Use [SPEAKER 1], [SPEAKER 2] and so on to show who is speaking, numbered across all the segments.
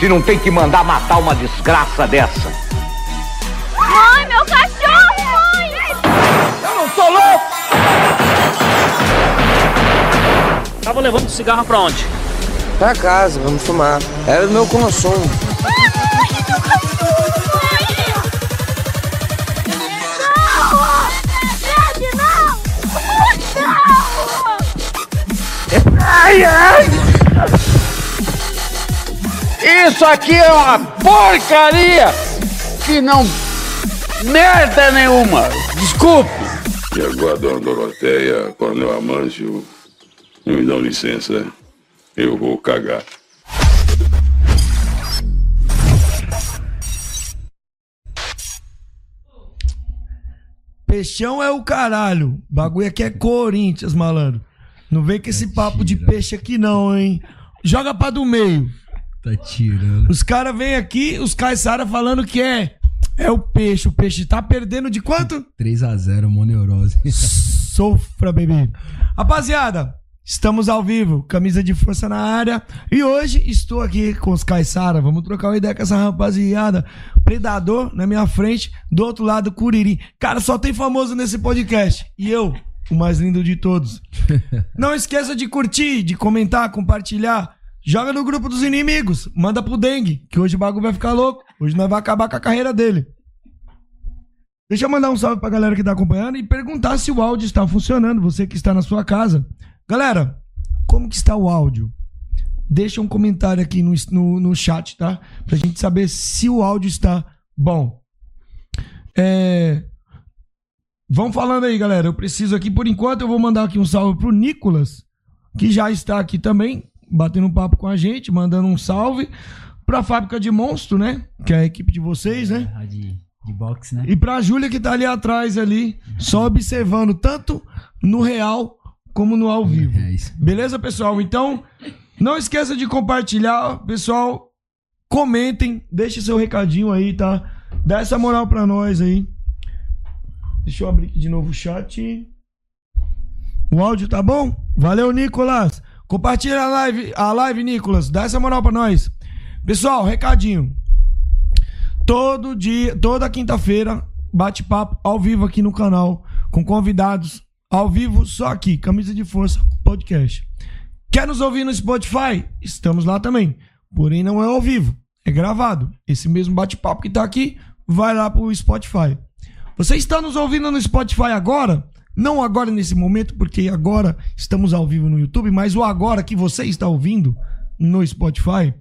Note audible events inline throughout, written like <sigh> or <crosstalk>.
[SPEAKER 1] se não tem que mandar matar uma desgraça dessa.
[SPEAKER 2] Mãe, meu cachorro, mãe!
[SPEAKER 1] Eu não sou louco!
[SPEAKER 3] Tava levando cigarro pra onde?
[SPEAKER 4] Pra casa, vamos fumar. Era o meu consumo.
[SPEAKER 1] Ai, ai! Isso aqui é uma porcaria que não merda nenhuma. Desculpe.
[SPEAKER 5] E agora, dona Doroteia, Coronel Amâncio, me dão licença, eu vou cagar.
[SPEAKER 6] Peixão é o caralho. Bagulho aqui é Corinthians, malandro. Não vem com esse papo de peixe aqui não, hein? Joga pra do meio.
[SPEAKER 7] Tá tirando.
[SPEAKER 6] Os caras vêm aqui, os Caissara falando que é é o peixe. O peixe tá perdendo de quanto?
[SPEAKER 7] 3x0, moneurose. <laughs>
[SPEAKER 6] Sofra, bebê. Rapaziada, estamos ao vivo, camisa de força na área. E hoje estou aqui com os Caissara. Vamos trocar uma ideia com essa rapaziada. Predador na minha frente, do outro lado, Curirim. Cara, só tem famoso nesse podcast. E eu, o mais lindo de todos. <laughs> Não esqueça de curtir, de comentar, compartilhar. Joga no grupo dos inimigos. Manda pro Dengue, que hoje o bagulho vai ficar louco. Hoje nós vamos acabar com a carreira dele. Deixa eu mandar um salve pra galera que tá acompanhando e perguntar se o áudio está funcionando, você que está na sua casa. Galera, como que está o áudio? Deixa um comentário aqui no, no, no chat, tá? Pra gente saber se o áudio está bom. É... Vão falando aí, galera. Eu preciso aqui, por enquanto, eu vou mandar aqui um salve pro Nicolas, que já está aqui também, batendo um papo com a gente, mandando um salve. Pra Fábrica de Monstro, né? Que é a equipe de vocês, né?
[SPEAKER 7] A de, de boxe, né?
[SPEAKER 6] E pra Júlia que tá ali atrás ali, só observando tanto no real como no ao vivo.
[SPEAKER 7] É isso.
[SPEAKER 6] Beleza, pessoal? Então, não esqueça de compartilhar, pessoal. Comentem, deixe seu recadinho aí, tá? Dá essa moral pra nós aí. Deixa eu abrir aqui de novo o chat. O áudio tá bom? Valeu, Nicolas. Compartilha a live, a live, Nicolas. Dá essa moral pra nós. Pessoal, recadinho. Todo dia, toda quinta-feira, bate-papo ao vivo aqui no canal, com convidados ao vivo, só aqui, Camisa de Força Podcast. Quer nos ouvir no Spotify? Estamos lá também. Porém, não é ao vivo, é gravado. Esse mesmo bate-papo que tá aqui, vai lá pro Spotify. Você está nos ouvindo no Spotify agora? Não agora nesse momento, porque agora estamos ao vivo no YouTube, mas o agora que você está ouvindo no Spotify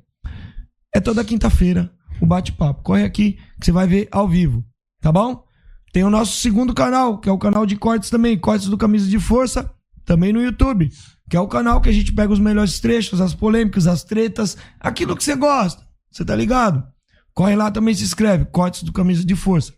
[SPEAKER 6] é toda quinta-feira o bate-papo. Corre aqui que você vai ver ao vivo, tá bom? Tem o nosso segundo canal, que é o canal de cortes também, cortes do Camisa de Força, também no YouTube, que é o canal que a gente pega os melhores trechos, as polêmicas, as tretas, aquilo que você gosta. Você tá ligado? Corre lá também se inscreve, cortes do Camisa de Força.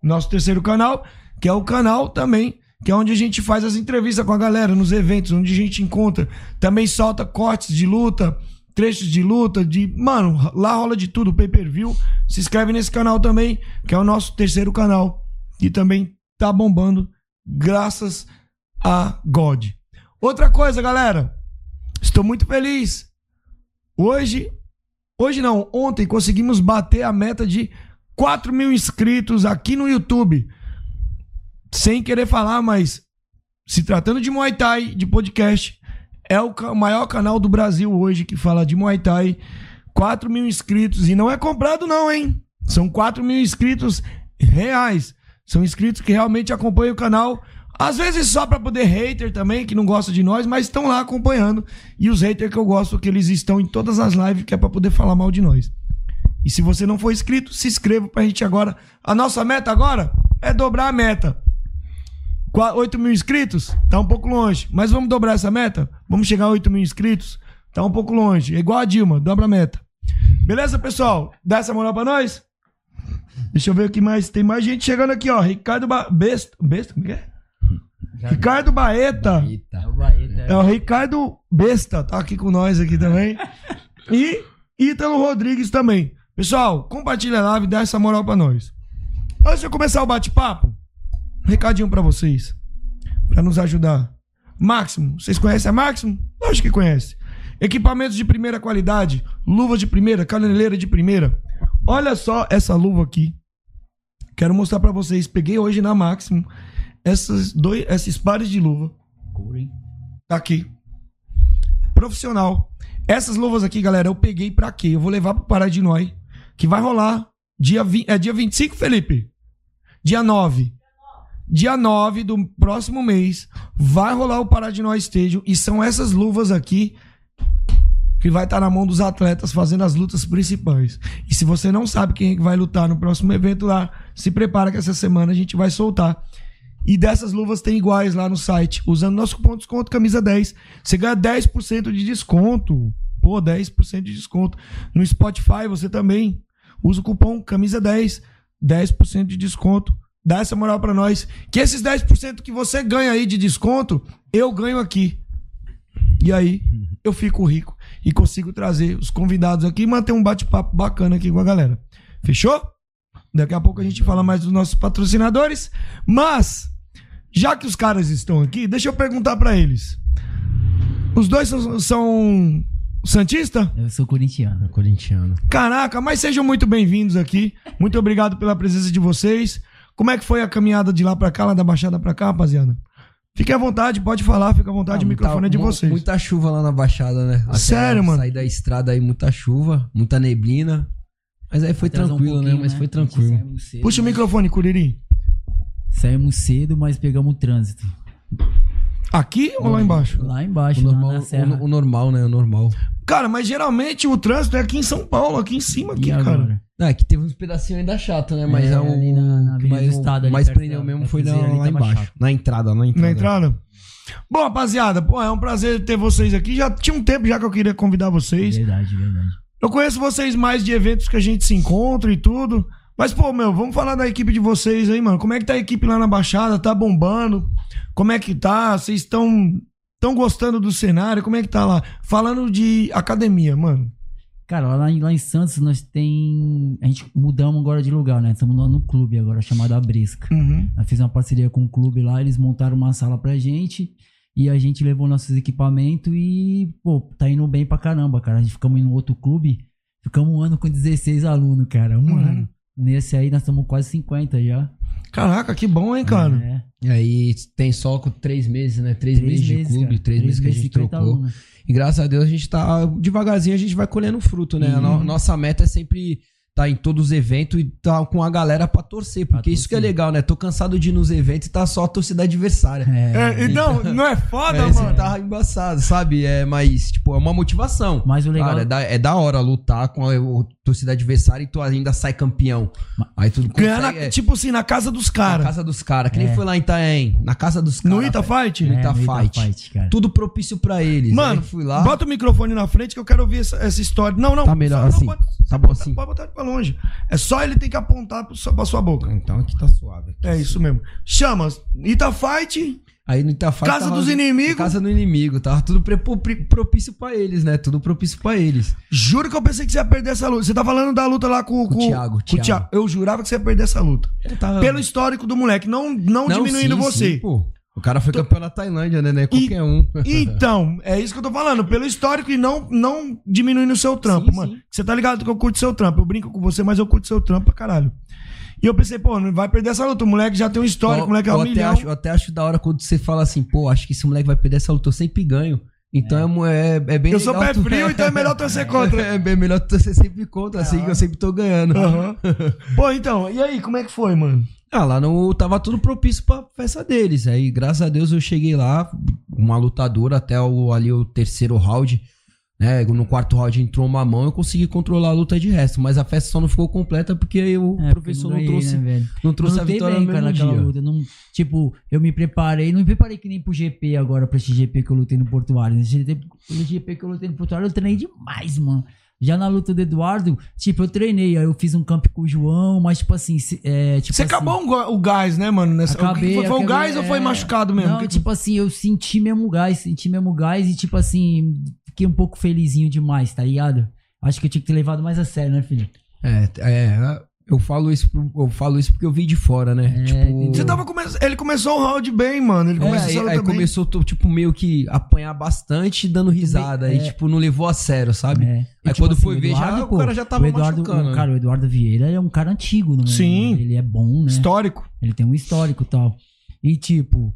[SPEAKER 6] Nosso terceiro canal, que é o canal também, que é onde a gente faz as entrevistas com a galera nos eventos, onde a gente encontra, também solta cortes de luta, trechos de luta, de. Mano, lá rola de tudo, pay-per-view. Se inscreve nesse canal também, que é o nosso terceiro canal. Que também tá bombando, graças a God. Outra coisa, galera. Estou muito feliz. Hoje. Hoje não, ontem conseguimos bater a meta de 4 mil inscritos aqui no YouTube. Sem querer falar, mas se tratando de Muay Thai, de podcast, é o maior canal do Brasil hoje que fala de Muay Thai. 4 mil inscritos. E não é comprado, não, hein? São 4 mil inscritos reais. São inscritos que realmente acompanham o canal. Às vezes só pra poder hater também, que não gosta de nós, mas estão lá acompanhando. E os haters que eu gosto, que eles estão em todas as lives, que é pra poder falar mal de nós. E se você não for inscrito, se inscreva pra gente agora. A nossa meta agora é dobrar a meta. Qua- 8 mil inscritos? Tá um pouco longe. Mas vamos dobrar essa meta? Vamos chegar a 8 mil inscritos? Tá um pouco longe. É igual a Dilma, dobra a meta. Beleza, pessoal? Dá essa moral pra nós? Deixa eu ver o que mais. Tem mais gente chegando aqui, ó. Ricardo ba... Besta. Besta? Como que é? Ricardo Baeta.
[SPEAKER 7] É o Baeta.
[SPEAKER 6] É o Ricardo Besta, tá aqui com nós aqui também. <laughs> E Ítalo Rodrigues também. Pessoal, compartilha a live e dá essa moral pra nós. Antes de eu começar o bate-papo, um recadinho pra vocês. Pra nos ajudar. Máximo, vocês conhecem a Máximo? Acho que conhece. Equipamentos de primeira qualidade, luvas de primeira, caneleira de primeira. Olha só essa luva aqui. Quero mostrar pra vocês. Peguei hoje na Máximo essas dois, esses pares de luva. Tá aqui. Profissional. Essas luvas aqui, galera, eu peguei pra quê? Eu vou levar pro Pará de Noi, que vai rolar dia, 20, é dia 25, Felipe? Dia 9. Dia 9 do próximo mês vai rolar o Pará de Noi Stadium e são essas luvas aqui que vai estar na mão dos atletas fazendo as lutas principais. E se você não sabe quem é vai lutar no próximo evento lá, se prepara que essa semana a gente vai soltar. E dessas luvas tem iguais lá no site. Usando nosso cupom de desconto camisa 10, você ganha 10% de desconto. Pô, 10% de desconto. No Spotify você também usa o cupom camisa 10, 10% de desconto. Dá essa moral pra nós. Que esses 10% que você ganha aí de desconto, eu ganho aqui. E aí, eu fico rico e consigo trazer os convidados aqui e manter um bate-papo bacana aqui com a galera. Fechou? Daqui a pouco a gente fala mais dos nossos patrocinadores. Mas, já que os caras estão aqui, deixa eu perguntar pra eles. Os dois são, são Santista?
[SPEAKER 7] Eu sou corintiano.
[SPEAKER 8] Corintiano.
[SPEAKER 6] Caraca, mas sejam muito bem-vindos aqui. Muito obrigado pela presença de vocês. Como é que foi a caminhada de lá pra cá, lá da Baixada pra cá, rapaziada? Fique à vontade, pode falar, fica à vontade, o microfone é de vocês.
[SPEAKER 8] Muita chuva lá na Baixada, né? Até
[SPEAKER 6] Sério, mano?
[SPEAKER 8] Sair da estrada aí, muita chuva, muita neblina. Mas aí foi
[SPEAKER 7] Atrasou um
[SPEAKER 8] tranquilo, né?
[SPEAKER 7] pouquinho,
[SPEAKER 8] Mas foi
[SPEAKER 7] gente
[SPEAKER 8] tranquilo.
[SPEAKER 7] cedo,
[SPEAKER 6] Puxa o
[SPEAKER 7] mas-
[SPEAKER 6] microfone, Curirim.
[SPEAKER 7] Saímos cedo, mas pegamos o trânsito.
[SPEAKER 6] Aqui ou lá embaixo?
[SPEAKER 7] Lá embaixo,
[SPEAKER 8] O normal,
[SPEAKER 7] na serra.
[SPEAKER 8] o, o normal, né? O normal.
[SPEAKER 6] Cara, mas geralmente o trânsito é aqui em São Paulo, aqui em cima, aqui,
[SPEAKER 7] E
[SPEAKER 6] cara.
[SPEAKER 8] Não, é que teve uns pedacinhos ainda chato, né? Mas
[SPEAKER 7] É,
[SPEAKER 8] é, o.
[SPEAKER 7] ali na- na
[SPEAKER 8] mas
[SPEAKER 7] do Estado, ali
[SPEAKER 8] mais prendeu
[SPEAKER 7] da-
[SPEAKER 8] mesmo
[SPEAKER 7] da
[SPEAKER 8] foi na- lá embaixo.
[SPEAKER 7] chato.
[SPEAKER 8] Na entrada, na entrada.
[SPEAKER 6] Na entrada? Bom, rapaziada, pô, é um prazer ter vocês aqui. Já tinha um tempo já que eu queria convidar vocês.
[SPEAKER 7] Verdade, verdade.
[SPEAKER 6] Eu conheço vocês mais de eventos que a gente se encontra e tudo. Mas, pô, meu, vamos falar da equipe de vocês aí, mano. Como é que tá a equipe lá na Baixada? Tá bombando? Como é que tá? Vocês estão tão gostando do cenário? Como é que tá lá? Falando de academia, mano.
[SPEAKER 7] Cara, lá, em- lá em Santos nós tem. A gente mudamos agora de lugar, né? Estamos lá no clube agora, chamado Abrisca.
[SPEAKER 6] Uhum.
[SPEAKER 7] Nós fizemos uma parceria com o clube lá, eles montaram uma sala pra gente. E a gente levou nossos equipamentos e, pô, tá indo bem pra caramba, cara. A gente ficamos em um outro clube, ficamos um ano com 16 alunos, cara. Um
[SPEAKER 6] Uhum.
[SPEAKER 7] ano. Nesse aí nós estamos quase 50 já.
[SPEAKER 6] Caraca, que bom, hein, cara?
[SPEAKER 7] É,
[SPEAKER 8] E aí tem só com três meses, né? Três, meses de clube,
[SPEAKER 7] cara.
[SPEAKER 8] três, meses que a gente
[SPEAKER 7] 50
[SPEAKER 8] trocou.
[SPEAKER 7] alunos.
[SPEAKER 8] E graças a Deus a gente tá. Devagarzinho a gente vai colhendo fruto, né? A
[SPEAKER 6] Uhum.
[SPEAKER 8] no- nossa meta é sempre tá em todos os eventos e tá com a galera pra torcer. Porque
[SPEAKER 7] Pra
[SPEAKER 8] isso que é legal, né? Tô cansado de ir nos eventos e tá só a torcida adversária.
[SPEAKER 6] É, e não, não é foda, <laughs>
[SPEAKER 8] É,
[SPEAKER 6] mano?
[SPEAKER 8] tá embaçado, sabe? É, mas, tipo, é uma motivação.
[SPEAKER 7] Mas o legal.
[SPEAKER 8] Cara, é da, é da hora lutar com a, o torcida adversária e tu ainda sai campeão. Aí tu
[SPEAKER 6] Ganhar,
[SPEAKER 8] consegue,
[SPEAKER 6] na-
[SPEAKER 8] é,
[SPEAKER 6] tipo assim, na casa dos
[SPEAKER 8] na
[SPEAKER 6] caras.
[SPEAKER 8] casa dos caras. Que nem
[SPEAKER 7] É.
[SPEAKER 8] foi lá em Itaém. Na casa dos caras.
[SPEAKER 6] No Ita Fight?
[SPEAKER 8] No
[SPEAKER 7] é,
[SPEAKER 8] Ita
[SPEAKER 7] no Ita
[SPEAKER 8] Fight.
[SPEAKER 7] Fight, cara.
[SPEAKER 8] Tudo propício pra eles.
[SPEAKER 6] Mano,
[SPEAKER 8] fui lá.
[SPEAKER 6] bota o microfone na frente que eu quero ouvir essa, essa história. Não, não.
[SPEAKER 8] Tá melhor
[SPEAKER 6] não,
[SPEAKER 8] assim.
[SPEAKER 6] pode-
[SPEAKER 8] Tá bom
[SPEAKER 6] pode-
[SPEAKER 8] assim.
[SPEAKER 6] Pode botar pra longe. É só ele ter que apontar pro sua- pra sua boca.
[SPEAKER 8] Então aqui tá suave.
[SPEAKER 6] É isso mesmo. Chama Ita Fight,
[SPEAKER 8] Aí no Ita Fight
[SPEAKER 6] Casa
[SPEAKER 8] tava-
[SPEAKER 6] dos Inimigos.
[SPEAKER 8] Casa do inimigo. Tava tudo propício pra eles, né? Tudo propício pra eles.
[SPEAKER 6] Juro que eu pensei que você ia perder essa luta. Você tá falando da luta lá com,
[SPEAKER 8] Com o Thiago,
[SPEAKER 6] com o
[SPEAKER 8] Thiago.
[SPEAKER 6] Eu jurava que você ia perder essa luta.
[SPEAKER 8] Tava-
[SPEAKER 6] Pelo histórico do moleque, não, não,
[SPEAKER 8] Não,
[SPEAKER 6] diminuindo
[SPEAKER 8] sim,
[SPEAKER 6] você.
[SPEAKER 8] sim, pô. O cara foi campeão na Tailândia, né? Não é qualquer um. <laughs>
[SPEAKER 6] Então, é isso que eu tô falando. Pelo histórico e não, não diminuindo o seu trampo,
[SPEAKER 8] Sim,
[SPEAKER 6] mano.
[SPEAKER 8] sim.
[SPEAKER 6] Você tá ligado que eu curto seu trampo. Eu brinco com você, mas eu curto seu trampo pra caralho. E eu pensei, pô, não vai perder essa luta. O moleque já tem um histórico, o moleque é
[SPEAKER 8] eu,
[SPEAKER 6] um
[SPEAKER 8] até
[SPEAKER 6] milhão.
[SPEAKER 8] acho, eu até acho da hora quando você fala assim, pô, acho que esse moleque vai perder essa luta, eu sempre ganho. Então é, mo- é, é bem
[SPEAKER 6] Eu sou pé
[SPEAKER 8] tu-
[SPEAKER 6] frio, então é melhor torcer contra. <laughs>
[SPEAKER 8] É bem melhor torcer sempre contra, assim, que eu sempre tô ganhando.
[SPEAKER 6] Aham. <laughs> Pô, então, e aí, como é que foi, mano?
[SPEAKER 8] Ah, lá no, tava tudo propício pra festa deles. Aí, graças a Deus, eu cheguei lá, uma lutadora até o, ali o terceiro round. Né? No quarto round entrou uma mão, eu consegui controlar a luta de resto. Mas a festa só não ficou completa porque o
[SPEAKER 7] É,
[SPEAKER 8] professor
[SPEAKER 7] porque
[SPEAKER 8] não, trouxe,
[SPEAKER 7] né, velho?
[SPEAKER 8] não trouxe
[SPEAKER 7] Eu
[SPEAKER 8] a vitória
[SPEAKER 7] bem,
[SPEAKER 8] no
[SPEAKER 7] cara,
[SPEAKER 8] mesmo dia.
[SPEAKER 7] luta. Não, tipo, eu me preparei, não me preparei que nem pro GP agora, pra esse GP que eu lutei no Portuário. Nesse no GP que eu lutei no Portuário, eu treinei demais, mano. Já na luta do Eduardo, tipo, eu treinei, aí eu fiz um camp com o João, mas tipo assim, se- é, tipo
[SPEAKER 6] Você
[SPEAKER 7] assim,
[SPEAKER 6] acabou um o gás, né, mano? Nessa,
[SPEAKER 7] Acabei,
[SPEAKER 6] foi, foi o
[SPEAKER 7] acabei,
[SPEAKER 6] gás ou foi
[SPEAKER 7] é.
[SPEAKER 6] machucado mesmo?
[SPEAKER 7] Não,
[SPEAKER 6] Que-
[SPEAKER 7] tipo assim, eu senti mesmo o gás, senti mesmo o gás e tipo assim, fiquei um pouco felizinho demais, tá ligado? Acho que eu tinha que ter levado mais a sério, né, filho?
[SPEAKER 8] É, é, eu falo isso, eu falo isso porque eu vi de fora, né? tipo,
[SPEAKER 6] Você tava come... Ele começou o round bem, mano. Ele
[SPEAKER 8] É,
[SPEAKER 6] começou
[SPEAKER 8] aí,
[SPEAKER 6] luta
[SPEAKER 8] aí
[SPEAKER 6] bem.
[SPEAKER 8] começou, tipo, meio que apanhar bastante, dando risada. Aí,
[SPEAKER 7] é.
[SPEAKER 8] tipo, não levou a sério, sabe?
[SPEAKER 7] É.
[SPEAKER 8] Aí
[SPEAKER 7] E, tipo
[SPEAKER 8] quando
[SPEAKER 7] assim,
[SPEAKER 8] foi
[SPEAKER 7] o
[SPEAKER 8] ver, já,
[SPEAKER 7] Eduardo,
[SPEAKER 8] o
[SPEAKER 7] pô,
[SPEAKER 8] cara já tava
[SPEAKER 7] o Eduardo,
[SPEAKER 8] machucando.
[SPEAKER 7] o,
[SPEAKER 8] né?
[SPEAKER 7] cara, o Eduardo Vieira é um cara antigo, né?
[SPEAKER 6] Sim.
[SPEAKER 7] Ele é bom, né?
[SPEAKER 6] Histórico.
[SPEAKER 7] Ele tem um histórico e tal. E tipo,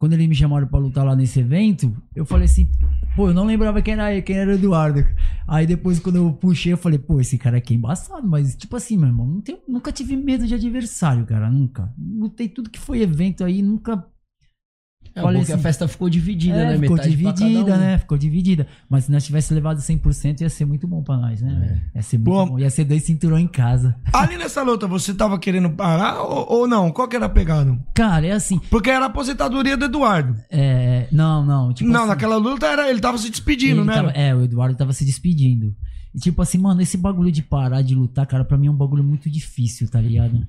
[SPEAKER 7] quando eles me chamaram pra lutar lá nesse evento, eu falei assim, pô, eu não lembrava quem era, quem era o Eduardo. Aí depois, quando eu puxei, eu falei, pô, esse cara aqui é embaçado, mas tipo assim, meu irmão, não tenho- nunca tive medo de adversário, cara, nunca. Lutei tudo que foi evento aí, nunca.
[SPEAKER 8] É,
[SPEAKER 7] Falei
[SPEAKER 8] bom que a
[SPEAKER 7] assim,
[SPEAKER 8] festa ficou dividida,
[SPEAKER 7] é,
[SPEAKER 8] né?
[SPEAKER 7] Ficou
[SPEAKER 8] Metade
[SPEAKER 7] dividida,
[SPEAKER 8] um.
[SPEAKER 7] né? Ficou dividida. Mas se nós tivesse levado 100%, ia ser muito bom pra nós, né? velho? Ia ser muito
[SPEAKER 6] Pô.
[SPEAKER 7] bom. Ia ser dois cinturões em casa. <laughs>
[SPEAKER 6] Ali nessa luta, você tava querendo parar ou, ou não? Qual que era a pegada?
[SPEAKER 7] Cara, é assim.
[SPEAKER 6] Porque era a aposentadoria do Eduardo.
[SPEAKER 7] É. Não, não. Tipo
[SPEAKER 6] não,
[SPEAKER 7] assim,
[SPEAKER 6] naquela luta era, ele tava se despedindo, né?
[SPEAKER 7] tava- é, o Eduardo tava se despedindo. E tipo assim, mano, esse bagulho de parar de lutar, cara, pra mim é um bagulho muito difícil, tá ligado?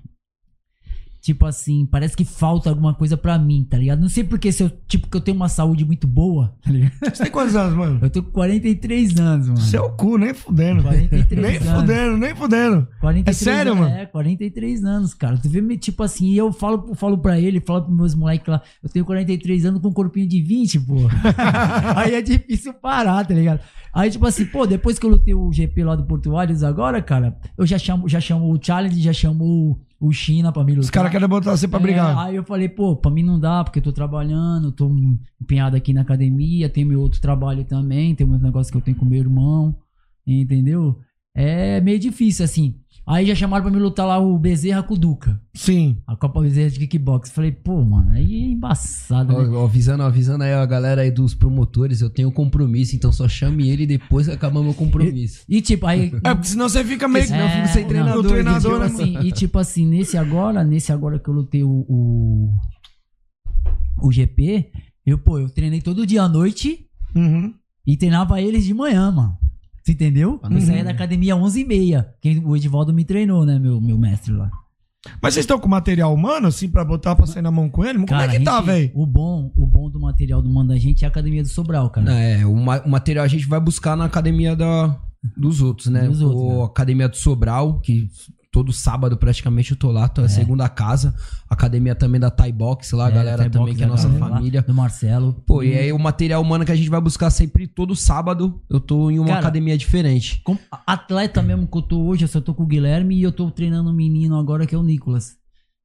[SPEAKER 7] Tipo assim, parece que falta alguma coisa pra mim, tá ligado? Não sei porque se eu, tipo, que eu tenho uma saúde muito boa, <laughs> tá ligado?
[SPEAKER 6] Você tem quantos anos, mano?
[SPEAKER 7] Eu tô com 43 anos, mano.
[SPEAKER 6] Seu cu, nem fudendo.
[SPEAKER 7] 43
[SPEAKER 6] nem
[SPEAKER 7] anos.
[SPEAKER 6] fudendo, nem fudendo.
[SPEAKER 7] 43
[SPEAKER 6] É sério,
[SPEAKER 7] anos,
[SPEAKER 6] mano?
[SPEAKER 7] É, 43 anos, cara. Tu vê, me- tipo assim, e eu falo, eu falo pra ele, falo pros meus moleques lá, eu tenho 43 anos com um corpinho de 20, pô. <laughs> Aí é difícil parar, tá ligado? Aí, tipo assim, pô, depois que eu lutei o GP lá do Portuários agora, cara, eu já chamo, já chamo o Challenge, já chamo o, o China pra me lutar.
[SPEAKER 6] Os caras querem botar você pra
[SPEAKER 7] É,
[SPEAKER 6] brigar.
[SPEAKER 7] Aí eu falei, pô, pra mim não dá, porque eu tô trabalhando, tô empenhado aqui na academia, tem meu outro trabalho também, tem meus negócios que eu tenho com meu irmão, entendeu? É meio difícil, assim. Aí já chamaram pra me lutar lá o Bezerra com o Duca.
[SPEAKER 6] Sim.
[SPEAKER 7] A Copa Bezerra de Kickbox. Falei, pô, mano, aí é embaçado, né?
[SPEAKER 8] Ó, ó, avisando, avisando aí a galera aí dos promotores, eu tenho compromisso, então só chame ele depois que acabar meu compromisso.
[SPEAKER 7] E tipo, aí. <laughs>
[SPEAKER 6] É, porque senão você fica meio.
[SPEAKER 8] senão eu fico sem
[SPEAKER 7] não,
[SPEAKER 8] treinador,
[SPEAKER 6] o treinador,
[SPEAKER 7] tipo
[SPEAKER 6] né,
[SPEAKER 7] assim, e tipo assim, nesse agora, nesse agora que eu lutei o, o, o GP, eu, pô, eu treinei todo dia à noite
[SPEAKER 6] Uhum.
[SPEAKER 7] e treinava eles de manhã, mano. Você entendeu? Eu saía da academia às 11h30. Quem o Edivaldo me treinou, né, meu, meu mestre lá.
[SPEAKER 6] Mas vocês estão com material humano, assim, pra botar pra sair na mão com ele? Como
[SPEAKER 7] Cara,
[SPEAKER 6] é que tá,
[SPEAKER 7] gente-
[SPEAKER 6] velho?
[SPEAKER 7] O bom, o bom do material do mano da gente é a academia do Sobral, cara.
[SPEAKER 8] É, o, ma- o material a gente vai buscar na academia da, dos outros, né?
[SPEAKER 7] Dos outros,
[SPEAKER 8] o
[SPEAKER 7] né?
[SPEAKER 8] Academia do Sobral, que todo sábado praticamente eu tô lá, tô é a segunda casa. Academia também da Thai Box lá, a
[SPEAKER 7] É,
[SPEAKER 8] galera
[SPEAKER 7] Thai
[SPEAKER 8] também
[SPEAKER 7] Box
[SPEAKER 8] que é
[SPEAKER 7] da
[SPEAKER 8] nossa
[SPEAKER 7] galera lá,
[SPEAKER 8] família.
[SPEAKER 7] Do Marcelo.
[SPEAKER 8] Pô, e aí o material humano que a gente vai buscar sempre todo sábado, eu tô em uma
[SPEAKER 7] Cara,
[SPEAKER 8] academia diferente.
[SPEAKER 7] Atleta mesmo que eu tô hoje, eu só tô com o Guilherme e eu tô treinando um menino agora que é o Nicolas.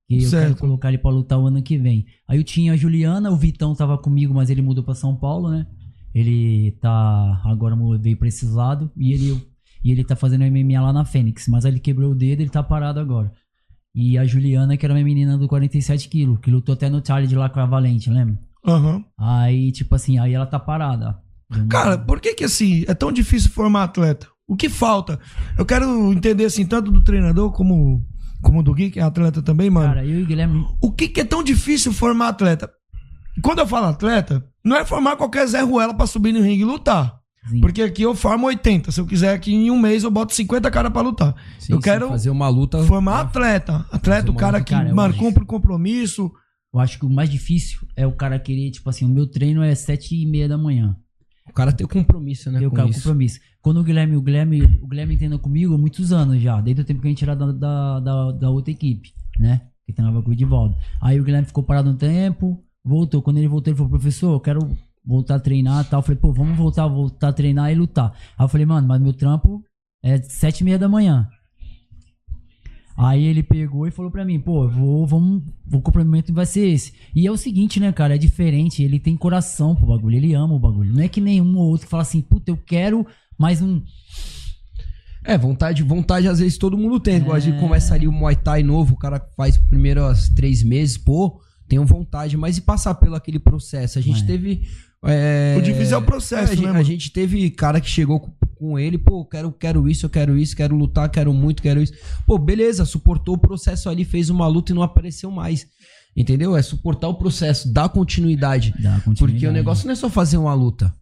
[SPEAKER 7] Que eu
[SPEAKER 6] Certo.
[SPEAKER 7] quero colocar ele pra lutar o ano que vem. Aí eu tinha a Juliana, o Vitão tava comigo, mas ele mudou pra São Paulo, né? Ele tá. Agora veio pra esses lados e ele, e ele tá fazendo MMA lá na Fênix. Mas ele quebrou o dedo ele tá parado agora. E a Juliana, que era minha menina do 47 quilos, que lutou até no Challenge lá com a Valente, lembra?
[SPEAKER 6] Aham.
[SPEAKER 7] Aí, tipo assim, aí ela tá parada. Uma-
[SPEAKER 6] Cara, por que que assim, é tão difícil formar atleta? O que falta? Eu quero entender assim, tanto do treinador como, como do Gui, que é atleta também, mano.
[SPEAKER 7] Cara, eu e o Guilherme.
[SPEAKER 6] O que que é tão difícil formar atleta? Quando eu falo atleta, não é formar qualquer Zé Ruela pra subir no ringue e lutar.
[SPEAKER 7] Sim.
[SPEAKER 6] Porque aqui eu formo 80. Se eu quiser aqui em um mês eu boto 50 caras pra lutar.
[SPEAKER 8] Sim,
[SPEAKER 6] eu quero
[SPEAKER 8] fazer uma luta.
[SPEAKER 6] formar atleta. Atleta, o cara
[SPEAKER 8] luta,
[SPEAKER 6] que,
[SPEAKER 7] cara,
[SPEAKER 6] mano, cumpre o compromisso.
[SPEAKER 7] Eu acho que o mais difícil é o cara querer, tipo assim, o meu treino é sete e meia da manhã.
[SPEAKER 8] O cara tem o compromisso, né?
[SPEAKER 7] Eu
[SPEAKER 8] com
[SPEAKER 7] quero
[SPEAKER 8] isso.
[SPEAKER 7] compromisso. Quando o Guilherme, o Guilherme, o Guilherme treina comigo há muitos anos já, desde o tempo que a gente era da, da, da, da outra equipe, né? Que treinava com o Edivaldo. Aí o Guilherme ficou parado um tempo, voltou. Quando ele voltou, ele falou, professor, eu quero voltar a treinar e tal. Eu falei, pô, vamos voltar, voltar a treinar e lutar. Aí eu falei, mano, mas meu trampo é sete e meia da manhã. Aí ele pegou e falou pra mim, pô, vou, vamos, o complemento vai ser esse. E é o seguinte, né, cara, é diferente, ele tem coração pro bagulho, ele ama o bagulho. Não é que nenhum ou outro que fala assim, puta, eu quero mais um.
[SPEAKER 8] É, vontade, vontade às vezes todo mundo tem. Igual a
[SPEAKER 7] É.
[SPEAKER 8] gente começa ali o Muay Thai novo, o cara faz primeiro as três meses, pô, tenho vontade, mas e passar pelo aquele processo? A gente
[SPEAKER 7] É.
[SPEAKER 8] teve. É,
[SPEAKER 6] O difícil é o processo,
[SPEAKER 8] a, gente,
[SPEAKER 6] né,
[SPEAKER 8] a
[SPEAKER 6] mano?
[SPEAKER 8] gente teve cara que chegou com, com ele, pô, quero, quero isso, eu quero isso, quero lutar, quero muito, quero isso. Pô, beleza, suportou o processo ali, fez uma luta e não apareceu mais. Entendeu? É suportar o processo, dar continuidade.
[SPEAKER 7] Dá
[SPEAKER 8] Porque o
[SPEAKER 7] continuidade.
[SPEAKER 8] negócio não é só fazer uma luta.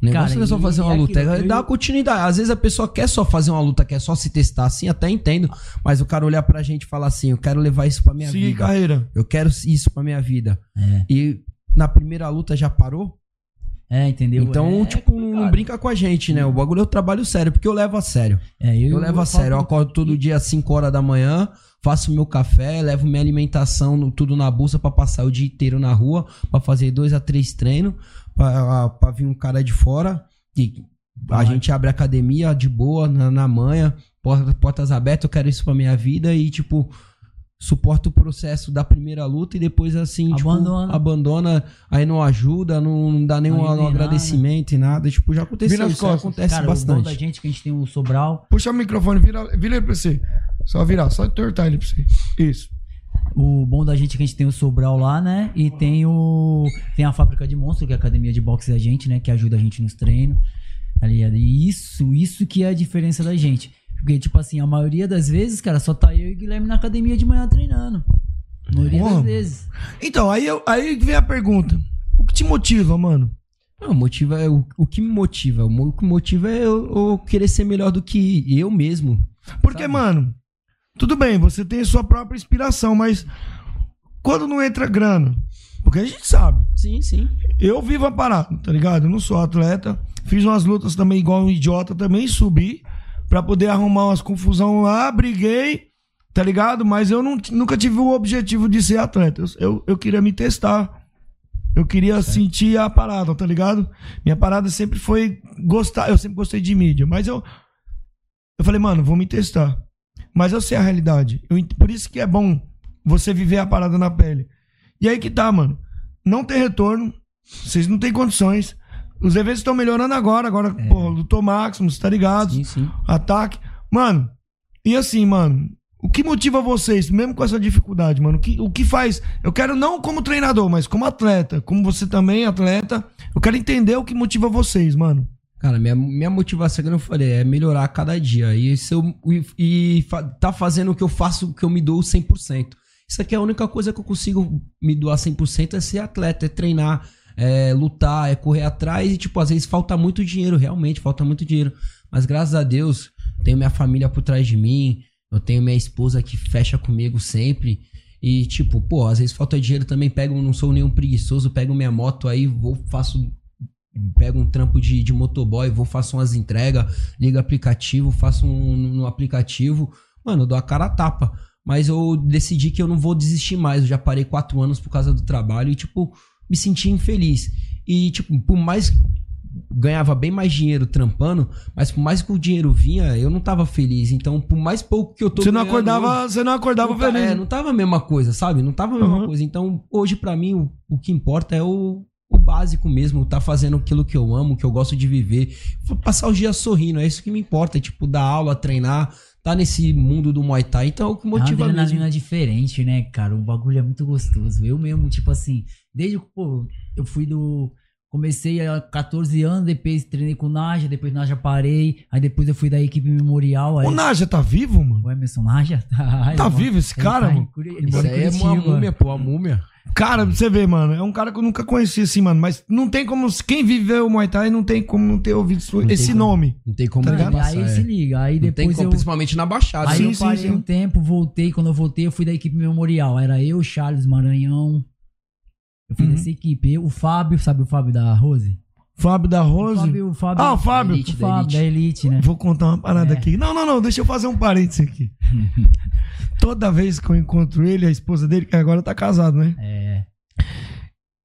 [SPEAKER 8] O negócio
[SPEAKER 7] Cara,
[SPEAKER 8] não é só fazer uma
[SPEAKER 7] e
[SPEAKER 8] luta, é dar continuidade. Às vezes a pessoa quer só fazer uma luta, quer só se testar assim, até entendo. Mas o cara olhar pra gente e falar assim: eu quero levar isso pra minha
[SPEAKER 6] Seguir
[SPEAKER 8] vida.
[SPEAKER 6] carreira.
[SPEAKER 8] Eu quero isso pra minha vida.
[SPEAKER 7] É.
[SPEAKER 8] E na primeira luta já parou?
[SPEAKER 7] É, entendeu?
[SPEAKER 8] Então,
[SPEAKER 7] É
[SPEAKER 8] tipo, não brinca com a gente, né? O bagulho eu trabalho sério, porque eu levo a sério.
[SPEAKER 7] É, eu,
[SPEAKER 8] Eu, levo a sério. Eu acordo todo dia às 5 horas da manhã, faço meu café, levo minha alimentação, no- tudo na bolsa pra passar o dia inteiro na rua, pra fazer dois a três treinos, pra, pra vir um cara de fora. E a gente abre a academia de boa, na, na manha, porta- portas abertas, eu quero isso pra minha vida e, tipo, suporta o processo da primeira luta e depois, assim,
[SPEAKER 7] Abandona.
[SPEAKER 8] tipo, abandona, aí não ajuda, não, não dá nenhum
[SPEAKER 7] Não
[SPEAKER 8] agradecimento e nada. Tipo, já aconteceu.
[SPEAKER 6] Vira
[SPEAKER 8] Isso acontece
[SPEAKER 7] Cara, o bom da
[SPEAKER 8] bastante.
[SPEAKER 7] gente é que a gente tem o Sobral.
[SPEAKER 6] Puxa o microfone, vira, vira ele pra você. Só virar, só entortar ele pra você. Isso.
[SPEAKER 7] O bom da gente é que a gente tem o Sobral lá, né? E tem o. Tem a fábrica de monstro, que é a academia de boxe da gente, né? Que ajuda a gente nos treinos. Ligado? E isso, isso que é a diferença da gente. Porque, tipo assim, a maioria das vezes, cara, só tá eu e o Guilherme na academia de manhã treinando. A maioria
[SPEAKER 6] Porra.
[SPEAKER 7] das vezes.
[SPEAKER 6] Então, aí, eu- aí vem a pergunta. O que te motiva, mano?
[SPEAKER 8] Não, motiva é o, o que me motiva. O que motiva é eu, eu querer ser melhor do que eu mesmo.
[SPEAKER 6] Porque, mano, tudo bem, você tem sua própria inspiração, mas quando não entra grana, porque a gente sabe,
[SPEAKER 8] Sim, sim.
[SPEAKER 6] eu vivo a parada, tá ligado? Eu não sou atleta, fiz umas lutas também igual um idiota, também subi pra poder arrumar umas confusão lá, briguei, tá ligado? Mas eu não- nunca tive o objetivo de ser atleta. Eu, eu, eu queria me testar. Eu queria sentir a parada, tá ligado? Minha parada sempre foi gostar, eu sempre gostei de mídia, mas eu eu falei, mano, vou me testar. Mas eu sei a realidade. Eu por isso que é bom você viver a parada na pele. E aí que tá, mano. Não tem retorno. Vocês não têm condições. Os eventos estão melhorando agora. Agora, pô, lutou Maximus, tá ligado?
[SPEAKER 8] Sim, sim.
[SPEAKER 6] Ataque. Mano, e assim, mano, o que motiva vocês, mesmo com essa dificuldade, mano? O que, o que faz? Eu quero não como treinador, mas como atleta. Como você também, atleta. Eu quero entender o que motiva vocês, mano.
[SPEAKER 8] Cara, minha, minha motivação, como eu falei, é melhorar a cada dia. E, se eu, e, e tá fazendo o que eu faço, que eu me dou 100%. Isso aqui é a única coisa que eu consigo me doar 100% é ser atleta, é treinar, é lutar, é correr atrás. E, tipo, às vezes falta muito dinheiro, realmente, falta muito dinheiro. Mas graças a Deus, tenho minha família por trás de mim, eu tenho minha esposa que fecha comigo sempre. E, tipo, pô, às vezes falta dinheiro também, pego, não sou nenhum preguiçoso, pego minha moto aí, vou, faço pego um trampo de, de motoboy, vou, faço umas entregas, ligo aplicativo, faço um no aplicativo. Mano, dou a cara a tapa. Mas eu decidi que eu não vou desistir mais. Eu já parei quatro anos por causa do trabalho e, tipo, me senti infeliz. E, tipo, por mais. Ganhava bem mais dinheiro trampando, mas por mais que o dinheiro vinha, eu não tava feliz. Então, por mais pouco que eu tô
[SPEAKER 6] Você não acordava,
[SPEAKER 8] hoje-
[SPEAKER 6] você não acordava
[SPEAKER 8] não, tá-
[SPEAKER 6] feliz.
[SPEAKER 8] é, não tava a mesma coisa, sabe? Não tava a mesma
[SPEAKER 6] Uhum.
[SPEAKER 8] coisa. Então, hoje, pra mim, o, o que importa é o, o básico mesmo. Tá fazendo aquilo que eu amo, que eu gosto de viver. Vou Passar os dias sorrindo, é isso que me importa. É, tipo, dar aula, treinar, tá nesse mundo do Muay Thai. Então, é o que
[SPEAKER 7] É uma
[SPEAKER 8] motiva
[SPEAKER 7] adrenalina
[SPEAKER 8] mesmo.
[SPEAKER 7] diferente, né, cara? O bagulho é muito gostoso. Eu mesmo, tipo assim, desde que, pô, eu fui do. Comecei há 14 anos, depois treinei com o Naja, depois Naja parei, aí depois eu fui da equipe memorial. Aí...
[SPEAKER 6] O Naja tá vivo, mano?
[SPEAKER 7] O Emerson Naja? <laughs> Tá,
[SPEAKER 6] Tá vivo esse
[SPEAKER 7] ele
[SPEAKER 6] cara,
[SPEAKER 7] tá em
[SPEAKER 6] mano?
[SPEAKER 7] Ele
[SPEAKER 8] Isso
[SPEAKER 7] em
[SPEAKER 8] aí é uma múmia, pô, a múmia.
[SPEAKER 6] Cara, pra você ver, mano, é um cara que eu nunca conheci assim, mano. Mas não tem como. Quem viveu o Muay Thai não tem como não ter ouvido
[SPEAKER 8] tem
[SPEAKER 6] esse
[SPEAKER 8] como.
[SPEAKER 6] nome.
[SPEAKER 8] Não tem como
[SPEAKER 6] Tá
[SPEAKER 8] não passar,
[SPEAKER 7] Aí
[SPEAKER 8] é.
[SPEAKER 7] se liga, aí
[SPEAKER 8] Não tem
[SPEAKER 7] depois
[SPEAKER 8] como,
[SPEAKER 7] eu.
[SPEAKER 8] principalmente na Baixada.
[SPEAKER 7] Aí
[SPEAKER 6] Sim,
[SPEAKER 7] eu
[SPEAKER 6] sim,
[SPEAKER 7] parei
[SPEAKER 6] sim.
[SPEAKER 7] um tempo, voltei. Quando eu voltei, eu fui da equipe memorial. Era eu, Charles Maranhão. Eu fui
[SPEAKER 6] Uhum.
[SPEAKER 7] dessa equipe. Eu, o Fábio, sabe o Fábio da Rose?
[SPEAKER 6] Fábio da
[SPEAKER 7] O
[SPEAKER 6] Rose.
[SPEAKER 7] Fábio, o Fábio,
[SPEAKER 6] Ah, o Fábio.
[SPEAKER 7] O
[SPEAKER 8] Elite, da
[SPEAKER 7] Fábio
[SPEAKER 8] Elite.
[SPEAKER 7] da Elite, né?
[SPEAKER 6] Vou contar uma parada
[SPEAKER 7] É.
[SPEAKER 6] aqui. Não, não, não, deixa eu fazer um parênteses aqui. <laughs> Toda vez que eu encontro ele, a esposa dele, que agora tá casado, né?
[SPEAKER 7] É.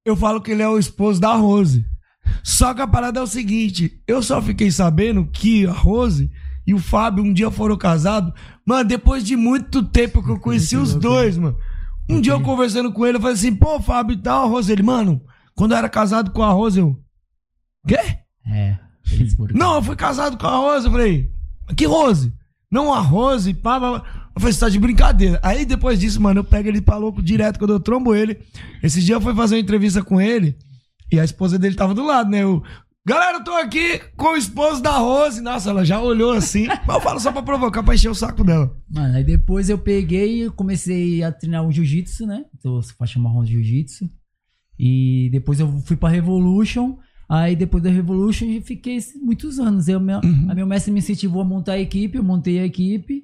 [SPEAKER 6] Eu falo que ele é o esposo da Rose. Só que a parada é o seguinte: eu só fiquei sabendo que a Rose e o Fábio um dia foram casados. Mano, depois de muito tempo que eu <laughs> conheci os dois, mano. Um dia eu conversando com ele, eu falei assim: pô, Fábio e tal. Ele, mano, quando eu era casado com a Rose, eu. Quê?
[SPEAKER 7] É.
[SPEAKER 6] Não, eu fui casado com a Rose. Eu falei, que Rose? Não, a Rose, pá, pá, pá. Eu falei, você tá de brincadeira. Aí depois disso, mano, eu pego ele pra louco direto quando eu trombo ele. Esse dia eu fui fazer uma entrevista com ele e a esposa dele tava do lado, né? Eu, Galera, eu tô aqui com o esposo da Rose. Nossa, ela já olhou assim. <laughs> Mas eu falo só pra provocar, pra encher o saco dela.
[SPEAKER 7] Mano, aí depois eu peguei e comecei a treinar o jiu-jitsu, né? Tô faixa marrom de jiu-jitsu. E depois eu fui pra Revolution. Aí depois da Revolution eu fiquei muitos anos. Eu, meu,
[SPEAKER 6] Uhum.
[SPEAKER 7] A meu mestre me incentivou a montar a equipe, eu montei a equipe.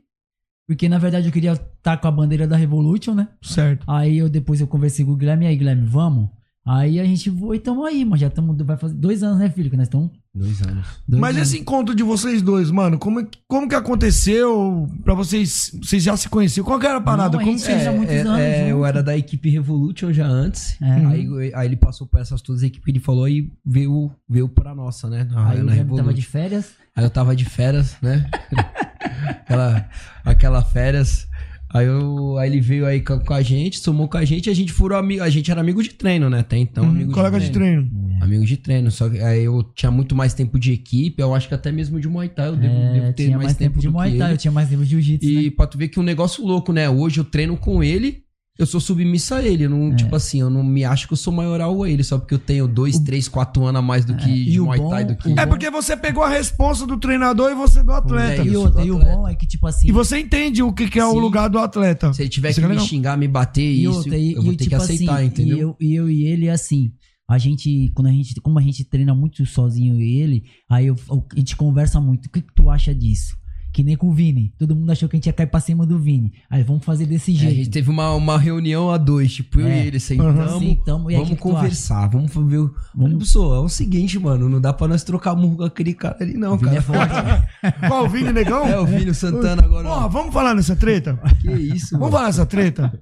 [SPEAKER 7] Porque na verdade eu queria estar com a bandeira da Revolution, né?
[SPEAKER 6] Certo.
[SPEAKER 7] Aí eu depois eu conversei com o Guilherme, e aí Guilherme, vamos? Aí a gente foi e tamo aí, mas já estamos, vai fazer dois anos, né, filho? Que nós estamos.
[SPEAKER 8] Dois anos.
[SPEAKER 7] Dois
[SPEAKER 6] Mas
[SPEAKER 7] anos.
[SPEAKER 6] esse encontro de vocês dois, mano, como, como que aconteceu pra vocês? Vocês já se conheciam? Qual que era a parada?
[SPEAKER 7] Não, a
[SPEAKER 6] como
[SPEAKER 7] gente
[SPEAKER 6] vocês
[SPEAKER 7] já muitos
[SPEAKER 8] é,
[SPEAKER 7] anos
[SPEAKER 8] é, eu era da equipe Revolution já antes.
[SPEAKER 7] É.
[SPEAKER 8] Aí, aí ele passou por essas todas as equipes que ele falou e veio, veio pra nossa, né? Na,
[SPEAKER 7] Aí
[SPEAKER 8] na
[SPEAKER 7] Guilherme tava de férias.
[SPEAKER 8] Aí eu tava de férias, né? <laughs> aquela, aquela férias. Aí, eu, aí ele veio aí com, com a gente, somou com a gente e a gente furou amigo. A gente era amigo de treino, né? Até então,
[SPEAKER 6] Uhum,
[SPEAKER 8] amigo
[SPEAKER 6] colega de treino.
[SPEAKER 8] Amigo de treino. Só que aí eu tinha muito mais tempo de equipe, eu acho que até mesmo de Muay Thai eu devo,
[SPEAKER 7] É,
[SPEAKER 8] devo ter
[SPEAKER 7] tinha
[SPEAKER 8] mais, tempo,
[SPEAKER 7] de
[SPEAKER 8] do
[SPEAKER 7] Muay
[SPEAKER 8] que
[SPEAKER 7] Thai,
[SPEAKER 8] ele.
[SPEAKER 7] eu tinha mais tempo de Jiu-Jitsu.
[SPEAKER 8] E
[SPEAKER 7] né?
[SPEAKER 8] pra tu ver que um negócio louco, né? Hoje eu treino com ele, eu sou submisso a ele. Eu
[SPEAKER 7] É.
[SPEAKER 8] não, Tipo assim, eu não me acho que eu sou maioral a ele, só porque eu tenho dois, três, quatro anos a mais do que
[SPEAKER 7] É, e
[SPEAKER 8] de
[SPEAKER 7] o
[SPEAKER 8] Muay
[SPEAKER 7] bom-
[SPEAKER 8] Thai do que.
[SPEAKER 6] É porque você pegou a responsa do treinador e você do atleta.
[SPEAKER 8] É,
[SPEAKER 7] E
[SPEAKER 8] eu sou
[SPEAKER 7] outra,
[SPEAKER 8] do
[SPEAKER 7] e o
[SPEAKER 8] atleta.
[SPEAKER 7] bom é que, tipo assim.
[SPEAKER 6] E você entende o que, que é o
[SPEAKER 8] Sim.
[SPEAKER 6] lugar do atleta.
[SPEAKER 8] Se ele tiver
[SPEAKER 6] Isso
[SPEAKER 8] que
[SPEAKER 6] é
[SPEAKER 8] me
[SPEAKER 6] legal.
[SPEAKER 8] xingar, me bater,
[SPEAKER 7] E
[SPEAKER 8] isso,
[SPEAKER 7] outra, e,
[SPEAKER 8] eu vou
[SPEAKER 7] e,
[SPEAKER 8] ter
[SPEAKER 7] tipo
[SPEAKER 8] que aceitar,
[SPEAKER 7] assim,
[SPEAKER 8] entendeu?
[SPEAKER 7] E eu, e eu e ele, assim, a gente, quando a gente, como a gente treina muito sozinho eu e ele, aí eu- a gente conversa muito. O que, que tu acha disso? Que nem com o Vini. Todo mundo achou que a gente ia cair pra cima do Vini. Aí vamos fazer desse
[SPEAKER 8] É, a
[SPEAKER 7] jeito.
[SPEAKER 8] gente teve uma, uma reunião a dois, tipo, eu
[SPEAKER 7] É.
[SPEAKER 8] e ele, sentamos,
[SPEAKER 7] Uhum. Sentamos, e aí,
[SPEAKER 8] vamos
[SPEAKER 7] que que
[SPEAKER 8] conversar, vamos ver o... Vamos... Pessoal, é o seguinte, mano, não dá pra nós trocar murro com aquele cara ali não,
[SPEAKER 7] O Vini
[SPEAKER 8] cara.
[SPEAKER 7] é forte. <laughs>
[SPEAKER 6] Qual o Vini Negão?
[SPEAKER 8] É, o Vini o Santana agora.
[SPEAKER 6] Porra, vamos falar nessa treta?
[SPEAKER 8] Que isso,
[SPEAKER 6] Vamos
[SPEAKER 8] mano.
[SPEAKER 6] falar nessa treta?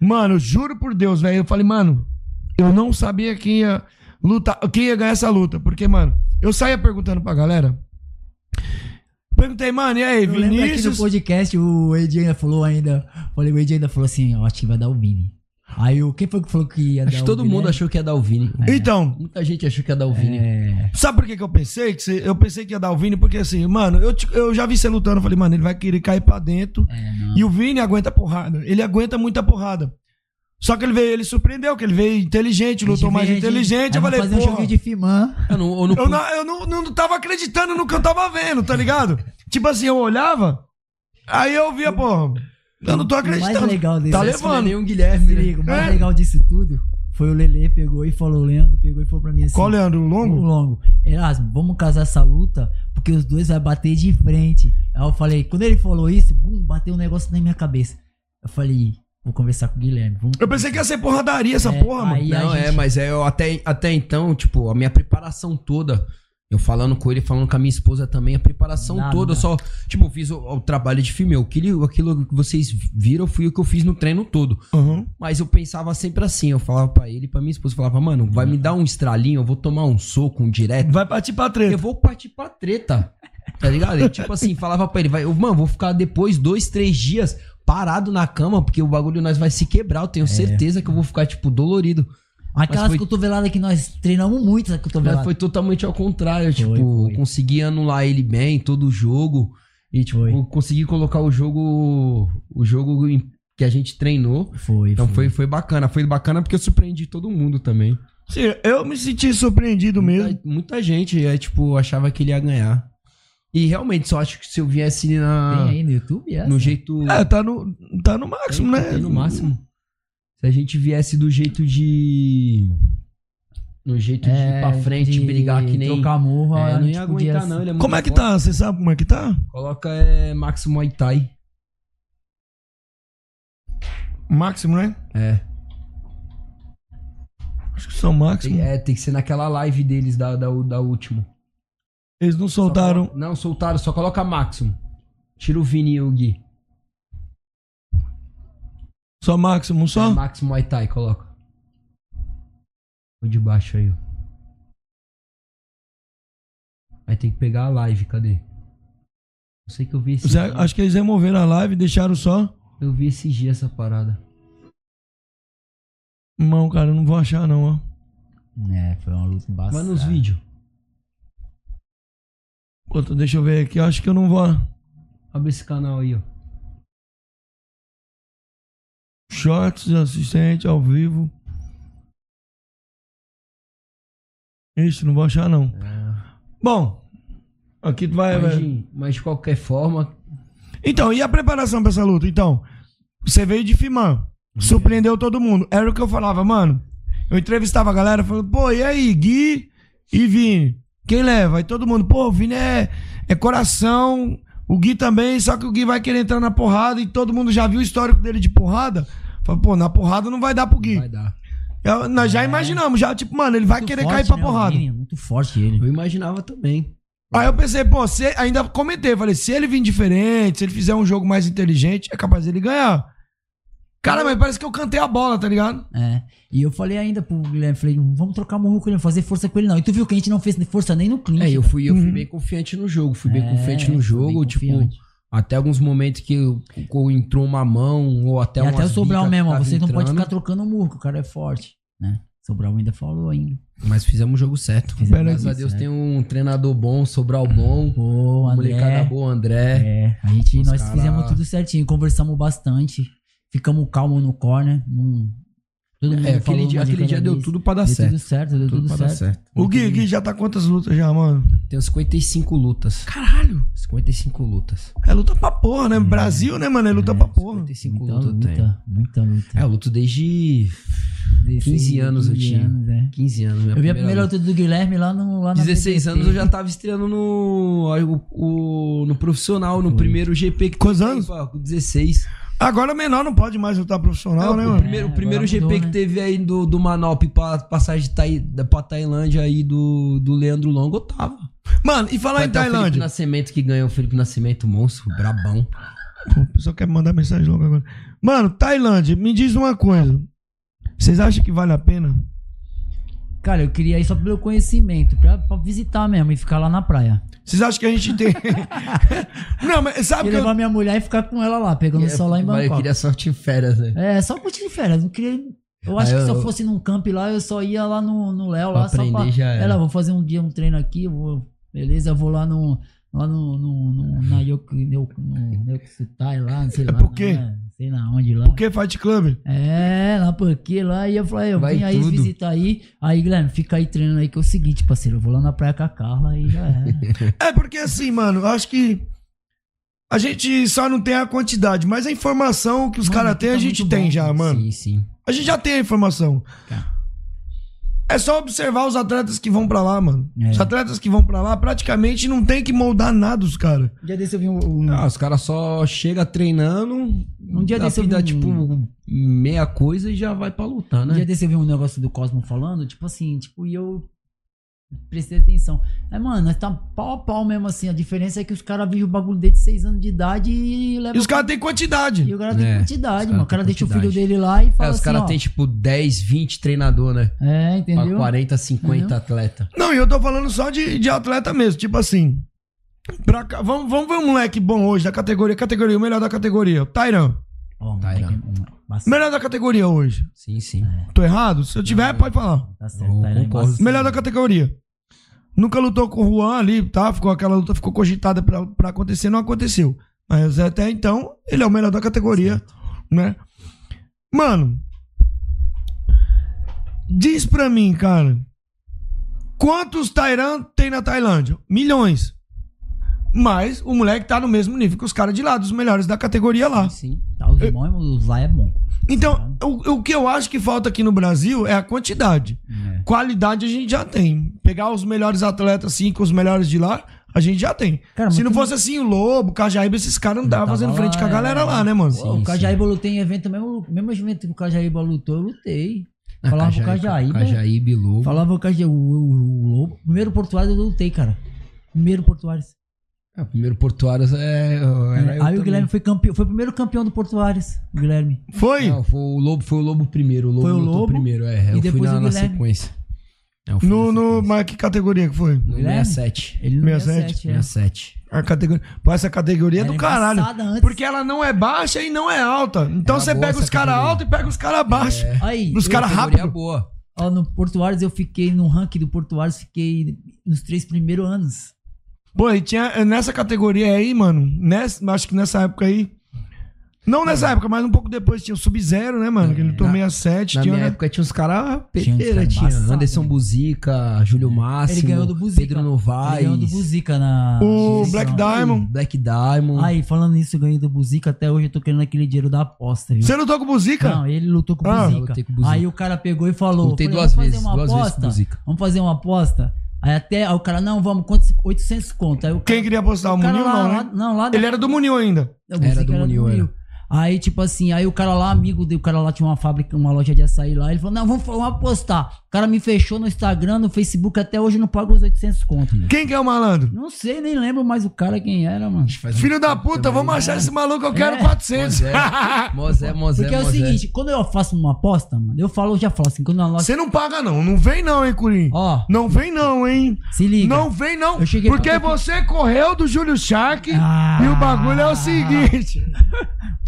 [SPEAKER 6] Mano, eu juro por Deus, velho. Eu falei, mano, eu não sabia quem ia lutar, quem ia ganhar essa luta. Porque, mano, eu saía perguntando pra galera. Perguntei, mano, e aí,
[SPEAKER 7] Eu lembro aqui no
[SPEAKER 6] Vinícius?
[SPEAKER 7] podcast, o Ed ainda falou ainda. Falei, o Ed ainda falou assim, eu acho que vai dar o Vini. Aí o quem foi que falou que ia
[SPEAKER 8] Acho
[SPEAKER 7] dar
[SPEAKER 8] que
[SPEAKER 7] o
[SPEAKER 8] todo mundo
[SPEAKER 7] Guilherme?
[SPEAKER 8] achou que ia dar o Vini.
[SPEAKER 6] Então,
[SPEAKER 8] Muita gente achou que ia dar o Vini.
[SPEAKER 7] É,
[SPEAKER 6] sabe por que, que eu pensei? Que você- eu pensei que ia dar o Vini, porque assim, mano, eu, eu já vi você lutando. Eu falei, mano, ele vai querer cair pra dentro.
[SPEAKER 7] é.
[SPEAKER 6] E o Vini aguenta porrada. Ele aguenta muita porrada. Só que ele veio, ele surpreendeu, que ele veio inteligente, lutou mais
[SPEAKER 7] Gente,
[SPEAKER 6] inteligente. Eu falei,
[SPEAKER 7] fazer um
[SPEAKER 6] porra.
[SPEAKER 7] joguinho de Fimã.
[SPEAKER 8] Eu não, eu não
[SPEAKER 6] Eu, não, eu não, não tava acreditando no que eu tava vendo, tá ligado? tipo assim, eu olhava, aí eu via, porra, eu não tô
[SPEAKER 7] O mais
[SPEAKER 6] acreditando.
[SPEAKER 7] legal desse
[SPEAKER 6] Tá
[SPEAKER 8] é
[SPEAKER 6] levando.
[SPEAKER 8] nem um Guilherme, né?
[SPEAKER 7] liga, o mais
[SPEAKER 6] É.
[SPEAKER 7] legal disso tudo foi o Lele pegou e falou, o Leandro pegou e falou pra mim assim.
[SPEAKER 6] Qual, Leandro? O
[SPEAKER 7] O
[SPEAKER 6] longo?
[SPEAKER 7] longo. Erasmo, vamos casar essa luta, porque os dois vai bater de frente. Aí eu falei, quando ele falou isso, bum, bateu um negócio na minha cabeça. Eu falei, vou conversar com o Guilherme. Vamos
[SPEAKER 6] Eu pensei que ia ser porradaria essa
[SPEAKER 7] É,
[SPEAKER 6] porra, mano.
[SPEAKER 8] Não, é,
[SPEAKER 7] gente-
[SPEAKER 8] mas é, eu até, até então, tipo, a minha preparação toda, eu falando com ele, falando com a minha esposa também, a preparação
[SPEAKER 7] Nada.
[SPEAKER 8] toda, eu só, tipo, eu fiz o, o trabalho de filme, aquilo, aquilo que vocês viram foi o que eu fiz no treino todo.
[SPEAKER 6] Uhum.
[SPEAKER 8] Mas eu pensava sempre assim, eu falava pra ele e pra minha esposa, eu falava, mano, vai me dar um estralinho, eu vou tomar um soco, um direto,
[SPEAKER 6] Vai partir pra
[SPEAKER 8] eu
[SPEAKER 6] treta.
[SPEAKER 8] vou partir pra treta. Tá ligado? Ele, tipo assim, falava pra ele, vai, eu, mano, vou ficar depois dois, três dias parado na cama, porque o bagulho nós vai se quebrar. Eu tenho certeza que eu vou ficar, tipo, dolorido.
[SPEAKER 7] Aquelas
[SPEAKER 8] foi-
[SPEAKER 7] cotoveladas que nós treinamos muito, essa
[SPEAKER 8] Mas
[SPEAKER 7] cotovelada.
[SPEAKER 8] foi totalmente ao contrário.
[SPEAKER 7] Foi,
[SPEAKER 8] tipo,
[SPEAKER 7] foi.
[SPEAKER 8] consegui anular ele bem, todo o jogo. E, tipo,
[SPEAKER 7] Foi.
[SPEAKER 8] consegui colocar o jogo. O jogo que a gente treinou.
[SPEAKER 7] Foi,
[SPEAKER 8] Então foi, foi bacana. Foi bacana porque eu surpreendi todo mundo também.
[SPEAKER 6] Sim, eu me senti surpreendido mesmo.
[SPEAKER 8] Muita, muita gente, é, tipo, achava que ele ia ganhar. E realmente, só acho que se eu viesse na,
[SPEAKER 7] Tem aí no YouTube essa?
[SPEAKER 8] no jeito.
[SPEAKER 6] É, tá no, tá no máximo, né?
[SPEAKER 8] Tem no máximo. Se a gente viesse do jeito de. No jeito de ir pra frente,
[SPEAKER 7] de
[SPEAKER 8] brigar que nem.
[SPEAKER 7] Trocar murro,
[SPEAKER 8] É, não ia aguentar, não. Ele é
[SPEAKER 6] Como é que
[SPEAKER 8] forte.
[SPEAKER 6] tá? Você sabe como é que tá?
[SPEAKER 8] Coloca é, Max Muay Thai.
[SPEAKER 6] Máximo, né?
[SPEAKER 8] É.
[SPEAKER 6] Acho que são máximo.
[SPEAKER 8] Tem, é, tem que ser naquela live deles da, da, da última.
[SPEAKER 6] Eles não soltaram.
[SPEAKER 8] coloca- não, soltaram, só coloca Máximo. Tira o Vini e o Gui.
[SPEAKER 6] Só máximo, só?
[SPEAKER 8] É, Máximo Muay Thai, coloca. O de baixo aí, ó. Aí tem que pegar a live, cadê? Eu sei que eu vi esse
[SPEAKER 6] Zé-
[SPEAKER 8] dia.
[SPEAKER 6] acho que eles removeram a live e deixaram só.
[SPEAKER 8] Eu vi esses dias essa parada.
[SPEAKER 6] Não, cara, eu não vou achar, não, ó.
[SPEAKER 7] É, foi uma luta embaçada.
[SPEAKER 8] Vai nos vídeos.
[SPEAKER 6] Puta, deixa eu ver aqui. eu Acho que eu não vou.
[SPEAKER 8] Abre esse canal aí, ó.
[SPEAKER 6] Shorts, assistente, ao vivo. Ixi, não vou achar, não. Bom, aqui tu vai.
[SPEAKER 8] Mas
[SPEAKER 6] vai-
[SPEAKER 8] de, mas de qualquer forma,
[SPEAKER 6] Então, e a preparação pra essa luta? Então, você veio de Fimã, surpreendeu todo mundo. Era o que eu falava, mano. Eu entrevistava a galera, falando, pô, e aí, Gui e Vini. Quem leva? Aí todo mundo, pô, o Vini é, é coração, o Gui também, só que o Gui vai querer entrar na porrada e todo mundo já viu o histórico dele de porrada. Fala, pô, na porrada não vai dar pro Gui.
[SPEAKER 8] Vai dar.
[SPEAKER 6] Eu- nós já imaginamos, já, tipo, mano, ele vai
[SPEAKER 7] Muito
[SPEAKER 6] querer
[SPEAKER 7] forte,
[SPEAKER 6] cair pra
[SPEAKER 7] né, o
[SPEAKER 6] porrada.
[SPEAKER 7] Vini, muito forte ele.
[SPEAKER 8] Eu imaginava também.
[SPEAKER 6] Aí eu pensei, pô, se, ainda comentei, falei, se ele vir diferente, se ele fizer um jogo mais inteligente, é capaz dele ganhar. Cara, mas parece que eu cantei a bola, tá ligado?
[SPEAKER 7] É. E eu falei ainda pro Guilherme, falei, vamos trocar murro com ele, não fazer força com ele não. E tu viu que a gente não fez força nem no clinch.
[SPEAKER 8] É, eu fui, eu fui bem confiante no jogo. Fui bem
[SPEAKER 7] É,
[SPEAKER 8] confiante no jogo.
[SPEAKER 7] bem
[SPEAKER 8] Tipo,
[SPEAKER 7] confiante.
[SPEAKER 8] até alguns momentos que eu- entrou uma mão, ou até
[SPEAKER 7] e até o Sobral mesmo, vocês não podem
[SPEAKER 8] entrando,
[SPEAKER 7] ficar trocando murro, que o cara é forte, né? Sobral ainda falou ainda.
[SPEAKER 8] Mas fizemos o jogo certo.
[SPEAKER 7] Fizemos
[SPEAKER 8] Graças a Deus
[SPEAKER 7] certo.
[SPEAKER 8] tem um treinador bom, Sobral bom,
[SPEAKER 7] Pô, André.
[SPEAKER 8] molecada boa, André.
[SPEAKER 7] É, a gente,
[SPEAKER 8] Os
[SPEAKER 7] nós
[SPEAKER 8] cara-
[SPEAKER 7] fizemos tudo certinho, conversamos bastante, ficamos calmos no corner, não... Todo mundo
[SPEAKER 8] É, aquele
[SPEAKER 7] falou
[SPEAKER 8] dia, aquele dia deu tudo pra dar
[SPEAKER 7] Deu
[SPEAKER 8] certo.
[SPEAKER 7] tudo certo, deu tudo,
[SPEAKER 8] dar
[SPEAKER 7] certo.
[SPEAKER 8] certo.
[SPEAKER 6] O Gui, Gui já tá quantas lutas já, mano?
[SPEAKER 8] Tem uns 55 lutas.
[SPEAKER 6] Caralho!
[SPEAKER 8] 55 lutas.
[SPEAKER 6] É luta pra porra, né? Brasil, né, mano? É luta pra porra.
[SPEAKER 8] 55
[SPEAKER 7] Muita
[SPEAKER 8] lutas eu tenho.
[SPEAKER 7] luta, muita luta.
[SPEAKER 8] É, eu luto desde 15 anos eu
[SPEAKER 7] 15
[SPEAKER 8] tinha.
[SPEAKER 7] anos, é.
[SPEAKER 8] 15 anos. Minha
[SPEAKER 7] Eu vi a
[SPEAKER 8] primeira luta.
[SPEAKER 7] do Guilherme lá, no, lá na
[SPEAKER 8] 16
[SPEAKER 7] BBT.
[SPEAKER 8] anos eu já tava estreando no, o, o- no profissional, no primeiro GP que
[SPEAKER 6] Quantos anos?
[SPEAKER 8] pô, Com 16.
[SPEAKER 6] Agora menor não pode mais lutar profissional,
[SPEAKER 8] É,
[SPEAKER 6] né,
[SPEAKER 8] o
[SPEAKER 6] mano?
[SPEAKER 8] primeiro, o
[SPEAKER 7] É,
[SPEAKER 8] primeiro
[SPEAKER 7] agora
[SPEAKER 8] GP
[SPEAKER 7] mudou,
[SPEAKER 8] que
[SPEAKER 7] né?
[SPEAKER 8] teve aí do, do Manop pra passagem de Tai, da, pra Tailândia aí do, do Leandro Longo, eu tava.
[SPEAKER 6] Mano, e falar em
[SPEAKER 8] até o Felipe
[SPEAKER 6] Tailândia.
[SPEAKER 8] Nascimento que ganhou o Felipe Nascimento, monstro, brabão.
[SPEAKER 6] Pô, o pessoal quer me mandar mensagem logo agora. Mano, Tailândia, me diz uma coisa. Vocês acham que vale a pena?
[SPEAKER 7] Cara, eu queria ir só pelo conhecimento, pra, pra visitar mesmo e ficar lá na praia.
[SPEAKER 6] Vocês acham que a gente tem. <laughs> não, mas sabe
[SPEAKER 7] Queria
[SPEAKER 6] que eu...
[SPEAKER 7] levar minha mulher e ficar com ela lá, pegando sol lá em
[SPEAKER 8] Mas Eu
[SPEAKER 7] Bangkok.
[SPEAKER 8] queria sorte em férias, né?
[SPEAKER 7] É, só curtir de férias. Não queria. Eu acho
[SPEAKER 8] Ah,
[SPEAKER 7] que se
[SPEAKER 8] eu-
[SPEAKER 7] eu fosse num camp lá, eu só ia lá no no Léo,
[SPEAKER 8] Pra
[SPEAKER 7] lá só pra.
[SPEAKER 8] aprender já era.
[SPEAKER 7] Ela, vou fazer um dia um treino aqui, eu vou. Beleza, eu vou lá no. Lá no. no, no na Yoku. No, no Yokusutai lá, sei
[SPEAKER 6] É
[SPEAKER 7] lá.
[SPEAKER 6] por quê?
[SPEAKER 7] Sei lá onde lá.
[SPEAKER 6] Por que Fight Club?
[SPEAKER 7] É, lá porque lá. E eu falei, eu
[SPEAKER 8] Vai
[SPEAKER 7] vim aí
[SPEAKER 8] tudo.
[SPEAKER 7] visitar aí. Aí, Guilherme, fica aí treinando aí que é o seguinte, parceiro. Eu vou lá na praia com a Carla e já é. <laughs>
[SPEAKER 6] É porque assim, mano, eu acho que. A gente só não tem a quantidade, mas a informação que os caras têm, a
[SPEAKER 7] tá
[SPEAKER 6] gente
[SPEAKER 7] muito
[SPEAKER 6] tem
[SPEAKER 7] bom.
[SPEAKER 6] já, mano.
[SPEAKER 8] Sim, sim.
[SPEAKER 6] A gente já tem a informação.
[SPEAKER 7] Tá.
[SPEAKER 6] É só observar os atletas que vão pra lá, mano.
[SPEAKER 7] É.
[SPEAKER 6] Os atletas que vão pra lá praticamente não tem que moldar nada os caras.
[SPEAKER 7] Um dia desse eu vi um. um-
[SPEAKER 8] Ah, os caras só chegam treinando,
[SPEAKER 7] Um dia desse eu
[SPEAKER 8] dá
[SPEAKER 7] vi um-
[SPEAKER 8] tipo meia coisa e já vai pra lutar,
[SPEAKER 7] Um
[SPEAKER 8] né?
[SPEAKER 7] dia desse eu vi um negócio do Cosmo falando, tipo assim, tipo, e eu prestei atenção. Aí, mano, nós tá pau a pau mesmo assim. A diferença é que os caras vivem o bagulho desde 6 anos de idade e levam.
[SPEAKER 6] E os caras têm
[SPEAKER 7] E
[SPEAKER 6] quantidade.
[SPEAKER 7] o cara tem
[SPEAKER 8] É,
[SPEAKER 7] quantidade, mano. O
[SPEAKER 8] cara
[SPEAKER 7] deixa o filho
[SPEAKER 8] quantidade.
[SPEAKER 7] dele lá e fala
[SPEAKER 8] É, os
[SPEAKER 7] assim,
[SPEAKER 8] caras têm tipo 10, 20 treinador, né?
[SPEAKER 7] É,
[SPEAKER 8] Pra
[SPEAKER 7] entendeu?
[SPEAKER 8] 40, 50
[SPEAKER 7] Entendeu?
[SPEAKER 8] atleta.
[SPEAKER 6] Não, e eu tô falando só de, de atleta mesmo. Tipo assim. Pra, vamos, vamos ver um moleque bom hoje da categoria. Categoria, o melhor da categoria. O
[SPEAKER 7] Um- bastante.
[SPEAKER 6] Melhor da categoria hoje.
[SPEAKER 8] Sim, sim.
[SPEAKER 6] Tô errado? Se eu tiver, pode falar.
[SPEAKER 7] Tá certo, Tairan é.
[SPEAKER 6] Melhor da categoria. Nunca lutou com o Juan ali, tá? Ficou aquela luta, ficou cogitada pra, pra acontecer, não aconteceu. Mas até então, ele é o melhor da categoria, né? Mano, diz pra mim, cara, quantos Tairan tem na Tailândia? Milhões. Mas o moleque tá no mesmo nível que os caras de lá, dos melhores da categoria lá.
[SPEAKER 8] Sim.
[SPEAKER 7] Tá, os bons, os lá é bom.
[SPEAKER 6] Então, o, o que eu acho que falta aqui no Brasil é a quantidade.
[SPEAKER 7] É.
[SPEAKER 6] Qualidade a gente já tem. Pegar os melhores atletas, assim, com os melhores de lá, a gente já tem.
[SPEAKER 7] Cara,
[SPEAKER 6] Se não fosse assim, o Lobo, o Cajaíba, esses caras não estavam
[SPEAKER 7] tava
[SPEAKER 6] fazendo frente
[SPEAKER 7] lá,
[SPEAKER 6] com a galera
[SPEAKER 7] é.
[SPEAKER 6] lá, né, mano?
[SPEAKER 7] Pô, o Cajaíba eu lutei em evento, mesmo, mesmo evento que o Cajaíba lutou, eu lutei. Falava pro Cajaíba.
[SPEAKER 8] Cajaíba e Lobo.
[SPEAKER 7] Falava o Cajaíba, o, o, o Lobo. Primeiro portuário eu lutei, cara. Primeiro portuário.
[SPEAKER 8] Ah, primeiro Portuários é. era eu
[SPEAKER 7] aí o. Guilherme foi campeão, foi o primeiro campeão do Portuários, o Guilherme.
[SPEAKER 6] Foi?
[SPEAKER 8] Não, foi o Lobo, foi o Lobo primeiro. O Lobo
[SPEAKER 7] Foi o Lobo,
[SPEAKER 8] primeiro, é.
[SPEAKER 7] e
[SPEAKER 8] Eu
[SPEAKER 7] depois
[SPEAKER 8] fui na,
[SPEAKER 7] o
[SPEAKER 8] na sequência. É, eu fui
[SPEAKER 6] No,
[SPEAKER 8] na
[SPEAKER 6] no, mas que categoria que foi?
[SPEAKER 8] No
[SPEAKER 7] Guilherme?
[SPEAKER 8] 67.
[SPEAKER 7] Ele no
[SPEAKER 6] 67,
[SPEAKER 7] 67, é.
[SPEAKER 8] 67.
[SPEAKER 6] A categoria. Pô, essa categoria é do caralho.
[SPEAKER 7] embaçada antes.
[SPEAKER 6] Porque ela não é baixa e não é alta. Então
[SPEAKER 8] Era
[SPEAKER 6] você pega os caras altos e pega os caras baixos.
[SPEAKER 7] Aí,
[SPEAKER 6] Os caras
[SPEAKER 8] Categoria
[SPEAKER 6] rápido.
[SPEAKER 8] boa.
[SPEAKER 7] ó, no Portuários eu fiquei no ranking do Portuários, fiquei nos três primeiros anos.
[SPEAKER 6] Pô, e tinha nessa categoria aí, mano, nessa, acho que nessa época aí. Não nessa época, mas um pouco depois tinha o Sub-Zero, né, mano? Que ele tomou 67.
[SPEAKER 8] Na
[SPEAKER 6] Tinha,
[SPEAKER 8] minha
[SPEAKER 6] né?
[SPEAKER 8] época tinha uns caras
[SPEAKER 7] Tinha uns
[SPEAKER 8] peteira,
[SPEAKER 7] cara
[SPEAKER 8] tinha. Anderson
[SPEAKER 7] né?
[SPEAKER 8] Buzica, Júlio Máximo,
[SPEAKER 7] Ele ganhou do Buzica.
[SPEAKER 8] Pedro
[SPEAKER 7] Ele
[SPEAKER 8] Novaes,
[SPEAKER 7] ganhou do Buzica na.
[SPEAKER 6] O
[SPEAKER 7] direção.
[SPEAKER 6] Black Diamond.
[SPEAKER 8] Black Diamond.
[SPEAKER 7] Aí, falando nisso, eu ganhei do Buzica. Até hoje eu tô querendo aquele dinheiro da aposta, viu?
[SPEAKER 6] Você lutou com o Buzica?
[SPEAKER 7] Não, ele lutou com o
[SPEAKER 6] Ah,
[SPEAKER 7] Buzica.
[SPEAKER 8] lutei com o Buzica.
[SPEAKER 7] Aí o cara pegou e falou:
[SPEAKER 8] Lutei
[SPEAKER 7] falei,
[SPEAKER 8] duas
[SPEAKER 7] vamos
[SPEAKER 8] vezes,
[SPEAKER 7] fazer uma
[SPEAKER 8] duas vezes com o
[SPEAKER 7] aposta.
[SPEAKER 8] Buzica.
[SPEAKER 7] Vamos fazer uma aposta. Aí até aí o cara, não, vamos, quantos? 800 conto. Aí o
[SPEAKER 6] Quem queria apostar? O
[SPEAKER 7] cara
[SPEAKER 6] Munil
[SPEAKER 7] lá,
[SPEAKER 6] não,
[SPEAKER 7] lá-
[SPEAKER 6] né?
[SPEAKER 7] não, lá da-
[SPEAKER 6] Ele era do Munil ainda.
[SPEAKER 7] Eu pensei
[SPEAKER 8] Era do Munil, era.
[SPEAKER 7] Aí, tipo assim, aí o cara lá, amigo dele, o cara lá tinha uma fábrica, uma loja de açaí lá. Ele falou: Não, vamos, vamos apostar. O cara me fechou no Instagram, no Facebook, até hoje não paga os 800 conto.
[SPEAKER 6] Quem que é o malandro?
[SPEAKER 7] Não sei, nem lembro mais o cara quem era, mano.
[SPEAKER 6] Filho da puta, vamos achar esse maluco, eu quero
[SPEAKER 7] É.
[SPEAKER 6] 400.
[SPEAKER 8] Mosé, Mosé,
[SPEAKER 7] Porque é o seguinte, quando eu faço uma aposta, mano, eu falo, eu já falo assim, quando a loja.
[SPEAKER 6] Você não paga não, não vem não, hein, Curim?
[SPEAKER 7] Ó,
[SPEAKER 6] Não vem não, hein?
[SPEAKER 7] se liga.
[SPEAKER 6] Não vem não,
[SPEAKER 7] Eu cheguei
[SPEAKER 6] porque
[SPEAKER 7] pra-
[SPEAKER 6] você correu do Júlio Shark
[SPEAKER 7] Ah.
[SPEAKER 6] e o bagulho é o seguinte. <laughs>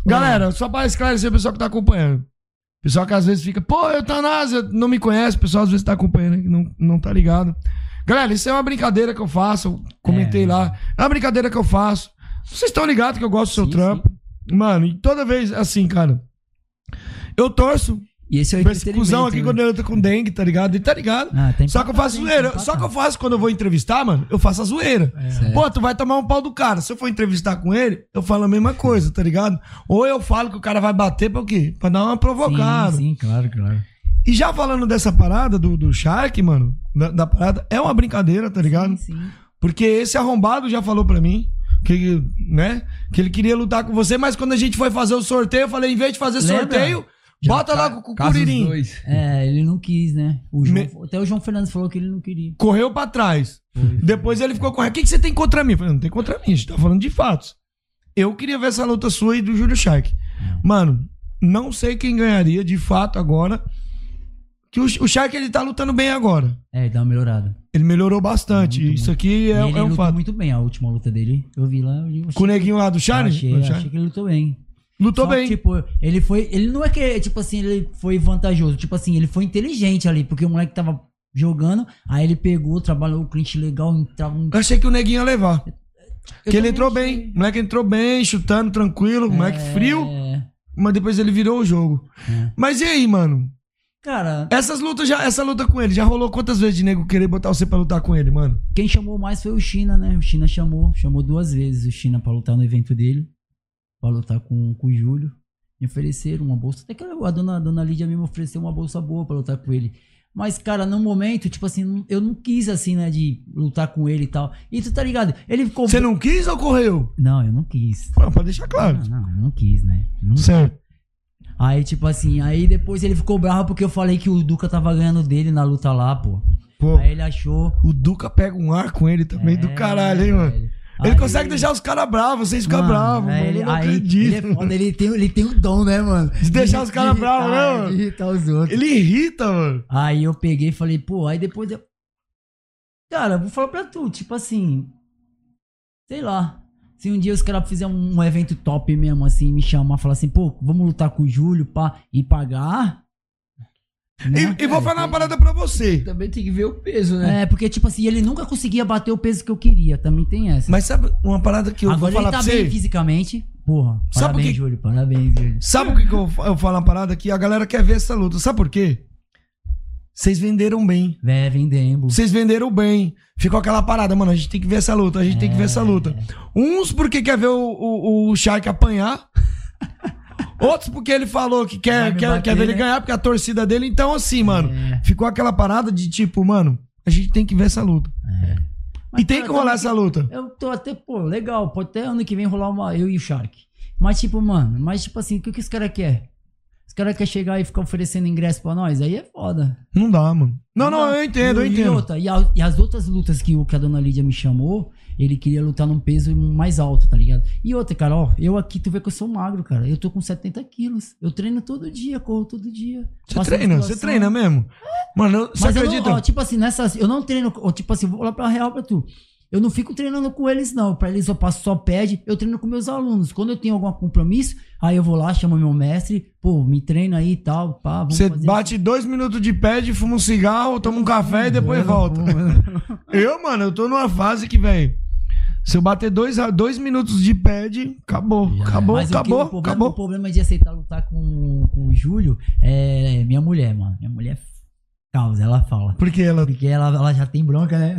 [SPEAKER 6] Galera, só pra esclarecer o pessoal que tá acompanhando. Pessoal que às vezes fica, pô, Eutanásia, não me conhece, o pessoal às vezes tá acompanhando, que não, não tá ligado. Galera, isso é uma brincadeira que eu faço, eu comentei
[SPEAKER 7] É.
[SPEAKER 6] lá. É uma brincadeira que eu faço. Vocês estão ligados que eu gosto do seu
[SPEAKER 7] Sim,
[SPEAKER 6] trampo. Mano, e toda vez, assim, cara, eu torço
[SPEAKER 8] E esse é o
[SPEAKER 6] esse cuzão aqui
[SPEAKER 8] né?
[SPEAKER 6] quando eu tô com dengue, tá ligado? E tá ligado?
[SPEAKER 7] Ah,
[SPEAKER 6] Só que eu faço zoeira. Só que eu faço quando eu vou entrevistar, mano, eu faço a zoeira.
[SPEAKER 8] Certo.
[SPEAKER 6] Pô, tu vai tomar um pau do cara. Se eu for entrevistar com ele, eu falo a mesma coisa, tá ligado? Ou eu falo que o cara vai bater pra o quê? Pra dar uma provocada.
[SPEAKER 7] Sim, sim, claro, claro.
[SPEAKER 6] E já falando dessa parada do, do Shark, mano, da, da parada, é uma brincadeira, tá ligado?
[SPEAKER 7] Sim, sim.
[SPEAKER 6] Porque esse arrombado já falou pra mim que, né, que ele queria lutar com você, mas quando a gente foi fazer o sorteio, eu falei, em vez de fazer
[SPEAKER 7] Lembra?
[SPEAKER 6] sorteio,
[SPEAKER 8] Já
[SPEAKER 6] bota
[SPEAKER 8] ca-
[SPEAKER 6] lá com o Curirim.
[SPEAKER 8] dois.
[SPEAKER 7] É, ele não quis, né? O João-
[SPEAKER 6] Me-
[SPEAKER 7] Até o João Fernandes falou que ele não queria.
[SPEAKER 6] Correu pra trás. Depois ele ficou com. O que, que você tem contra mim? Eu falei, não tem contra mim, a gente tá falando de fatos. Eu queria ver essa luta sua e do Júlio Shark. Mano, não sei quem ganharia de fato agora. Que o, o Shark ele tá lutando bem agora.
[SPEAKER 7] É, ele dá uma melhorada.
[SPEAKER 6] Ele melhorou bastante.
[SPEAKER 7] Muito,
[SPEAKER 6] Isso aqui é,
[SPEAKER 7] ele
[SPEAKER 6] é um
[SPEAKER 7] lutou
[SPEAKER 6] fato.
[SPEAKER 7] muito bem a última luta dele. Eu vi lá. Eu achei,
[SPEAKER 6] Com o neguinho lá do Charlie?
[SPEAKER 7] achei, achei que ele lutou bem.
[SPEAKER 6] Lutou
[SPEAKER 7] Só
[SPEAKER 6] bem.
[SPEAKER 7] tipo, ele foi. Ele não é que, tipo assim, ele foi vantajoso. Tipo assim, ele foi inteligente ali, porque o moleque tava jogando, aí ele pegou, trabalhou o cliente legal, entrava um.
[SPEAKER 6] Eu achei que o neguinho ia levar.
[SPEAKER 7] Eu
[SPEAKER 6] que ele entrou
[SPEAKER 7] achei.
[SPEAKER 6] bem. O moleque entrou bem, chutando, tranquilo. O moleque frio.
[SPEAKER 7] É,
[SPEAKER 6] Mas depois ele virou o jogo.
[SPEAKER 7] É.
[SPEAKER 6] Mas e aí, mano?
[SPEAKER 7] Cara,
[SPEAKER 6] Essas lutas já, essa luta com ele, já rolou quantas vezes de nego querer botar você pra lutar com ele, mano?
[SPEAKER 7] quem chamou mais foi o China, né? O China chamou, chamou duas vezes o China pra lutar no evento dele, Pra lutar com, com o Júlio. Me ofereceram uma bolsa. Até que a dona, a dona Lídia me ofereceu uma bolsa boa pra lutar com ele. Mas, cara, no momento, tipo assim, eu não quis, assim, né, de lutar com ele e tal. E tu tá ligado? Ele ficou.
[SPEAKER 6] Você não quis ou correu?
[SPEAKER 7] Não, eu não quis.
[SPEAKER 6] Não, pode deixar claro.
[SPEAKER 7] Não, não, eu não quis, né? Não
[SPEAKER 6] Certo.
[SPEAKER 7] Aí, tipo assim, aí depois ele ficou bravo porque eu falei que o Duca tava ganhando dele na luta lá, pô.
[SPEAKER 6] Pô,
[SPEAKER 7] Aí ele achou.
[SPEAKER 6] o Duca pega um ar com ele também do
[SPEAKER 7] É,
[SPEAKER 6] caralho, hein, mano?
[SPEAKER 7] velho.
[SPEAKER 6] Ele
[SPEAKER 7] Aí-
[SPEAKER 6] consegue deixar os caras bravos, vocês ficam bravos, mano.
[SPEAKER 7] ele-
[SPEAKER 6] Eu não
[SPEAKER 7] aí
[SPEAKER 6] acredito.
[SPEAKER 7] Ele é foda, ele tem, ele tem o dom, né, mano?
[SPEAKER 6] De deixar os caras bravos, né, mano?
[SPEAKER 7] De irritar os outros.
[SPEAKER 6] Ele irrita, mano.
[SPEAKER 7] Aí eu peguei e falei, pô, aí depois eu. Cara, vou falar pra tu, tipo assim. Sei lá. Se um dia os caras fizerem um evento top mesmo, assim, me chamar, falar assim, pô, vamos lutar com o Júlio, pá, e pagar. Né?
[SPEAKER 6] E, e vou falar uma parada pra você.
[SPEAKER 8] Também tem que ver o peso, né?
[SPEAKER 7] É, porque, tipo assim, ele nunca conseguia bater o peso que eu queria. Também tem essa.
[SPEAKER 6] Mas sabe uma parada que eu
[SPEAKER 7] Agora
[SPEAKER 6] vou falar
[SPEAKER 7] ele tá
[SPEAKER 6] pra
[SPEAKER 7] bem
[SPEAKER 6] você?
[SPEAKER 7] fisicamente. Porra,
[SPEAKER 6] Sabe por
[SPEAKER 7] parabéns,
[SPEAKER 6] que-
[SPEAKER 7] Júlio. Parabéns, Júlio.
[SPEAKER 6] Sabe o que, que eu, eu falo uma parada que a galera quer ver essa luta? Sabe por quê? Vocês venderam bem.
[SPEAKER 7] Vé, vendemos.
[SPEAKER 6] Vocês venderam bem. Ficou aquela parada, mano. A gente tem que ver essa luta. A gente tem que ver essa luta. Uns porque quer ver o, o, o Shark apanhar. <laughs> Outros porque ele falou que quer, quer,
[SPEAKER 7] bater,
[SPEAKER 6] quer ver ele
[SPEAKER 7] né?
[SPEAKER 6] ganhar, porque a torcida dele. Então, assim, mano,
[SPEAKER 7] É.
[SPEAKER 6] ficou aquela parada de tipo, mano, a gente tem que ver essa luta.
[SPEAKER 7] Mas,
[SPEAKER 6] e tem
[SPEAKER 7] cara,
[SPEAKER 6] que rolar essa luta.
[SPEAKER 7] Eu tô até, pô, legal. Pode até ano que vem rolar uma. Eu e o Shark. Mas, tipo, mano, mas, tipo assim, o que, que os caras querem? Os caras querem chegar e ficar oferecendo ingresso pra nós? Aí é foda.
[SPEAKER 6] Não dá, mano. Não, não,
[SPEAKER 7] dá.
[SPEAKER 6] eu entendo, eu
[SPEAKER 7] E- E,
[SPEAKER 6] entendo.
[SPEAKER 7] outra, e, a- e as outras lutas que, o, que a dona Lídia me chamou, ele queria lutar num peso mais alto, tá ligado? E outra, cara, ó, eu aqui, tu vê que eu sou magro, cara. Eu tô com 70 quilos. Eu treino todo dia, corro todo dia.
[SPEAKER 6] Você treina, você treina mesmo. Mano, eu- você
[SPEAKER 7] Mas eu
[SPEAKER 6] acredita?
[SPEAKER 7] não, ó, tipo assim, nessas. Eu não treino. ó, Tipo assim, vou lá pra real pra tu. Eu não fico treinando com eles, não. Pra eles eu passo só pede. Eu treino com meus alunos. Quando eu tenho algum compromisso, aí eu vou lá, chamo meu mestre, pô, me treina aí e tal. Pá, vamos
[SPEAKER 6] Você bate dois minutos de pad, fuma um cigarro, toma um café e depois volta. <laughs> Eu, mano, eu tô numa fase que, velho. Se eu bater dois, dois minutos de pad, acabou. Acabou,
[SPEAKER 7] Mas o que-
[SPEAKER 6] acabou,
[SPEAKER 7] o, problema,
[SPEAKER 6] acabou.
[SPEAKER 7] o problema de aceitar lutar com, com o Júlio é minha mulher, mano. Minha mulher é causa, ela fala.
[SPEAKER 6] Porque ela.
[SPEAKER 7] Porque ela, ela já tem bronca, né?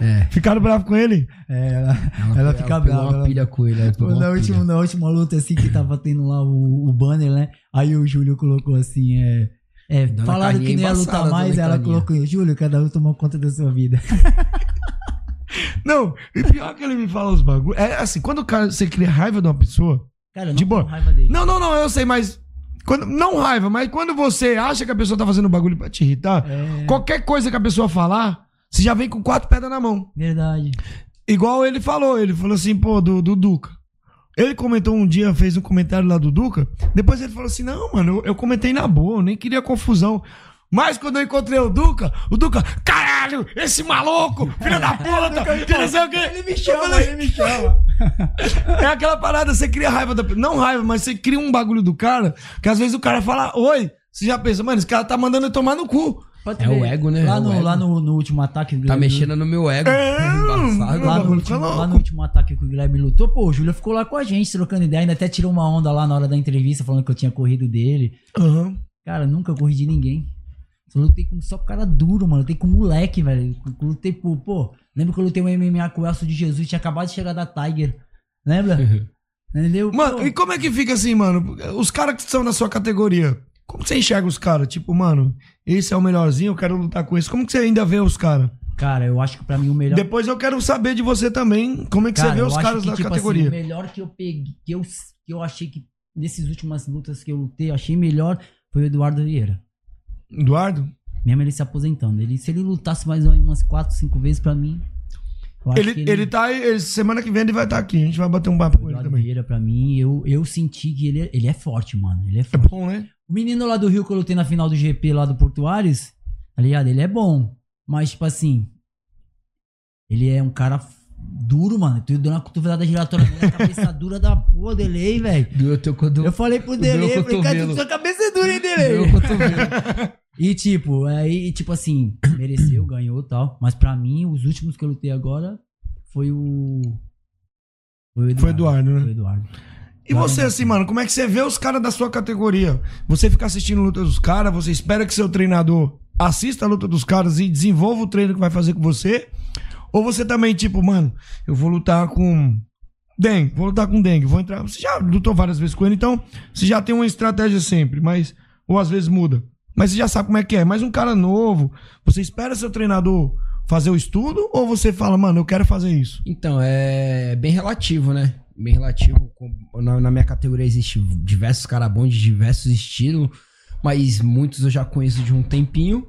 [SPEAKER 8] É.
[SPEAKER 6] Ficaram bravos com ele?
[SPEAKER 7] É, ela, ela fica
[SPEAKER 8] pegou
[SPEAKER 7] brava.
[SPEAKER 8] uma
[SPEAKER 7] ela-
[SPEAKER 8] pilha com ele. ela
[SPEAKER 7] na, última,
[SPEAKER 8] pilha.
[SPEAKER 7] na última luta, assim, que tava tendo lá o, o banner, né? Aí o Júlio colocou assim, é. É,
[SPEAKER 8] Dona
[SPEAKER 7] falaram que não ia lutar mais, ela colocou, Júlio, cada um tomou conta da sua vida. <laughs>
[SPEAKER 6] Não, e pior que ele me fala os bagulhos. É assim, quando o cara, você cria raiva de uma pessoa.
[SPEAKER 7] Cara, eu não
[SPEAKER 6] de boa.
[SPEAKER 7] raiva dele.
[SPEAKER 6] Não, não, não, eu sei, mas. Quando, não raiva, mas quando você acha que a pessoa tá fazendo bagulho pra te irritar,
[SPEAKER 7] É.
[SPEAKER 6] qualquer coisa que a pessoa falar, você já vem com quatro pedras na mão.
[SPEAKER 7] Verdade.
[SPEAKER 6] Igual ele falou, ele falou assim, pô, do, do Duca. Ele comentou um dia, fez um comentário lá do Duca. Depois ele falou assim: não, mano, eu, eu comentei na boa, eu nem queria confusão. Mas quando eu encontrei o Duca, o Duca, caralho, esse maluco, filho da puta, que não sei o quê. Ele me chama, ele me chama. <laughs> É aquela parada, você cria raiva da Não raiva, mas você cria um bagulho do cara, que às vezes o cara fala, oi, você já pensa, mano, esse cara tá mandando eu tomar no cu.
[SPEAKER 7] Pode
[SPEAKER 8] É
[SPEAKER 7] ver.
[SPEAKER 8] o ego, né?
[SPEAKER 7] Lá,
[SPEAKER 8] É
[SPEAKER 7] no,
[SPEAKER 8] ego.
[SPEAKER 7] lá no, no último ataque.
[SPEAKER 8] Tá
[SPEAKER 7] Guilherme
[SPEAKER 8] mexendo no meu ego.
[SPEAKER 6] É, <laughs>
[SPEAKER 8] Embaçado.
[SPEAKER 7] Lá no, último,
[SPEAKER 6] tá
[SPEAKER 7] lá no último ataque que o Guilherme lutou, pô, o Júlio ficou lá com a gente, trocando ideia, ainda até tirou uma onda lá na hora da entrevista, falando que eu tinha corrido dele.
[SPEAKER 6] Aham.
[SPEAKER 7] Cara, nunca corri de ninguém. Só lutei com só cara duro, mano. Lutei com moleque, velho. Lutei por, pô. Lembra que eu lutei um MMA com o Elcio de Jesus, tinha acabado de chegar da Tiger. Lembra? <laughs> Entendeu?
[SPEAKER 6] Mano,
[SPEAKER 7] Pô,
[SPEAKER 6] e como é que fica assim, mano? Os caras que são na sua categoria, como você enxerga os caras? Tipo, mano, esse é o melhorzinho, eu quero lutar com esse. Como que você ainda vê os caras?
[SPEAKER 7] Cara, eu acho que pra mim o melhor.
[SPEAKER 6] Depois eu quero saber de você também, como é que você vê os caras
[SPEAKER 7] que,
[SPEAKER 6] da
[SPEAKER 7] tipo
[SPEAKER 6] categoria.
[SPEAKER 7] Assim, o melhor que eu peguei, que eu, que eu achei que nesses últimas lutas que eu lutei, eu achei melhor foi o Eduardo Vieira.
[SPEAKER 6] Eduardo?
[SPEAKER 7] Mesmo ele se aposentando. Ele, se ele lutasse mais umas 4, 5 vezes pra mim.
[SPEAKER 6] Ele,
[SPEAKER 7] que
[SPEAKER 6] ele... tá aí, ele- semana que vem ele vai estar aqui, a gente vai bater um papo com ele também.
[SPEAKER 7] Vieira, pra mim, eu, eu senti que ele, é- ele é forte, mano. Ele é
[SPEAKER 6] É
[SPEAKER 7] forte.
[SPEAKER 6] bom, né?
[SPEAKER 7] O menino lá do Rio que eu lutei na final do GP lá do Portuários, tá ligado? Ele é bom. Mas, tipo assim. Ele é um cara duro, mano. Tu deu uma cotovelada giratória nele, a cabeça <laughs> dura da porra dele aí, velho. Eu falei pro eu falei, cara, sua cabeça é dura, hein,
[SPEAKER 8] cotovelo. <laughs>
[SPEAKER 7] E tipo, aí, tipo assim, <clears throat> mereceu, ganhou e tal. Mas pra mim, os últimos que eu lutei agora foi o. Foi o Eduardo.
[SPEAKER 6] Foi Eduardo, né?
[SPEAKER 7] Foi o Eduardo.
[SPEAKER 6] E você, assim, mano, como é que você vê os caras da sua categoria? Você fica assistindo a luta dos caras, você espera que seu treinador assista a luta dos caras e desenvolva o treino que vai fazer com você? Ou você também, tipo, mano, eu vou lutar com Dengue, vou lutar com Dengue, vou entrar. Você já lutou várias vezes com ele, então você já tem uma estratégia sempre, mas. Ou às vezes muda. Mas você já sabe como é que é. Mas um cara novo, você espera seu treinador fazer o estudo ou você fala, mano, eu quero fazer isso?
[SPEAKER 8] Então, é bem relativo, né? Bem relativo. Na, na minha categoria existe diversos caras bons de diversos estilos, mas muitos eu já conheço de um tempinho.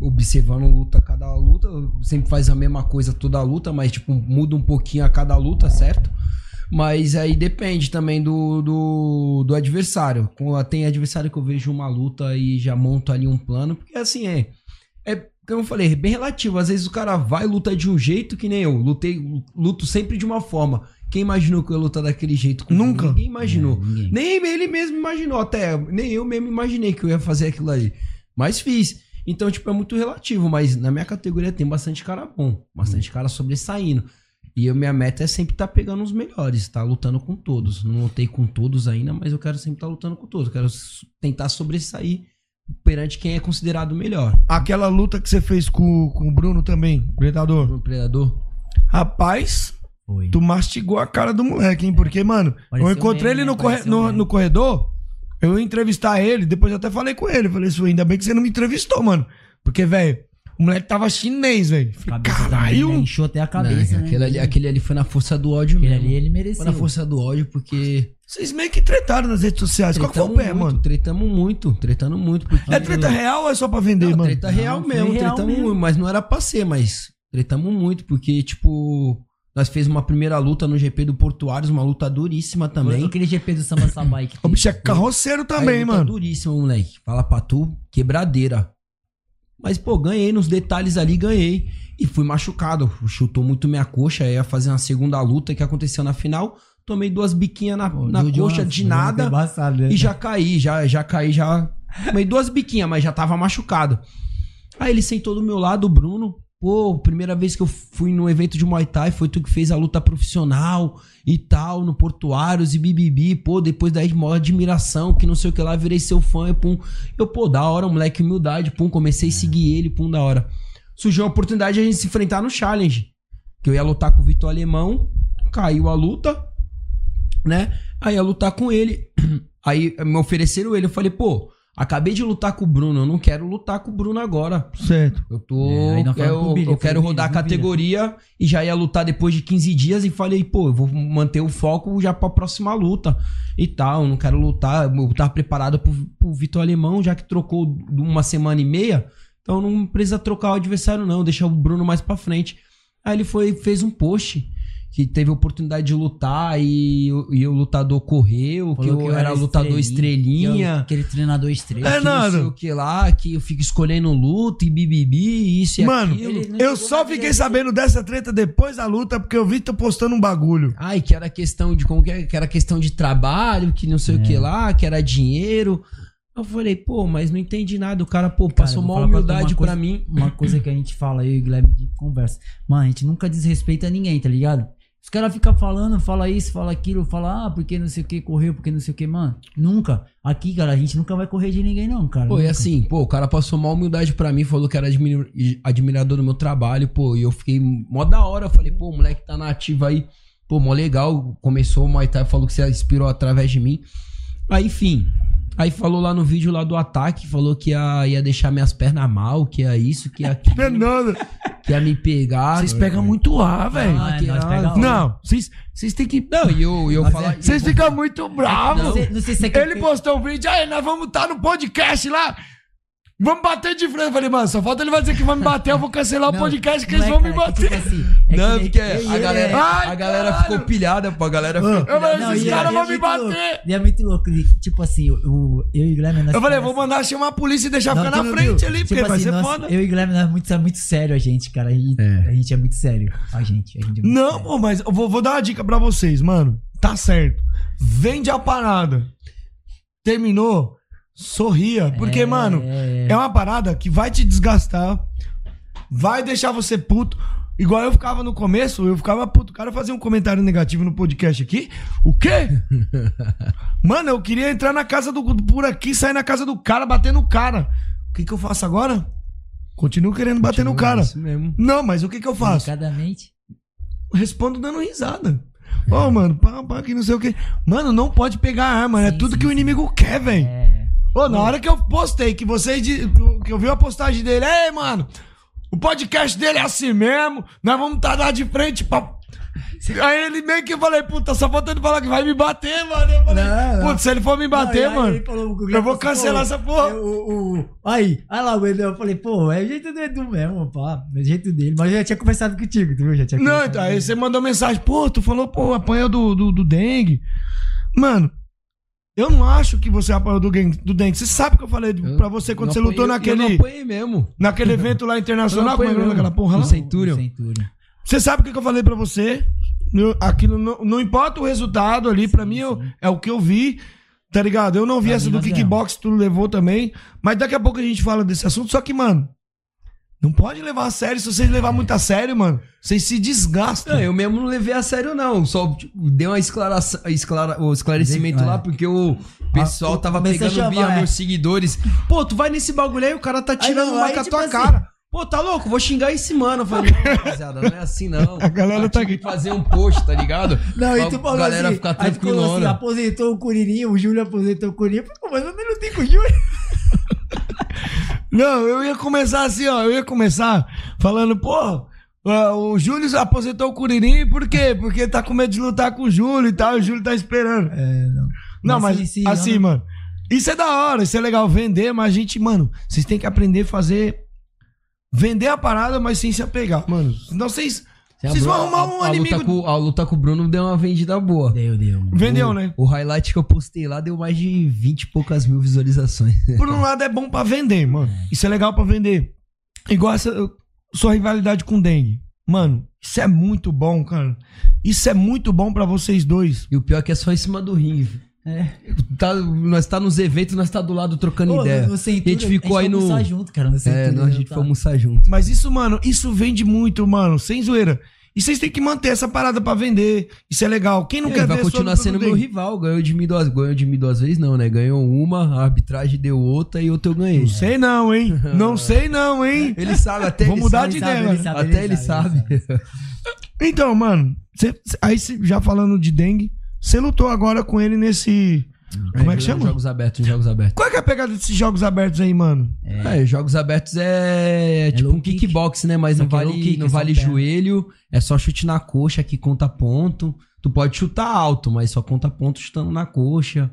[SPEAKER 8] Observando luta a cada luta, sempre faz a mesma coisa toda a luta, mas tipo, muda um pouquinho a cada luta, certo? Mas aí depende também do, do, do adversário. Tem adversário que eu vejo uma luta e já monto ali um plano, porque assim é. É, como eu falei, é bem relativo. Às vezes o cara vai e luta de um jeito que nem eu. Lutei, luto sempre de uma forma. Quem imaginou que eu ia lutar daquele jeito?
[SPEAKER 6] Nunca.
[SPEAKER 8] Ninguém imaginou.
[SPEAKER 7] É, ninguém.
[SPEAKER 8] Nem ele mesmo imaginou, até. Nem eu mesmo imaginei que eu ia fazer aquilo ali. Mas fiz. Então, tipo, é muito relativo. Mas na minha categoria tem bastante cara bom. Bastante cara sobressaindo. E a minha meta é sempre estar pegando os melhores, tá lutando com todos. Não lutei com todos ainda, mas eu quero sempre estar lutando com todos. Eu quero tentar sobressair perante quem é considerado melhor.
[SPEAKER 6] Aquela luta que você fez com, com o Bruno também, Predador.
[SPEAKER 8] Um predador.
[SPEAKER 6] Rapaz,
[SPEAKER 7] Foi.
[SPEAKER 6] tu mastigou a cara do moleque, hein? Porque, mano,
[SPEAKER 7] Pareceu
[SPEAKER 6] eu encontrei
[SPEAKER 7] meme,
[SPEAKER 6] ele
[SPEAKER 7] né?
[SPEAKER 6] no, corre- no, no corredor, eu ia entrevistar ele, depois eu até falei com ele. Falei assim, ainda bem que você não me entrevistou, mano. Porque, velho, o moleque tava chinês, velho.
[SPEAKER 7] Também,
[SPEAKER 6] Caralho!
[SPEAKER 7] né? Inchou até a cabeça,
[SPEAKER 8] Não,
[SPEAKER 7] né?
[SPEAKER 8] aquele, ali, aquele ali foi na força do ódio
[SPEAKER 7] Aquele
[SPEAKER 8] mesmo.
[SPEAKER 7] ali ele mereceu.
[SPEAKER 8] Foi na força do ódio, porque.
[SPEAKER 6] Vocês meio que tretaram nas redes sociais. Qual que foi o
[SPEAKER 8] tretamos
[SPEAKER 6] pé,
[SPEAKER 8] muito,
[SPEAKER 6] mano?
[SPEAKER 8] Tretamos muito, tretando muito. Porque
[SPEAKER 6] É treta real ou é só pra vender,
[SPEAKER 8] Não,
[SPEAKER 6] mano?
[SPEAKER 8] treta real
[SPEAKER 7] foi
[SPEAKER 8] mesmo,
[SPEAKER 7] real
[SPEAKER 8] tretamos
[SPEAKER 7] mesmo.
[SPEAKER 8] muito, mas não era pra ser, mas tretamos muito, porque, tipo, nós fez uma primeira luta no GP do Portuários, uma luta duríssima também.
[SPEAKER 7] Aquele GP do Samba Sabai que
[SPEAKER 6] O bicho é carroceiro também,
[SPEAKER 8] Aí, luta
[SPEAKER 6] mano.
[SPEAKER 8] duríssima, moleque. Fala pra tu, quebradeira. Mas, pô, ganhei nos detalhes ali, ganhei. E fui machucado. Chutou muito minha coxa. Ia fazer uma segunda luta que aconteceu na final. Tomei duas biquinhas na, na
[SPEAKER 7] Deu
[SPEAKER 8] coxa
[SPEAKER 7] uma-
[SPEAKER 8] de nada.
[SPEAKER 7] embaçada, né?
[SPEAKER 8] E já caí, já, já caí, já. Tomei duas biquinhas, mas já tava machucado. Aí ele sentou do meu lado, o Bruno. Pô, primeira vez que eu fui no evento de Muay Thai, foi tu que fez a luta profissional e tal, no Portuários e bibibi. Pô, depois daí, maior admiração, que não sei o que lá, virei seu fã e pum. Eu, pô, da hora, moleque, humildade, pum, comecei a seguir ele, pum, da hora. Surgiu a oportunidade de a gente se enfrentar no Challenge. Que eu ia lutar com o Vitor Alemão, caiu a luta, né? Aí ia lutar com ele. <clears throat> Aí me ofereceram ele. Eu falei, pô, Acabei de lutar com o Bruno, eu não quero lutar com o Bruno agora.
[SPEAKER 6] Certo.
[SPEAKER 8] Eu tô.
[SPEAKER 7] É,
[SPEAKER 8] eu,
[SPEAKER 7] pro Billy,
[SPEAKER 8] eu
[SPEAKER 7] eu
[SPEAKER 8] quero
[SPEAKER 7] falei,
[SPEAKER 8] rodar a
[SPEAKER 7] Billy, Billy.
[SPEAKER 8] categoria e já ia lutar depois de 15 dias e falei, pô, eu vou manter o foco já pra próxima luta e tal. Eu não quero lutar. Eu tava preparado pro, pro Vitor Alemão, já que trocou de uma semana e meia. Então não precisa trocar o adversário, não. Deixa o Bruno mais pra frente. Aí ele foi, fez um post que teve a oportunidade de lutar e, o- e o lutador correu, que
[SPEAKER 7] Falou
[SPEAKER 8] eu, era lutador estrelinha.
[SPEAKER 7] que eu- Aquele treinador estrela.
[SPEAKER 6] É,
[SPEAKER 8] que não sei
[SPEAKER 6] nada.
[SPEAKER 8] o que lá, que eu fico escolhendo luta e bibibi, isso e
[SPEAKER 6] Mano,
[SPEAKER 8] aquilo.
[SPEAKER 6] Eu só fiquei sabendo dessa treta depois da luta, porque eu vi tu postando um bagulho.
[SPEAKER 8] Ai, que era questão de como que, é, que era questão de trabalho, que não sei o
[SPEAKER 7] É.
[SPEAKER 8] que lá, que era dinheiro. Eu falei, pô, mas não entendi nada. O cara, pô,
[SPEAKER 7] Cara,
[SPEAKER 8] passou
[SPEAKER 7] eu vou
[SPEAKER 8] uma
[SPEAKER 7] pra
[SPEAKER 8] humildade pra
[SPEAKER 7] coisa-
[SPEAKER 8] mim.
[SPEAKER 7] Uma coisa que a gente fala, eu e o Guilherme de conversa. Mano, a gente nunca desrespeita ninguém, tá ligado? Os caras ficam falando, fala isso, fala aquilo, fala, ah, porque não sei o que, correu, porque não sei o que, mano. Nunca. Aqui, cara, a gente nunca vai correr de ninguém, não, cara.
[SPEAKER 8] Pô, e
[SPEAKER 7] Nunca.
[SPEAKER 8] assim, pô, o cara passou uma humildade pra mim, falou que era admir- admirador do meu trabalho, pô, e eu fiquei mó da hora. Eu falei, pô, o moleque tá na ativa aí, pô, mó legal. Começou o Muay Thai, falou que você inspirou através de mim. Aí, enfim. Aí falou lá no vídeo lá do ataque, falou que ia, ia deixar minhas pernas mal, que ia isso, que ia <laughs> aquilo,
[SPEAKER 6] Fernando,
[SPEAKER 8] que ia me pegar.
[SPEAKER 6] vocês pegam muito ar, velho.
[SPEAKER 7] Ah,
[SPEAKER 8] que
[SPEAKER 7] nós
[SPEAKER 8] nada.
[SPEAKER 7] pega a hora.
[SPEAKER 6] Não, vocês vocês têm que.
[SPEAKER 8] Não, e eu, eu falar.
[SPEAKER 7] é-
[SPEAKER 6] Vocês ficam muito bravos.
[SPEAKER 7] Não sei, não sei se é que
[SPEAKER 6] Ele postou um vídeo, aí nós vamos estar no podcast lá. Vamos bater de frente. Eu falei, mano, só falta ele vai dizer que vai me bater, eu vou cancelar o
[SPEAKER 7] Não,
[SPEAKER 6] podcast que eles
[SPEAKER 7] é,
[SPEAKER 6] vão me
[SPEAKER 7] cara, é que,
[SPEAKER 6] bater.
[SPEAKER 7] tipo assim, é
[SPEAKER 8] Não, porque a galera,
[SPEAKER 7] é-
[SPEAKER 6] Ai,
[SPEAKER 8] a galera ficou pilhada, pô. A galera ficou
[SPEAKER 6] Eu falei,
[SPEAKER 7] Não,
[SPEAKER 6] esses
[SPEAKER 7] é-
[SPEAKER 6] caras vão
[SPEAKER 7] é
[SPEAKER 6] me bater.
[SPEAKER 7] louco. E é muito louco. Tipo assim, o, o- eu e o Guilherme... nós
[SPEAKER 6] Eu falei, vou mandar chamar a polícia e deixar
[SPEAKER 7] Não,
[SPEAKER 6] ficar na frente
[SPEAKER 7] viu?
[SPEAKER 6] ali,
[SPEAKER 7] Tipo
[SPEAKER 6] porque vai
[SPEAKER 7] assim,
[SPEAKER 6] ser
[SPEAKER 7] nós-
[SPEAKER 6] foda.
[SPEAKER 7] Eu e o Guilherme, nós é muito, é muito sério a gente, cara. E
[SPEAKER 8] É.
[SPEAKER 7] A gente é muito sério. A gente, a gente é muito
[SPEAKER 6] Não,
[SPEAKER 7] sério.
[SPEAKER 6] pô, mas eu vou, vou dar uma dica pra vocês, mano. Tá certo. Vende a parada. Terminou? Sorria. Porque,
[SPEAKER 7] É,
[SPEAKER 6] mano,
[SPEAKER 7] é.
[SPEAKER 6] é uma parada que vai te desgastar. Vai deixar você puto. Igual eu ficava no começo, eu ficava puto. O cara fazia um comentário negativo no podcast aqui. O quê? <laughs> Mano, eu queria entrar na casa do. por aqui, sair na casa do cara, bater no cara. O que, que eu faço agora? Continuo querendo bater no cara.
[SPEAKER 8] Isso mesmo.
[SPEAKER 6] Não, mas o que, que eu faço?
[SPEAKER 7] Delicadamente.
[SPEAKER 6] respondo dando risada. Ô, mano, pá, pá, que não sei o quê. Mano, não pode pegar arma, é
[SPEAKER 7] Sim,
[SPEAKER 6] tudo
[SPEAKER 7] sim,
[SPEAKER 6] que o
[SPEAKER 7] sim.
[SPEAKER 6] inimigo quer, velho.
[SPEAKER 7] É.
[SPEAKER 6] Ô, na hora que eu postei, que vocês. Que eu vi a postagem dele, ei, mano, o podcast dele é assim mesmo, nós vamos estar lá de frente pra. Aí ele meio que eu falei, puta, só faltando falar que vai me bater, mano. Eu falei, putz, se ele for me bater,
[SPEAKER 7] Não,
[SPEAKER 6] mano,
[SPEAKER 7] falou,
[SPEAKER 6] eu vou cancelar
[SPEAKER 7] pô,
[SPEAKER 6] essa porra.
[SPEAKER 7] eu- o- aí, aí lá o Edu, eu falei, pô, é o jeito do Edu mesmo, pá. É o jeito dele. Mas eu já tinha conversado contigo, tu viu? Já tinha
[SPEAKER 6] Não, então, aí você mandou mensagem, pô, tu falou, pô, apanhou do, do, do dengue. Mano, eu não acho que você apanhou do, gang- do dengue. Você sabe que eu falei
[SPEAKER 8] Eu
[SPEAKER 6] pra você quando você lutou
[SPEAKER 8] apanhei- Eu não
[SPEAKER 6] naquele,
[SPEAKER 8] apanhei mesmo.
[SPEAKER 6] naquele evento lá internacional,
[SPEAKER 8] Eu
[SPEAKER 6] como é o daquela porra lá?
[SPEAKER 8] Centurion.
[SPEAKER 7] Centurion.
[SPEAKER 6] Você sabe o que eu falei pra você? Eu- <laughs> aquilo não, não importa o resultado ali, pra mim eu- é o que eu vi, tá ligado? Eu não vi
[SPEAKER 7] Pra
[SPEAKER 6] essa
[SPEAKER 7] mim,
[SPEAKER 6] do kickbox que tu levou também, mas daqui a pouco a gente fala desse assunto. Só que, mano, não pode levar a sério. Se vocês levar muito a sério, mano, vocês se desgastam.
[SPEAKER 8] Não, eu mesmo não levei a sério, não. Só tipo, dei uma esclaração, esclara, o esclarecimento
[SPEAKER 7] É.
[SPEAKER 8] lá, porque o pessoal
[SPEAKER 7] Ah,
[SPEAKER 8] tava pegando
[SPEAKER 7] chamar,
[SPEAKER 8] via
[SPEAKER 7] é.
[SPEAKER 8] meus seguidores. Pô, tu vai nesse bagulho aí, o cara tá tirando
[SPEAKER 7] não,
[SPEAKER 8] uma com a
[SPEAKER 7] tipo
[SPEAKER 8] tua
[SPEAKER 7] assim-
[SPEAKER 8] cara. Pô, tá louco? Vou xingar esse mano. Eu falei, não, rapaziada, não é assim não. <laughs>
[SPEAKER 6] A galera
[SPEAKER 8] Eu
[SPEAKER 6] tá aqui.
[SPEAKER 8] que fazer um post, tá ligado?
[SPEAKER 7] Não, e tu falou
[SPEAKER 8] galera
[SPEAKER 7] assim,
[SPEAKER 8] ficar
[SPEAKER 7] assim,
[SPEAKER 8] tranquilona.
[SPEAKER 7] aposentou o Curirinho, o Júlio aposentou o Curirinho. Eu falei, Pô, mas eu nem lutei com o Júlio. <laughs>
[SPEAKER 6] Não, eu ia começar assim, ó. Eu ia começar falando, pô, o Júlio aposentou o Curirim, por quê? Porque tá com medo de lutar com o Júlio e tal, e o Júlio tá esperando.
[SPEAKER 7] É, não.
[SPEAKER 6] Não, mas,
[SPEAKER 7] sim, sim,
[SPEAKER 6] assim,
[SPEAKER 7] não-
[SPEAKER 6] mano. Isso é da hora, isso é legal vender, mas a gente, mano, vocês têm que aprender a fazer. Vender a parada, mas sem se apegar, mano. Senão vocês. Vocês vão arrumar um
[SPEAKER 8] a, a
[SPEAKER 6] inimigo.
[SPEAKER 8] Luta com, a luta com o Bruno deu uma vendida boa.
[SPEAKER 7] Deu, deu.
[SPEAKER 6] Vendeu, né?
[SPEAKER 8] O highlight que eu postei lá deu mais de 20 e poucas mil visualizações. <laughs>
[SPEAKER 6] Por um lado é bom pra vender, mano. Isso é legal pra vender. Igual essa sua rivalidade com o Dengue. Mano, isso é muito bom, cara. Isso é muito bom pra vocês dois.
[SPEAKER 8] E o pior é que é só em cima do ringue.
[SPEAKER 7] É.
[SPEAKER 8] Tá, nós tá nos eventos, nós tá do lado trocando
[SPEAKER 7] Pô,
[SPEAKER 8] ideia.
[SPEAKER 7] no- no
[SPEAKER 8] a gente ficou
[SPEAKER 7] a
[SPEAKER 8] aí
[SPEAKER 7] gente
[SPEAKER 8] no.
[SPEAKER 7] foi almoçar junto, cara, no
[SPEAKER 8] é, nós, a gente
[SPEAKER 7] tá?
[SPEAKER 8] foi almoçar junto.
[SPEAKER 6] Mas isso, mano, isso vende muito, mano. Sem zoeira. E vocês têm que manter essa parada pra vender. Isso é legal. Quem não
[SPEAKER 8] Ele
[SPEAKER 6] quer
[SPEAKER 8] vai
[SPEAKER 6] ver só
[SPEAKER 8] continuar sendo
[SPEAKER 6] do
[SPEAKER 8] meu rival. Ganhou de mim duas, ganhou de mim duas vezes, não, né? Ganhou uma, a arbitragem deu outra e outra eu ganhei.
[SPEAKER 6] Não sei não, hein? <laughs> Não sei não, hein?
[SPEAKER 8] Ele sabe, até
[SPEAKER 6] Vou
[SPEAKER 8] ele
[SPEAKER 6] mudar
[SPEAKER 8] sabe,
[SPEAKER 6] de
[SPEAKER 8] ele
[SPEAKER 6] ideia,
[SPEAKER 8] ele sabe, Até ele sabe.
[SPEAKER 6] Então, mano, cê- cê- aí cê- já falando de dengue, você lutou agora com ele nesse Como é que chama?
[SPEAKER 8] Jogos abertos, jogos abertos.
[SPEAKER 6] Qual é, que é a pegada desses jogos abertos aí, mano?
[SPEAKER 8] É, jogos abertos é, tipo
[SPEAKER 7] low
[SPEAKER 8] um
[SPEAKER 7] kick.
[SPEAKER 8] kickbox, né? Mas não
[SPEAKER 7] é
[SPEAKER 8] vale,
[SPEAKER 7] kick,
[SPEAKER 8] não
[SPEAKER 7] é
[SPEAKER 8] vale joelho, é só chute na coxa que conta ponto. Tu pode chutar alto, mas só conta ponto chutando na coxa.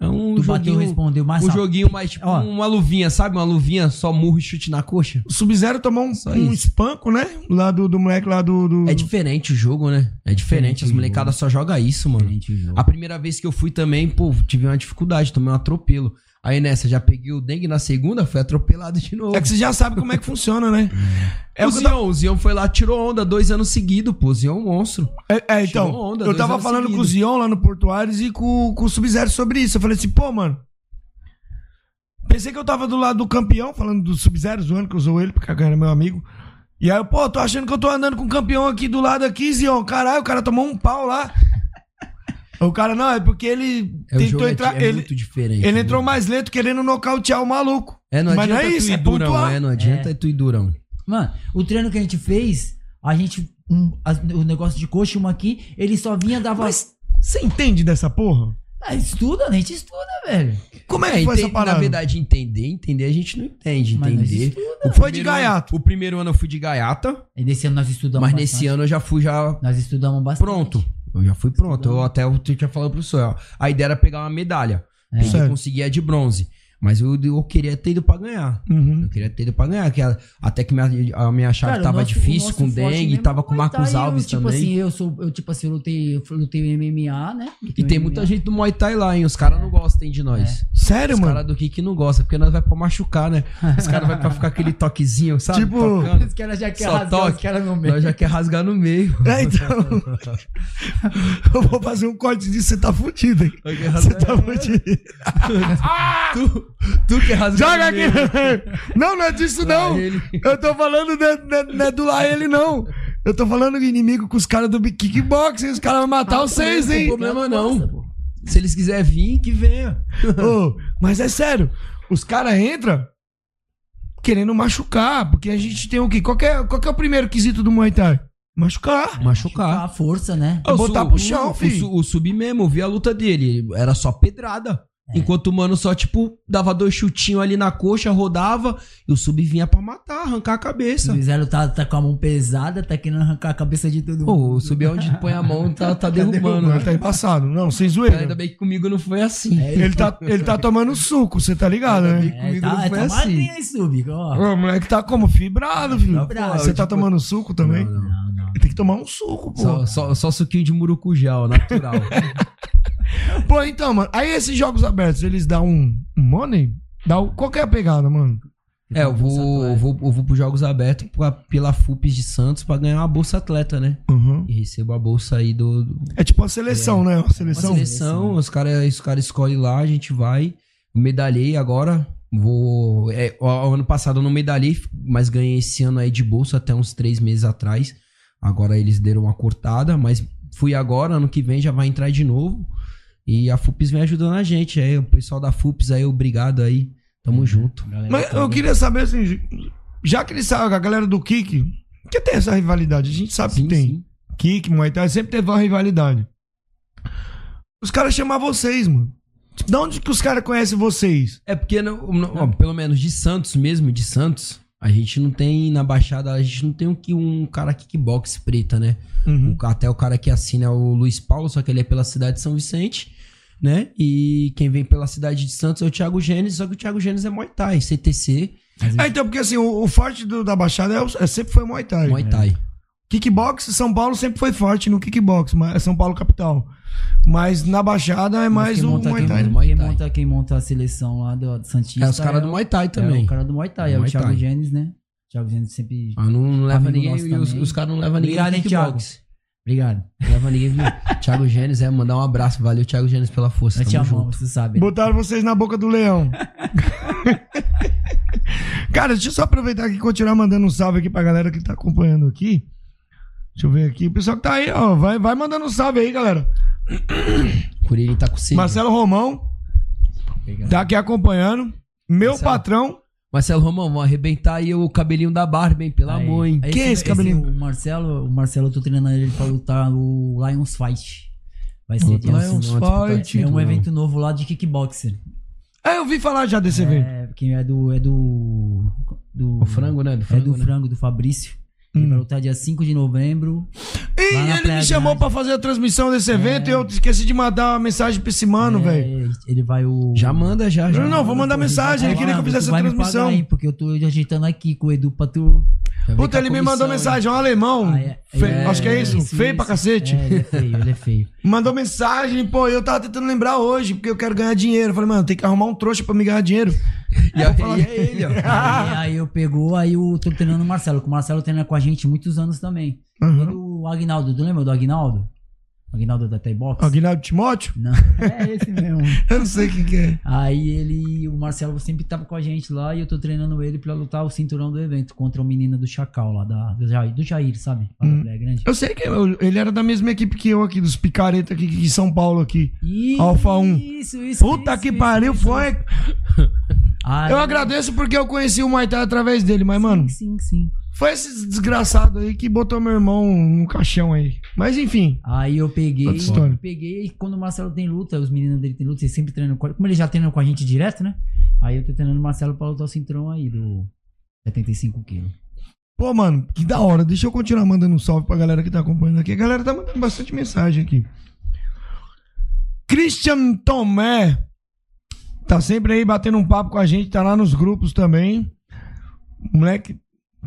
[SPEAKER 8] É um
[SPEAKER 7] Tu bateu,
[SPEAKER 8] joguinho,
[SPEAKER 7] respondeu mais
[SPEAKER 8] um joguinho mais tipo
[SPEAKER 7] Ó.
[SPEAKER 8] uma luvinha, sabe? Uma luvinha só murro e chute na coxa.
[SPEAKER 6] O Sub-Zero tomou um, um espanco, né? Lá do, do moleque lá do. do-
[SPEAKER 8] É diferente o jogo, né? É diferente, as molecadas só jogam isso, mano. A primeira vez que eu fui também, pô, tive uma dificuldade, tomei um atropelo. Aí nessa, já peguei o dengue na segunda, fui atropelado de novo.
[SPEAKER 6] É que você já sabe como é que funciona, né? <laughs> É,
[SPEAKER 8] o
[SPEAKER 6] eu tava-
[SPEAKER 8] Zion, o Zion foi lá, tirou onda dois anos seguidos, pô. O Zion é um monstro.
[SPEAKER 6] É, é, então,
[SPEAKER 8] onda,
[SPEAKER 6] eu tava falando com o. Zion lá no Portuários e com, com o Sub-Zero sobre isso. Eu falei assim, pô, mano. Pensei que eu tava do lado do campeão, falando do Sub-Zero, zoando que eu sou ele, porque era meu amigo. E aí, pô, tô achando que eu tô andando com o campeão aqui do lado aqui, Zion. Caralho, o cara tomou um pau lá. O cara, não, é porque ele
[SPEAKER 8] É,
[SPEAKER 6] tentou
[SPEAKER 8] é,
[SPEAKER 6] entrar.
[SPEAKER 8] é
[SPEAKER 6] ele
[SPEAKER 8] muito diferente.
[SPEAKER 6] ele
[SPEAKER 8] né?
[SPEAKER 6] entrou mais lento querendo nocautear o maluco.
[SPEAKER 8] É, não
[SPEAKER 6] Mas não
[SPEAKER 8] adianta
[SPEAKER 6] é isso,
[SPEAKER 8] tu ir
[SPEAKER 6] é
[SPEAKER 8] durão,
[SPEAKER 6] pontuar.
[SPEAKER 8] é, não adianta
[SPEAKER 7] É.
[SPEAKER 8] tu ir durão.
[SPEAKER 7] Mano, o treino que a gente fez, a gente. um, as- o negócio de coxa, uma aqui, ele só vinha, dava.
[SPEAKER 6] Mas você entende dessa porra?
[SPEAKER 7] Ah, estuda, a gente estuda, velho.
[SPEAKER 6] Como é
[SPEAKER 8] É,
[SPEAKER 6] que foi essa
[SPEAKER 8] enten-
[SPEAKER 6] parada?
[SPEAKER 8] na verdade, entender, entender a gente não entende,
[SPEAKER 7] Mas nós
[SPEAKER 8] entender.
[SPEAKER 7] estuda.
[SPEAKER 8] O
[SPEAKER 6] Foi de
[SPEAKER 8] primeiro ano- o primeiro ano eu fui de gaiata,
[SPEAKER 7] E nesse ano nós estudamos
[SPEAKER 8] mas
[SPEAKER 7] bastante.
[SPEAKER 8] nesse ano eu já fui já
[SPEAKER 7] Nós estudamos bastante.
[SPEAKER 8] pronto. Eu já fui pronto. Eu até eu tinha falado pro senhor, ó, a ideia era pegar uma medalha.
[SPEAKER 7] É.
[SPEAKER 8] Porque eu
[SPEAKER 6] Certo.
[SPEAKER 8] consegui a de bronze. Mas eu, eu queria ter ido pra ganhar.
[SPEAKER 6] Uhum.
[SPEAKER 8] Eu queria ter ido pra ganhar. Que a- até que minha, a minha chave
[SPEAKER 7] Cara,
[SPEAKER 8] tava
[SPEAKER 7] nosso-
[SPEAKER 8] difícil com dengue, tava
[SPEAKER 7] é
[SPEAKER 8] com Marcos Alves
[SPEAKER 7] eu, tipo
[SPEAKER 8] também.
[SPEAKER 7] assim, eu sou, eu tipo assim, eu lutei, eu lutei MMA, né?
[SPEAKER 8] E tem muita gente do Muay Thai lá, hein? Os caras não gostam hein, de nós.
[SPEAKER 6] Sério,
[SPEAKER 8] Os
[SPEAKER 6] mano?
[SPEAKER 8] caras do Kick não gostam, porque nós vai pra machucar, né? Os caras vai pra ficar aquele toquezinho, sabe?
[SPEAKER 6] Tipo-
[SPEAKER 8] Tocando.
[SPEAKER 7] Os caras já querem rasgar os
[SPEAKER 8] toque.
[SPEAKER 7] caras no meio.
[SPEAKER 8] Nós já quer rasgar no meio.
[SPEAKER 6] É, então. <laughs> eu vou fazer um corte disso, você tá fudido, hein? Você tá fudido. <laughs>
[SPEAKER 8] tu, tu quer rasgar
[SPEAKER 6] Joga
[SPEAKER 8] no
[SPEAKER 6] aqui!
[SPEAKER 8] meio.
[SPEAKER 6] Não, não é disso, não. Eu tô falando é, é- não é do lá ele, não. Eu tô falando de inimigo com os caras do kickboxing. Os caras vão matar vocês,
[SPEAKER 8] Não tem
[SPEAKER 6] hein?
[SPEAKER 8] problema não. Se eles quiserem vir, que venha. <laughs>
[SPEAKER 6] Ô, mas é sério. Os caras entram querendo machucar. Porque a gente tem o quê? Qual que é, qual que é o primeiro quesito do Muay Thai? Machucar.
[SPEAKER 8] Machucar.
[SPEAKER 7] A força, né?
[SPEAKER 6] Botar
[SPEAKER 8] su-
[SPEAKER 6] pro chão,
[SPEAKER 8] o,
[SPEAKER 6] filho.
[SPEAKER 8] O, o sub mesmo, eu vi a luta dele. Era só pedrada. Enquanto o mano só, tipo, dava dois chutinhos ali na coxa, rodava, e o sub vinha pra matar, arrancar a cabeça.
[SPEAKER 7] O Zero tá, tá com a mão pesada, tá querendo arrancar a cabeça de todo mundo.
[SPEAKER 8] Pô, o sub é onde põe a mão, tá, tá <laughs> derrubando.
[SPEAKER 6] Ele
[SPEAKER 8] né?
[SPEAKER 6] tá embaçado. Não, sem
[SPEAKER 8] Ainda
[SPEAKER 6] zoeira.
[SPEAKER 8] bem que comigo não foi assim.
[SPEAKER 6] Ele tá, ele tá tomando suco, você tá ligado,
[SPEAKER 8] Ainda
[SPEAKER 6] né?
[SPEAKER 8] bem
[SPEAKER 7] É,
[SPEAKER 8] comigo
[SPEAKER 7] tá,
[SPEAKER 8] não foi
[SPEAKER 7] tá
[SPEAKER 8] assim.
[SPEAKER 7] magrinho aí, Sub. Ó.
[SPEAKER 6] O moleque tá como? Fibrado, filho.
[SPEAKER 7] Fibrado,
[SPEAKER 6] Pô, Você tá
[SPEAKER 8] tipo-
[SPEAKER 6] tomando suco também?
[SPEAKER 8] Não, não.
[SPEAKER 7] Não, não.
[SPEAKER 6] Tem que tomar um suco, pô.
[SPEAKER 8] Só, só, só suquinho de murucujá, ó, natural. <laughs>
[SPEAKER 6] Pô, então, mano. Aí esses jogos abertos, eles dão um, um money? Dá o... Qual que é a pegada, mano?
[SPEAKER 8] é, eu vou, eu vou, eu vou pros Jogos Abertos pra- pela FUPES de Santos pra ganhar uma bolsa atleta, né?
[SPEAKER 6] Uhum.
[SPEAKER 8] E recebo a bolsa aí do, do-
[SPEAKER 6] É tipo a seleção, né? A
[SPEAKER 8] Uma
[SPEAKER 6] seleção.
[SPEAKER 8] seleção, os caras os cara escolhem lá, a gente vai. Medalhei agora. Vou. É, o, o ano passado eu não medalhei, mas ganhei esse ano aí de bolsa até uns três meses atrás. Agora eles deram uma cortada, mas fui agora, ano que vem já vai entrar de novo. E a FUPES vem ajudando a gente. Aí, o pessoal da FUPES aí, obrigado aí. Tamo junto.
[SPEAKER 7] Galera,
[SPEAKER 6] Mas eu queria saber, assim, já que eles sabem, a galera do Kick, que tem essa rivalidade, a gente sabe que tem. Kick, Muay Thai, sempre teve uma rivalidade. Os caras chamam vocês, mano. De onde que os caras conhecem vocês?
[SPEAKER 8] É porque, no- no- ó, pelo menos de Santos mesmo, de Santos, a gente não tem na Baixada, a gente não tem um, que- um cara kickbox preta, né?
[SPEAKER 6] Uhum.
[SPEAKER 8] O- até o cara que assina é o Luiz Paulo, só que ele é pela cidade de São Vicente, né? E quem vem pela cidade de Santos é o Thiago Gênesis, só que o Thiago Gênesis é Muay Thai, CTC,
[SPEAKER 6] Ah, então, porque assim, o, o forte do- da Baixada é, o- é sempre foi Muay Thai.
[SPEAKER 8] Muay Thai.
[SPEAKER 6] Kickbox, São Paulo sempre foi forte no kickbox, mas é São Paulo capital. Mas na Baixada é mais
[SPEAKER 7] quem
[SPEAKER 6] o
[SPEAKER 7] monta,
[SPEAKER 6] Muay
[SPEAKER 7] quem,
[SPEAKER 6] Thai.
[SPEAKER 7] monta-
[SPEAKER 8] Muay
[SPEAKER 7] quem
[SPEAKER 8] Thai.
[SPEAKER 7] monta, quem monta a seleção lá do, do Santista.
[SPEAKER 8] É os caras
[SPEAKER 7] é
[SPEAKER 8] do Muay Thai
[SPEAKER 7] É
[SPEAKER 8] também.
[SPEAKER 7] o cara do Muay Thai, é,
[SPEAKER 8] Muay
[SPEAKER 7] o Thiago
[SPEAKER 8] Thai.
[SPEAKER 7] Gênesis, né? Thiago Gênesis sempre.
[SPEAKER 8] Ah, não, não leva ninguém, os, os caras não levam ninguém
[SPEAKER 7] Obrigado,
[SPEAKER 8] no kickbox.
[SPEAKER 7] Obrigado.
[SPEAKER 8] Leva ninguém. <laughs> Thiago Gênesis, é, mandar um abraço. Valeu, Thiago Gênesis, pela força.
[SPEAKER 7] Te
[SPEAKER 8] Tamo
[SPEAKER 7] amamos,
[SPEAKER 8] junto.
[SPEAKER 7] você sabe.
[SPEAKER 6] Botaram vocês na boca do leão. <laughs> Cara, deixa eu só aproveitar aqui e continuar mandando um salve aqui pra galera que tá acompanhando aqui. Deixa eu ver aqui. O pessoal que tá aí, ó, vai, vai mandando um salve aí, galera.
[SPEAKER 8] Curirim tá com sede.
[SPEAKER 6] Marcelo Romão tá aqui acompanhando. Meu
[SPEAKER 8] Marcelo.
[SPEAKER 6] patrão.
[SPEAKER 8] Marcelo Romão, vamos arrebentar aí o cabelinho da Barbie, hein? Pelo
[SPEAKER 7] Aí.
[SPEAKER 8] amor, hein?
[SPEAKER 6] Quem é esse cabelinho?
[SPEAKER 7] O Marcelo, o Marcelo, eu tô treinando ele pra lutar o Lions Fight. Vai ser dia
[SPEAKER 6] Lions Fight.
[SPEAKER 7] É um evento novo lá de kickboxer.
[SPEAKER 6] É, eu vi falar já desse evento.
[SPEAKER 7] É, quem é do. É do. do
[SPEAKER 8] O frango, né? Do
[SPEAKER 7] é
[SPEAKER 8] frango,
[SPEAKER 7] do
[SPEAKER 8] né?
[SPEAKER 7] frango, do Fabrício. Ele
[SPEAKER 6] Hum.
[SPEAKER 7] vai lutar dia 5 de novembro.
[SPEAKER 6] E ele me chamou
[SPEAKER 7] Grande.
[SPEAKER 6] pra fazer a transmissão desse evento e eu esqueci de mandar uma mensagem pra esse mano,
[SPEAKER 7] É,
[SPEAKER 6] velho.
[SPEAKER 7] Ele vai o.
[SPEAKER 8] Já manda, já. já
[SPEAKER 6] Não, não, vou mandar mensagem. Ele
[SPEAKER 7] Aí,
[SPEAKER 6] queria que eu fizesse a
[SPEAKER 7] vai me
[SPEAKER 6] transmissão.
[SPEAKER 7] pagar, hein, porque eu tô ajeitando aqui com o Edu pra tu.
[SPEAKER 8] Vem
[SPEAKER 6] Puta, ele me
[SPEAKER 8] comissão,
[SPEAKER 6] mandou
[SPEAKER 8] hein?
[SPEAKER 6] mensagem, é um alemão.
[SPEAKER 7] Ah, é-
[SPEAKER 6] Fe-
[SPEAKER 7] é,
[SPEAKER 6] acho que é isso. feio pra cacete.
[SPEAKER 7] É, ele é feio, ele é feio. <laughs>
[SPEAKER 6] Mandou mensagem, pô, eu tava tentando lembrar hoje, porque eu quero ganhar dinheiro. Eu falei, mano, tem que arrumar um trouxa pra me ganhar dinheiro. <laughs>
[SPEAKER 8] E aí é ele, ó. <laughs>
[SPEAKER 7] Aí, aí eu pegou, aí eu tô treinando o Marcelo, que o Marcelo treina com a gente muitos anos também.
[SPEAKER 6] Uhum.
[SPEAKER 7] E do Agnaldo, tu lembra do Agnaldo? Agnaldo da Thai-Box?
[SPEAKER 6] Aguinaldo Timóteo?
[SPEAKER 7] Não, <laughs> é esse mesmo. <laughs>
[SPEAKER 6] Eu não sei o que, é.
[SPEAKER 7] Aí ele, o Marcelo sempre tava com a gente lá e eu tô treinando ele pra lutar o cinturão do evento contra o menino do Chacal lá, da, do, Jair, do Jair, sabe? Praia Grande.
[SPEAKER 6] Eu sei que eu- ele era da mesma equipe que eu aqui, dos picareta aqui de São Paulo aqui. Alfa 1.
[SPEAKER 7] Isso, isso.
[SPEAKER 6] Puta
[SPEAKER 7] isso,
[SPEAKER 6] que
[SPEAKER 7] isso,
[SPEAKER 6] pariu,
[SPEAKER 7] isso.
[SPEAKER 6] foi.
[SPEAKER 7] Aí-
[SPEAKER 6] Eu agradeço porque eu conheci o Muay Thai através dele, mas, mano,
[SPEAKER 7] Sim, sim, sim.
[SPEAKER 6] Foi esse desgraçado aí que botou meu irmão no caixão aí. Mas enfim.
[SPEAKER 7] Aí eu peguei, eu peguei e quando o Marcelo tem luta, os meninos dele tem luta, eles sempre treinam com Como ele já treina com a gente direto, né? Aí eu tô treinando o Marcelo pra lutar o cinturão aí do 75 quilos.
[SPEAKER 6] Pô, mano, que da hora. Deixa eu continuar mandando um salve pra galera que tá acompanhando aqui. A galera tá mandando bastante mensagem aqui. Christian Tomé. Tá sempre aí batendo um papo com a gente. Tá lá nos grupos também. Moleque,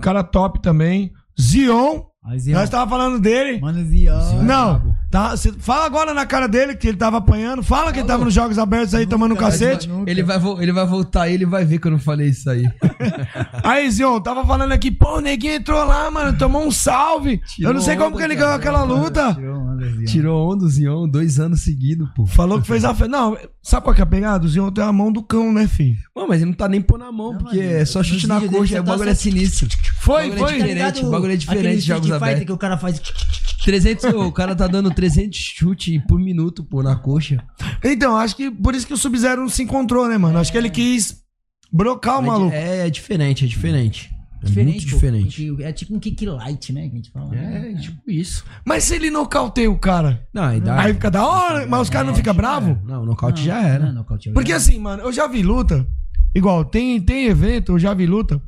[SPEAKER 6] cara top também. Zion. Nós tava falando dele.
[SPEAKER 7] Mano, Zion.
[SPEAKER 6] Não, tá, cê- fala agora na cara dele que ele tava apanhando. Fala que ele tava nos Jogos Abertos aí tomando um cacete.
[SPEAKER 8] Ele vai, vo- ele vai voltar e ele vai ver que eu não falei isso aí. <laughs>
[SPEAKER 6] Aí, Zion, tava falando aqui, pô, o neguinho entrou lá, mano, tomou um salve. eu não sei como que ele ganhou aquela luta.
[SPEAKER 7] Tirou onda, Zion.
[SPEAKER 8] Tirou onda o Zion dois anos seguidos, pô.
[SPEAKER 6] Falou que fez a. Não, sabe qual que é a pegada? O Zion tem a mão do cão, né, filho?
[SPEAKER 8] Mano, mas ele não tá nem pôr na mão, porque
[SPEAKER 7] mano,
[SPEAKER 8] é só chute na coxa. O
[SPEAKER 7] tá
[SPEAKER 8] bagulho é sinistro.
[SPEAKER 6] Foi,
[SPEAKER 8] bagulho é
[SPEAKER 6] foi.
[SPEAKER 8] diferente, o bagulho é diferente jogos abertos.
[SPEAKER 7] que o cara faz...
[SPEAKER 8] 300, o cara tá dando 300 chutes por minuto, pô, na coxa.
[SPEAKER 6] Então, acho que por isso que o Sub-Zero não se encontrou, né, mano? Acho que ele quis brocar o
[SPEAKER 8] É,
[SPEAKER 6] maluco.
[SPEAKER 8] É, é diferente, é diferente. É
[SPEAKER 7] Diferente,
[SPEAKER 8] muito
[SPEAKER 7] pô,
[SPEAKER 8] diferente.
[SPEAKER 7] porque É tipo um kick light, né? Que a gente fala.
[SPEAKER 8] É, tipo isso.
[SPEAKER 6] Mas se ele nocauteia o cara,
[SPEAKER 8] Não, aí dá.
[SPEAKER 6] aí fica da hora, mas os caras não ficam bravos?
[SPEAKER 8] Não, o nocaute já era.
[SPEAKER 7] Não, nocaute já
[SPEAKER 6] Porque
[SPEAKER 7] era.
[SPEAKER 6] assim, mano, eu já vi luta. Igual, tem, tem evento, eu já vi luta.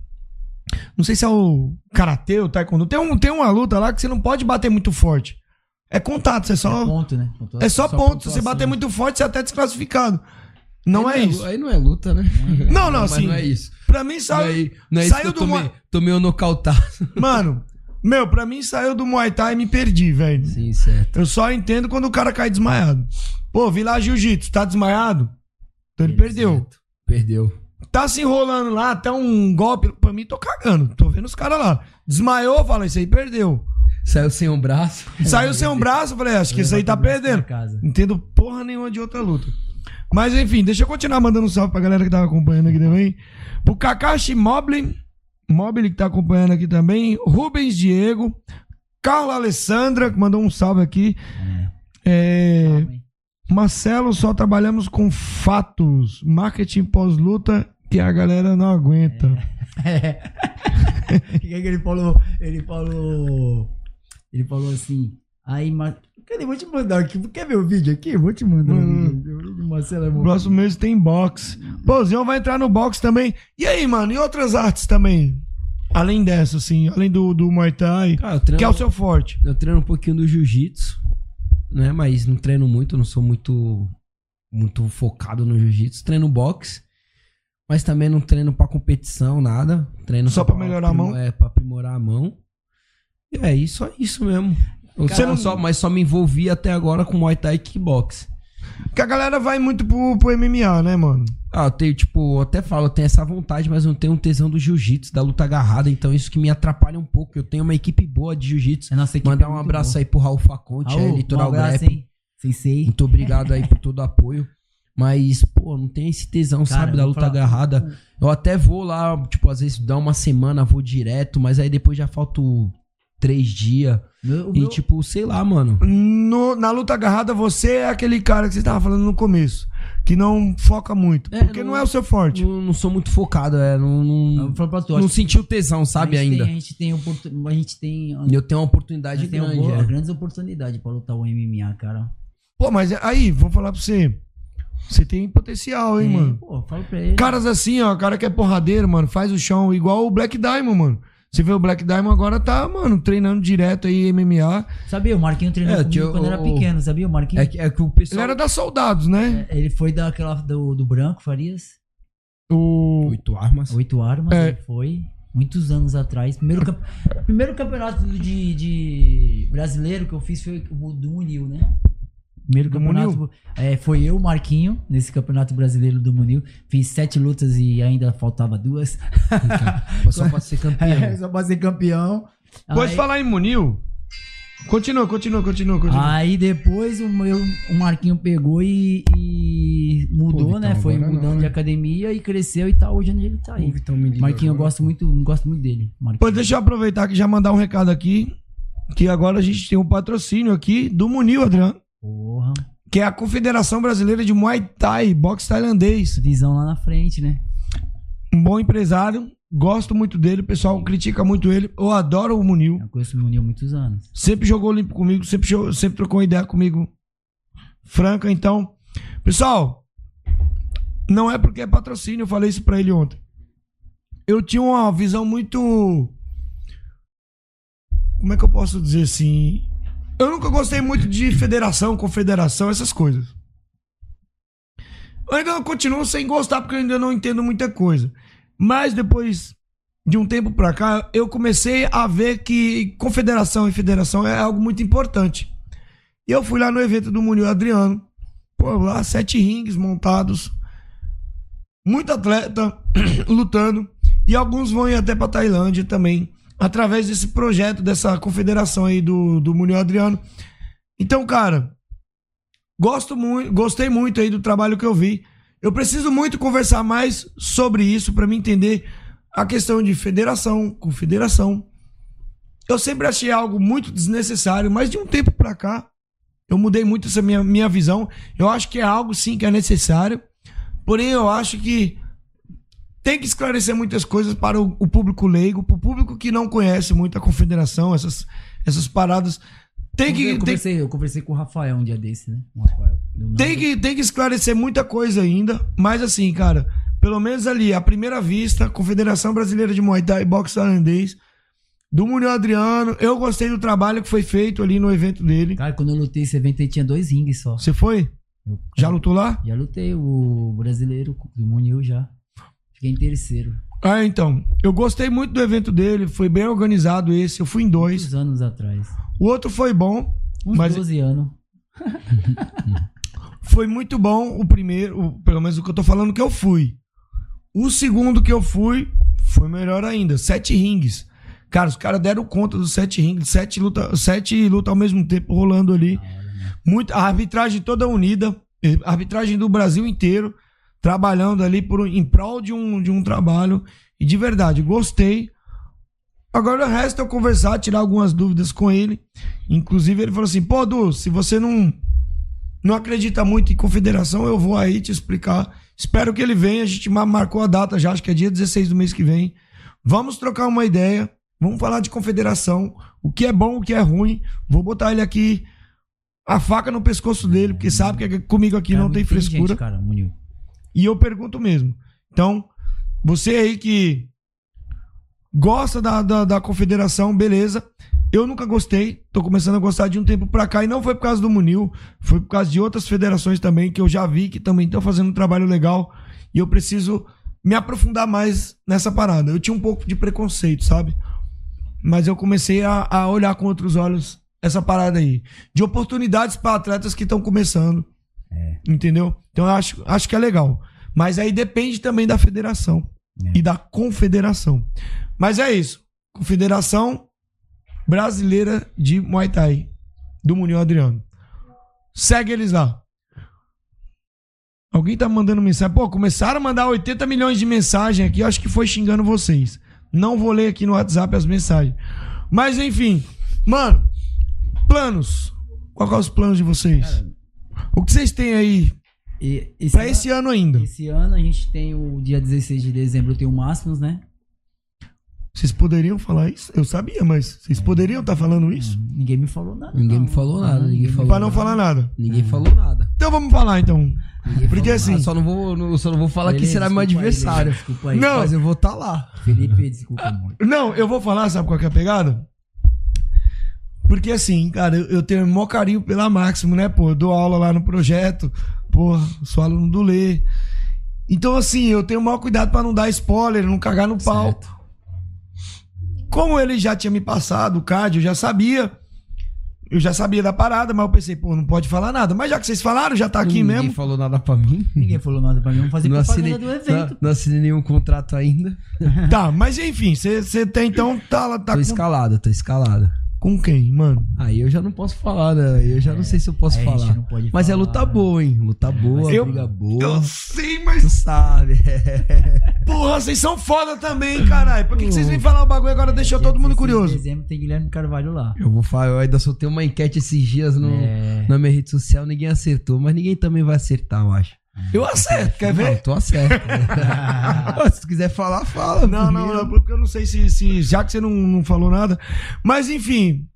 [SPEAKER 6] Não sei se é o karatê, o taekwondo. Tem, um, tem uma luta lá que você não pode bater muito forte. É contato, você só.
[SPEAKER 7] É ponto, né?
[SPEAKER 6] É só,
[SPEAKER 8] só
[SPEAKER 6] ponto. Se você
[SPEAKER 8] pontuação.
[SPEAKER 6] bater muito forte, você é até desclassificado. Não é
[SPEAKER 8] Aí
[SPEAKER 6] isso.
[SPEAKER 8] Aí não é luta, né?
[SPEAKER 6] Não, não, <laughs> assim.
[SPEAKER 8] não é isso.
[SPEAKER 6] Pra mim
[SPEAKER 8] Não
[SPEAKER 6] saiu.
[SPEAKER 8] é, não é isso que
[SPEAKER 6] saiu
[SPEAKER 8] eu
[SPEAKER 6] do
[SPEAKER 8] tomei, tomei o nocautado. <laughs>
[SPEAKER 6] Mano, meu, pra mim saiu do Muay Thai e me perdi, velho.
[SPEAKER 8] Sim, certo.
[SPEAKER 6] Eu só entendo quando o cara cai desmaiado. Pô, vi lá Jiu-Jitsu, tá desmaiado? Então ele perdeu.
[SPEAKER 8] Perdeu.
[SPEAKER 6] Tá se enrolando lá, até um golpe. Pra mim, tô cagando. Tô vendo os caras lá. Desmaiou, fala, isso aí perdeu.
[SPEAKER 8] Saiu sem um braço.
[SPEAKER 6] Saiu sem um braço, falei, acho que isso aí tá perdendo. Entendo porra nenhuma de outra luta. Mas enfim, deixa eu continuar mandando um salve pra galera que tava acompanhando aqui também. Pro Kakashi Mobley, Mobley que tá acompanhando aqui também. Rubens Diego. Carla Alessandra, que mandou um salve aqui. É, Marcelo, só trabalhamos com fatos. Marketing pós-luta que a galera não aguenta.
[SPEAKER 7] É. <laughs> O que, que ele falou? Ele falou. Ele falou assim. Aí, mas. Cadê? Vou te mandar aqui. Quer ver o vídeo aqui? Vou te mandar
[SPEAKER 6] Hum.
[SPEAKER 7] o do Marcelo é bom.
[SPEAKER 6] próximo mês tem box. Pô, o Zion vai entrar no box também. E aí, mano? E outras artes também? Além dessa, assim. Além do, do Muay Thai.
[SPEAKER 8] Eu treino,
[SPEAKER 6] que é o seu forte.
[SPEAKER 8] eu treino um pouquinho do jiu-jitsu, né? Mas não treino muito, não sou muito muito focado no jiu-jitsu. Treino boxe, mas também não treino pra competição, nada. Treino
[SPEAKER 6] Só pra melhorar a mão?
[SPEAKER 8] É, pra aprimorar a mão. E é isso, é isso mesmo. Só-
[SPEAKER 6] não-
[SPEAKER 8] só, mas só me envolvi até agora com Muay Thai e Kickbox.
[SPEAKER 6] Que a galera vai muito pro, pro MMA, né, mano?
[SPEAKER 8] Ah, eu tenho, tipo, eu até falo, eu tenho essa vontade, mas não tenho um tesão do jiu-jitsu, da luta agarrada, então isso que me atrapalha um pouco. Eu tenho uma equipe boa de jiu-jitsu.
[SPEAKER 7] É nossa equipe
[SPEAKER 8] Mandar
[SPEAKER 7] é
[SPEAKER 8] um abraço
[SPEAKER 7] boa.
[SPEAKER 8] aí pro Raul Faconte,
[SPEAKER 7] Raul,
[SPEAKER 8] aí, Litoral
[SPEAKER 7] um abraço,
[SPEAKER 8] Grep.
[SPEAKER 7] Sensei.
[SPEAKER 8] Muito obrigado aí por todo o apoio. Mas, pô, não tem esse tesão,
[SPEAKER 7] Cara,
[SPEAKER 8] sabe, da luta
[SPEAKER 7] falar-
[SPEAKER 8] agarrada. Eu até vou lá, tipo, às vezes dá uma semana, vou direto, mas aí depois já falto três dias.
[SPEAKER 7] Meu-
[SPEAKER 8] E,
[SPEAKER 7] meu-
[SPEAKER 8] tipo, sei lá, mano.
[SPEAKER 6] No- na luta agarrada, você é aquele cara que você tava falando no começo. Que não foca muito.
[SPEAKER 8] É,
[SPEAKER 6] porque não,
[SPEAKER 8] não-
[SPEAKER 6] é o seu forte.
[SPEAKER 8] Não, não sou muito focado, é. Não, não,
[SPEAKER 7] pra tu,
[SPEAKER 8] não senti o tesão, sabe,
[SPEAKER 7] a
[SPEAKER 8] ainda.
[SPEAKER 7] Tem, a gente tem oportunidade. A gente tem.
[SPEAKER 8] Eu tenho uma oportunidade
[SPEAKER 7] gente tem
[SPEAKER 8] grande.
[SPEAKER 7] uma boa-
[SPEAKER 8] é.
[SPEAKER 7] grandes oportunidades pra lutar o MMA, cara.
[SPEAKER 6] Pô, mas aí, vou falar pra você. Você tem potencial, hein,
[SPEAKER 7] Tem,
[SPEAKER 6] mano?
[SPEAKER 7] Pô, falo pra ele.
[SPEAKER 6] Caras assim, ó, cara que é porradeiro, mano, faz o chão igual o Black Diamond, mano. Você vê o Black Diamond agora tá, mano, treinando direto aí MMA.
[SPEAKER 7] Sabia, o Marquinho treinou
[SPEAKER 8] É,
[SPEAKER 7] comigo
[SPEAKER 8] tio,
[SPEAKER 7] quando era
[SPEAKER 8] o-
[SPEAKER 7] pequeno, sabia? O Marquinho.
[SPEAKER 8] É que, é que o
[SPEAKER 6] Ele
[SPEAKER 8] pessoal.
[SPEAKER 6] era da Soldados, né?
[SPEAKER 7] É, Ele foi daquela do, do Branco, Farias.
[SPEAKER 6] O
[SPEAKER 8] Oito armas.
[SPEAKER 7] Oito armas,
[SPEAKER 6] É.
[SPEAKER 7] ele foi. Muitos anos atrás. Primeiro. Primeiro campeonato de, de brasileiro que eu fiz foi o do Munil, né? Primeiro
[SPEAKER 6] Do
[SPEAKER 7] campeonato. É, foi eu, Marquinho, nesse campeonato brasileiro do Munil. Fiz sete lutas e ainda faltava duas.
[SPEAKER 8] Só pra ser campeão. <laughs>
[SPEAKER 7] É, só pra ser campeão.
[SPEAKER 6] Pode
[SPEAKER 7] Aí-
[SPEAKER 6] falar em Munil? Continua, continua, continua, continua.
[SPEAKER 7] Aí depois o meu o Marquinho pegou e, e mudou,
[SPEAKER 8] Pô, Vitão,
[SPEAKER 7] né? Foi mudando
[SPEAKER 8] não,
[SPEAKER 7] de
[SPEAKER 8] né?
[SPEAKER 7] academia e cresceu e tá hoje onde ele tá aí.
[SPEAKER 8] O Vitão
[SPEAKER 7] Marquinho, eu gosto muito, gosto muito dele. Marquinho.
[SPEAKER 6] Pô, deixa eu aproveitar aqui e já mandar um recado aqui. Que agora a gente tem um patrocínio aqui do Munil, Adriano.
[SPEAKER 7] Porra.
[SPEAKER 6] Que é a Confederação Brasileira de Muay Thai, boxe tailandês.
[SPEAKER 7] Visão lá na frente, né?
[SPEAKER 6] Um bom empresário. Gosto muito dele. O pessoal critica muito ele. Eu adoro o Munil.
[SPEAKER 7] Eu conheço o Munil há muitos anos.
[SPEAKER 6] Sempre jogou limpo comigo, sempre, sempre trocou uma ideia comigo. Franca, então. Pessoal, não é porque é patrocínio, eu falei isso pra ele ontem. Eu tinha uma visão muito. Como é que eu posso dizer assim? Eu nunca gostei muito de federação, confederação, essas coisas. Eu ainda continuo sem gostar porque eu ainda não entendo muita coisa. Mas depois de um tempo pra cá, eu comecei a ver que confederação e federação é algo muito importante. E eu fui lá no evento do Munil Adriano. Pô, lá sete rings montados. Muito atleta <clears throat> lutando. E alguns vão ir até pra Tailândia também. Através desse projeto, dessa confederação aí do, do Munil Adriano. Então, cara, gosto muito, gostei muito aí do trabalho que eu vi. Eu preciso muito conversar mais sobre isso para me entender a questão de federação, confederação. Eu sempre achei algo muito desnecessário, mas de um tempo pra cá eu mudei muito essa minha, minha visão. Eu acho que é algo sim que é necessário, porém eu acho que tem que esclarecer muitas coisas para o, o público leigo, para o público que não conhece muito a confederação, essas, essas paradas. Tem que,
[SPEAKER 7] eu,
[SPEAKER 6] tem,
[SPEAKER 7] conversei, eu conversei com o Rafael um dia desse, né? O
[SPEAKER 6] tem que, tem que esclarecer muita coisa ainda, mas assim, cara, pelo menos ali, à primeira vista, Confederação Brasileira de Muay Thai e Boxe Tailandês, do Munir Adriano, eu gostei do trabalho que foi feito ali no evento dele.
[SPEAKER 7] Cara, quando eu lutei esse evento aí tinha dois rings só.
[SPEAKER 6] Você foi?
[SPEAKER 7] Eu-
[SPEAKER 6] Já lutou lá?
[SPEAKER 7] Já lutei, o brasileiro do Munil já. Fiquei em terceiro.
[SPEAKER 6] Ah, então. Eu gostei muito do evento dele, foi bem organizado esse, eu fui em dois.
[SPEAKER 7] Muitos anos atrás.
[SPEAKER 6] O outro foi bom,
[SPEAKER 7] Uns
[SPEAKER 6] Mas-
[SPEAKER 7] 12 anos. <laughs>
[SPEAKER 6] foi muito bom o primeiro, pelo menos o que eu tô falando que eu fui. O segundo que eu fui foi melhor ainda, sete rings. Cara, os caras deram conta dos sete rings, sete luta, sete luta ao mesmo tempo rolando ali. Muito, a arbitragem toda unida, arbitragem do Brasil inteiro, trabalhando ali por, em prol de um, de um trabalho. E de verdade, gostei. Agora resta eu conversar, tirar algumas dúvidas com ele. Inclusive, ele falou assim: pô, Du, se você não, não acredita muito em confederação, eu vou aí te explicar. Espero que ele venha. A gente ma- marcou a data já, acho que é dia 16 do mês que vem. Vamos trocar uma ideia. Vamos falar de confederação. O que é bom, o que é ruim. Vou botar ele aqui, a faca no pescoço dele, porque sabe que comigo aqui
[SPEAKER 7] Cara,
[SPEAKER 6] não tem frescura.
[SPEAKER 7] cara, Munil.
[SPEAKER 6] E eu pergunto mesmo. Então, você aí que gosta da, da, da confederação, beleza. Eu nunca gostei, tô começando a gostar de um tempo pra cá, e não foi por causa do Munil, foi por causa de outras federações também, que eu já vi que também estão fazendo um trabalho legal, e eu preciso me aprofundar mais nessa parada. Eu tinha um pouco de preconceito, sabe? Mas eu comecei a, a olhar com outros olhos essa parada aí. De oportunidades para atletas que estão começando. Entendeu? Então eu acho, acho que é legal. Mas aí depende também da federação e da confederação. Mas é isso. Confederação Brasileira de Muay Thai, do Munil Adriano. Segue eles lá. Alguém tá mandando mensagem. Pô, começaram a mandar 80 milhões de mensagem aqui. Eu acho que foi xingando vocês. Não vou ler aqui no WhatsApp as mensagens. Mas enfim. Mano, planos. Qual é os planos de vocês? O que vocês têm aí
[SPEAKER 7] E, esse
[SPEAKER 6] pra
[SPEAKER 7] ano-
[SPEAKER 6] esse ano ainda?
[SPEAKER 7] Esse ano a gente tem o dia 16 de dezembro, tem o Máximos, né?
[SPEAKER 6] Vocês poderiam falar isso? Eu sabia, mas vocês poderiam estar falando isso?
[SPEAKER 7] Ninguém me falou nada.
[SPEAKER 8] Ninguém me falou nada. Ninguém falou
[SPEAKER 6] Pra não
[SPEAKER 8] nada.
[SPEAKER 6] falar nada.
[SPEAKER 8] Ninguém falou nada.
[SPEAKER 6] Então vamos falar, então.
[SPEAKER 8] Ninguém
[SPEAKER 6] Porque
[SPEAKER 8] falou
[SPEAKER 6] assim-
[SPEAKER 8] nada. Só não vou, não- só não vou falar que
[SPEAKER 7] Beleza,
[SPEAKER 8] será meu
[SPEAKER 7] aí,
[SPEAKER 8] adversário.
[SPEAKER 7] desculpa aí.
[SPEAKER 6] Não.
[SPEAKER 8] Mas eu vou estar lá.
[SPEAKER 7] Felipe, desculpa, amor.
[SPEAKER 6] Não, eu vou falar, sabe qual que é a pegada? Porque assim, cara, eu, eu tenho maior carinho pela Máximo, né, pô? Eu dou aula lá no projeto, pô, sou aluno do Lê. Então, assim, eu tenho o maior cuidado pra não dar spoiler, não cagar no pau. Como ele já tinha me passado o card, eu já sabia. Eu já sabia da parada, mas eu pensei, pô, não pode falar nada. Mas já que vocês falaram, já tá aqui
[SPEAKER 8] Ninguém
[SPEAKER 6] mesmo.
[SPEAKER 8] falou nada pra mim.
[SPEAKER 7] Ninguém falou nada pra mim. Vamos fazer
[SPEAKER 8] Não
[SPEAKER 7] propaganda
[SPEAKER 8] assinei,
[SPEAKER 7] do evento.
[SPEAKER 8] não, não assinei nenhum contrato ainda.
[SPEAKER 6] Tá, mas enfim, você tem então. Tá, lá- tá
[SPEAKER 8] tô
[SPEAKER 6] com,
[SPEAKER 8] escalado, tô escalado.
[SPEAKER 6] Com quem, mano?
[SPEAKER 8] Aí eu já não posso falar, né? Aí Eu já não sei se eu posso
[SPEAKER 7] gente
[SPEAKER 8] falar.
[SPEAKER 7] não pode
[SPEAKER 8] Mas é
[SPEAKER 7] falar,
[SPEAKER 8] luta
[SPEAKER 7] né?
[SPEAKER 8] boa, hein? Luta boa,
[SPEAKER 6] eu-
[SPEAKER 8] briga boa.
[SPEAKER 6] Eu sei, mas
[SPEAKER 8] Tu sabe. <laughs>
[SPEAKER 6] Porra, vocês são foda também, caralho. Por que, que vocês vêm falar o bagulho agora deixou
[SPEAKER 7] Dia
[SPEAKER 6] todo mundo
[SPEAKER 7] 16
[SPEAKER 6] curioso?
[SPEAKER 7] De dezembro tem Guilherme Carvalho lá.
[SPEAKER 8] Eu vou falar, eu ainda soltei uma enquete esses dias no,
[SPEAKER 7] É.
[SPEAKER 8] na minha rede social, ninguém acertou, mas ninguém também vai acertar, eu acho.
[SPEAKER 6] Eu acerto, quer
[SPEAKER 8] Não,
[SPEAKER 6] ver?
[SPEAKER 8] tu acerta. <laughs> Se quiser falar, fala.
[SPEAKER 6] Não, não, não, porque eu não sei se, se já que você não, não falou nada. Mas enfim,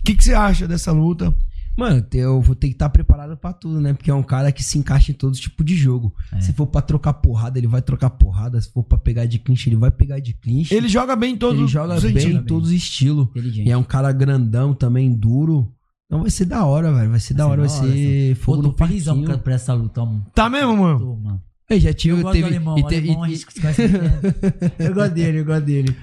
[SPEAKER 6] o que, que você acha dessa luta?
[SPEAKER 8] Mano, eu vou ter que estar preparado pra tudo, né? Porque é um cara que se encaixa em todo tipo de jogo.
[SPEAKER 7] É.
[SPEAKER 8] Se for pra trocar porrada, ele vai trocar porrada. Se for pra pegar de clinch, ele vai pegar de clinch.
[SPEAKER 6] Ele joga bem em todos
[SPEAKER 8] Ele joga bem em todos os estilos.
[SPEAKER 7] Inteligente.
[SPEAKER 8] E é um cara grandão também, duro. Então vai ser da hora, velho. Vai ser da hora, vai ser
[SPEAKER 7] Pô,
[SPEAKER 8] fogo
[SPEAKER 7] tô
[SPEAKER 8] no
[SPEAKER 7] felizão
[SPEAKER 8] parquinho.
[SPEAKER 7] pra, pra essa luta, mano.
[SPEAKER 6] Tá mesmo, mano?
[SPEAKER 7] Tô, mano.
[SPEAKER 8] Ei, já tive,
[SPEAKER 7] Eu gosto
[SPEAKER 8] teve,
[SPEAKER 7] do alemão,
[SPEAKER 8] e te-
[SPEAKER 7] alemão,
[SPEAKER 8] e-
[SPEAKER 7] conhece muito tempo. <laughs> Eu gosto dele, eu gosto dele.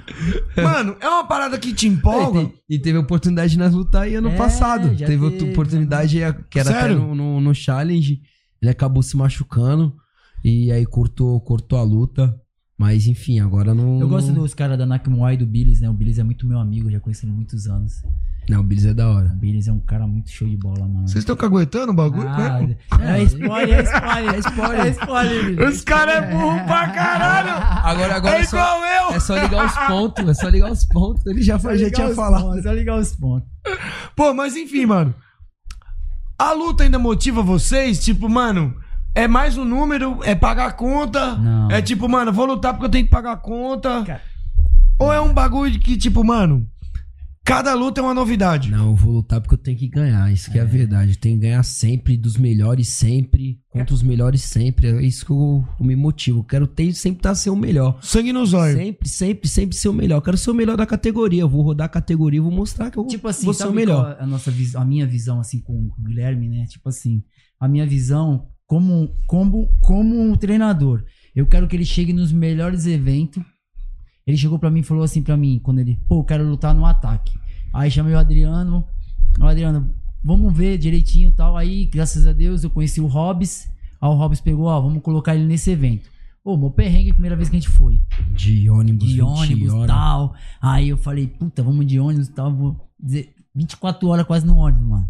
[SPEAKER 6] Mano, é uma parada que te
[SPEAKER 8] e,
[SPEAKER 6] empolga.
[SPEAKER 8] te- e teve oportunidade nas lutas aí ano
[SPEAKER 7] É,
[SPEAKER 8] passado. Teve,
[SPEAKER 7] teve,
[SPEAKER 8] oportunidade que era
[SPEAKER 6] Sério?
[SPEAKER 8] até no, no, no challenge. Ele acabou se machucando. E aí cortou, cortou a luta. Mas enfim, agora não.
[SPEAKER 7] Eu gosto dos caras da Nakamura e do Billis, né? O Billis é muito meu amigo, já conheci ele há muitos anos.
[SPEAKER 8] Não, o Bills é da hora.
[SPEAKER 7] O Billis é um cara muito show de bola, mano.
[SPEAKER 6] Vocês estão caguetando o bagulho?
[SPEAKER 7] Ah,
[SPEAKER 6] mesmo?
[SPEAKER 7] é spoiler, é spoiler, é spoiler. É spoiler, Billis.
[SPEAKER 6] Os caras é burro pra caralho.
[SPEAKER 8] Agora, agora
[SPEAKER 6] É
[SPEAKER 8] é, só,
[SPEAKER 6] igual eu.
[SPEAKER 8] é só ligar os pontos. É só ligar os pontos. Ele já,
[SPEAKER 7] Só
[SPEAKER 8] já tinha falado.
[SPEAKER 7] pontos, Só ligar os pontos.
[SPEAKER 6] Pô, mas enfim, mano. A luta ainda motiva vocês? Tipo, mano, é mais um número? É pagar a conta?
[SPEAKER 7] Não.
[SPEAKER 6] É tipo, mano, vou lutar porque eu tenho que pagar a conta?
[SPEAKER 7] Cara.
[SPEAKER 6] Ou é um bagulho que, tipo, mano, cada luta é uma novidade?
[SPEAKER 8] Não, eu vou lutar porque eu tenho que ganhar. Isso que é, a verdade. Eu tenho que ganhar sempre, dos melhores sempre, contra os melhores sempre. É isso que eu, eu me motivo. Eu quero ter, sempre estar ser o melhor.
[SPEAKER 6] Sangue nos olhos.
[SPEAKER 8] Sempre, sempre, sempre ser o melhor. Eu quero ser o melhor da categoria. Eu vou rodar a categoria e vou mostrar que eu
[SPEAKER 7] Tipo assim,
[SPEAKER 8] vou ser o melhor.
[SPEAKER 7] é a nossa visão, a minha visão assim com o Guilherme, né? Tipo assim, a minha visão como como como um treinador. Eu quero que ele chegue nos melhores eventos. Ele chegou pra mim e falou assim pra mim, quando ele, pô, quero lutar no ataque. Aí chamei o Adriano, o Adriano, vamos ver direitinho e tal. Aí, graças a Deus, eu conheci o Hobbs. Aí o Hobbs pegou, ó, vamos colocar ele nesse evento. Ô, meu perrengue, primeira vez que a gente foi
[SPEAKER 8] De ônibus,
[SPEAKER 7] de
[SPEAKER 8] 20
[SPEAKER 7] ônibus e tal. Aí eu falei, puta, vamos de ônibus e tal. Vou dizer, 24 horas quase no ônibus, mano.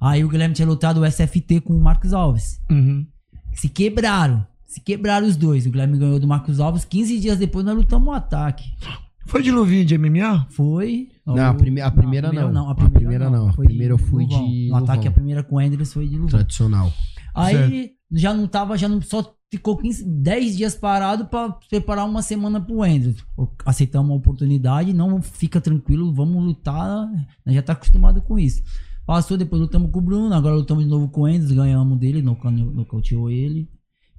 [SPEAKER 7] Aí o Guilherme tinha lutado o SFT com o Marcos Alves.
[SPEAKER 6] Uhum.
[SPEAKER 7] Se quebraram. Se quebraram os dois. O Guilherme ganhou do Marcos Alves. 15 dias depois nós lutamos o ataque.
[SPEAKER 6] Foi de luvinha de MMA?
[SPEAKER 7] Foi.
[SPEAKER 8] Não, a prime- a primeira não.
[SPEAKER 7] A
[SPEAKER 8] A
[SPEAKER 7] primeira,
[SPEAKER 8] primeira não. A primeira eu fui
[SPEAKER 7] luvão.
[SPEAKER 8] de
[SPEAKER 7] No ataque,
[SPEAKER 8] luvão.
[SPEAKER 7] a primeira com o Andrews foi de luvão.
[SPEAKER 8] Tradicional.
[SPEAKER 7] Aí já não tava, já não só ficou 15, 10 dias parado pra preparar uma semana pro Andrews. Aceitamos a oportunidade, não fica tranquilo, vamos lutar, nós já tá acostumado com isso. Passou, depois lutamos com o Bruno, agora lutamos de novo com o Andrews, ganhamos dele, nocau- nocauteou ele.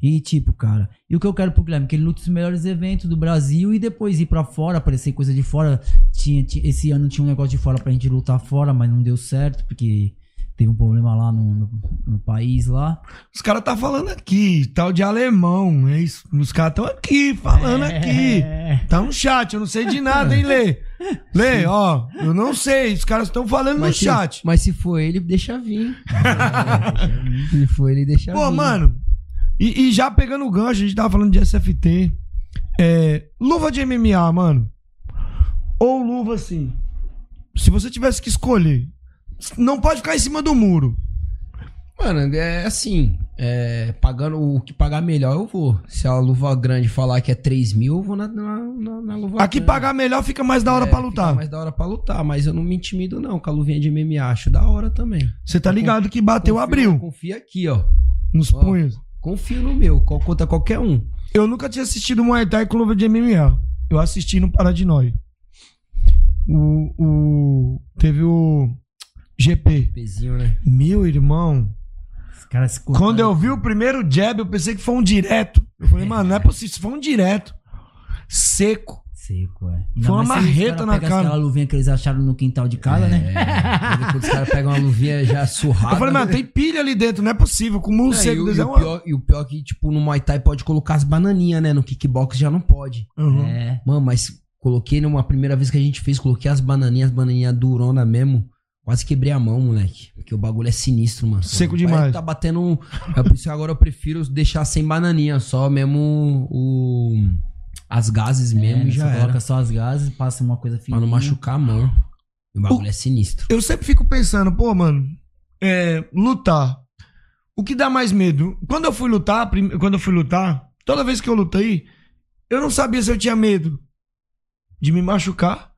[SPEAKER 7] E tipo, cara, e o que eu quero pro Guilherme? Que ele lute os melhores eventos do Brasil e depois ir pra fora, aparecer coisa de fora. Tinha, ti- esse ano tinha um negócio de fora pra gente lutar fora, mas não deu certo, porque teve um problema lá no, no, no país lá.
[SPEAKER 6] Os caras tá falando aqui, tal de alemão, é isso. Os caras estão aqui, falando aqui.
[SPEAKER 7] É.
[SPEAKER 6] Tá no chat, eu não sei de nada, hein, Lê? Lê, ó, eu não sei, os caras estão falando no
[SPEAKER 8] Mas se,
[SPEAKER 6] chat.
[SPEAKER 8] mas se for ele, deixa vir. <laughs> se for ele, deixa vir.
[SPEAKER 6] Pô, mano, e, e já pegando o gancho, a gente tava falando de SFT. É, luva de MMA, mano. Ou luva assim. Se você tivesse que escolher, não pode ficar em cima do muro.
[SPEAKER 8] Mano, é assim. É, pagando o que pagar melhor, eu vou. Se a luva grande falar que é 3 mil, eu vou na, na, na- na luva
[SPEAKER 6] Aqui
[SPEAKER 8] grande.
[SPEAKER 6] pagar melhor fica mais da hora
[SPEAKER 8] É,
[SPEAKER 6] pra
[SPEAKER 8] fica
[SPEAKER 6] lutar.
[SPEAKER 8] mais da hora pra lutar, mas eu não me intimido, não, com a luvinha de MMA. Acho da hora também.
[SPEAKER 6] Você tá ligado que bateu,
[SPEAKER 8] Confia-
[SPEAKER 6] abriu
[SPEAKER 8] Confia aqui, ó.
[SPEAKER 6] nos
[SPEAKER 8] Ó.
[SPEAKER 6] punhos.
[SPEAKER 8] Confio no meu, contra qualquer um.
[SPEAKER 6] Eu nunca tinha assistido Muay Thai com luva de MMA. Eu assisti no Paradinói. O, o, teve o GP.
[SPEAKER 8] Pezinho, né?
[SPEAKER 6] Meu irmão. Quando eu vi o primeiro jab, eu pensei que foi um direto. Eu falei, mano, não é possível, isso foi um direto. Seco.
[SPEAKER 7] Seco, é. Ainda
[SPEAKER 6] Foi uma marreta na cara.
[SPEAKER 7] aquela luvinha que eles acharam no quintal de casa, né?
[SPEAKER 8] É, quando os caras pegam uma luvinha já surrada.
[SPEAKER 6] Eu falei, mano, tem pilha ali dentro, não é possível. Com mão
[SPEAKER 8] É, e,
[SPEAKER 6] seco.
[SPEAKER 8] e
[SPEAKER 6] é
[SPEAKER 8] o pior, e o pior que, tipo, no Muay Thai pode colocar as bananinhas, né? No kickbox já não pode.
[SPEAKER 6] Uhum.
[SPEAKER 7] É.
[SPEAKER 8] Mano, mas coloquei numa primeira vez que a gente fez, coloquei as bananinhas, as bananinhas durona mesmo. Quase quebrei a mão, moleque. Porque o bagulho é sinistro, mano.
[SPEAKER 6] Seco demais.
[SPEAKER 8] Tá batendo. É por isso que agora eu prefiro deixar sem bananinha, só mesmo o. As gases mesmo
[SPEAKER 7] É,
[SPEAKER 8] e já
[SPEAKER 7] você
[SPEAKER 8] era.
[SPEAKER 7] coloca só as gases, passa uma coisa
[SPEAKER 8] Pra
[SPEAKER 7] fininha.
[SPEAKER 8] não machucar a mão. O bagulho é sinistro.
[SPEAKER 6] Eu sempre fico pensando, pô, mano, é, lutar. O que dá mais medo? Quando eu fui lutar, prim- quando eu fui lutar, toda vez que eu lutei, eu não sabia se eu tinha medo de me machucar,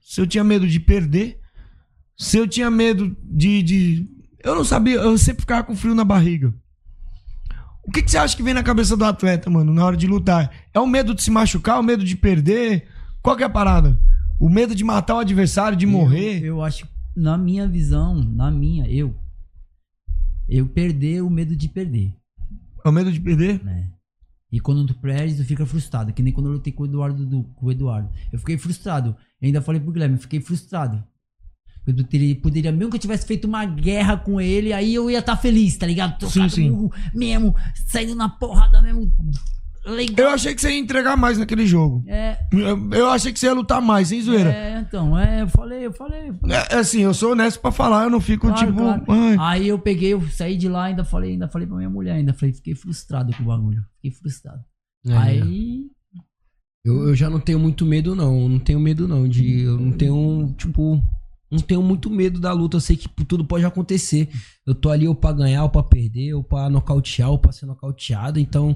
[SPEAKER 6] se eu tinha medo de perder, se eu tinha medo de. de... Eu não sabia, eu sempre ficava com frio na barriga. O que, que você acha que vem na cabeça do atleta, mano, na hora de lutar? É o medo de se machucar, o medo de perder? Qual que é a parada? O medo de matar o adversário, de morrer?
[SPEAKER 7] Eu, acho, na minha visão, na minha, eu. Eu perder o medo de perder.
[SPEAKER 6] É o medo de perder?
[SPEAKER 7] né? E quando tu perde, tu fica frustrado. Que nem quando eu lutei com o Eduardo. do- com o Eduardo. Eu fiquei frustrado. Eu ainda falei pro Guilherme, eu fiquei frustrado. Eu teria, poderia, mesmo que eu tivesse feito uma guerra com ele, aí eu ia estar feliz, tá ligado? Trocado
[SPEAKER 6] Sim, sim.
[SPEAKER 7] mesmo, saindo na porrada mesmo. Legal.
[SPEAKER 6] Eu achei que você ia entregar mais naquele jogo.
[SPEAKER 7] É,
[SPEAKER 6] Eu, eu achei que você ia lutar mais, sem zoeira.
[SPEAKER 7] é, então, é, eu falei, eu falei. eu falei.
[SPEAKER 6] É, assim, eu sou honesto pra falar, eu não fico
[SPEAKER 7] Claro,
[SPEAKER 6] tipo.
[SPEAKER 7] claro. Aí eu peguei, eu saí de lá, ainda falei, ainda falei pra minha mulher, ainda falei, fiquei frustrado com o bagulho. Fiquei frustrado.
[SPEAKER 8] É.
[SPEAKER 7] Aí.
[SPEAKER 8] Eu, eu já não tenho muito medo, não. Eu não tenho medo, não. De, eu não tenho, tipo. Não tenho muito medo da luta. Eu sei que tudo pode acontecer. Eu tô ali ou pra ganhar, ou pra perder, ou pra nocautear, ou pra ser nocauteado. Então,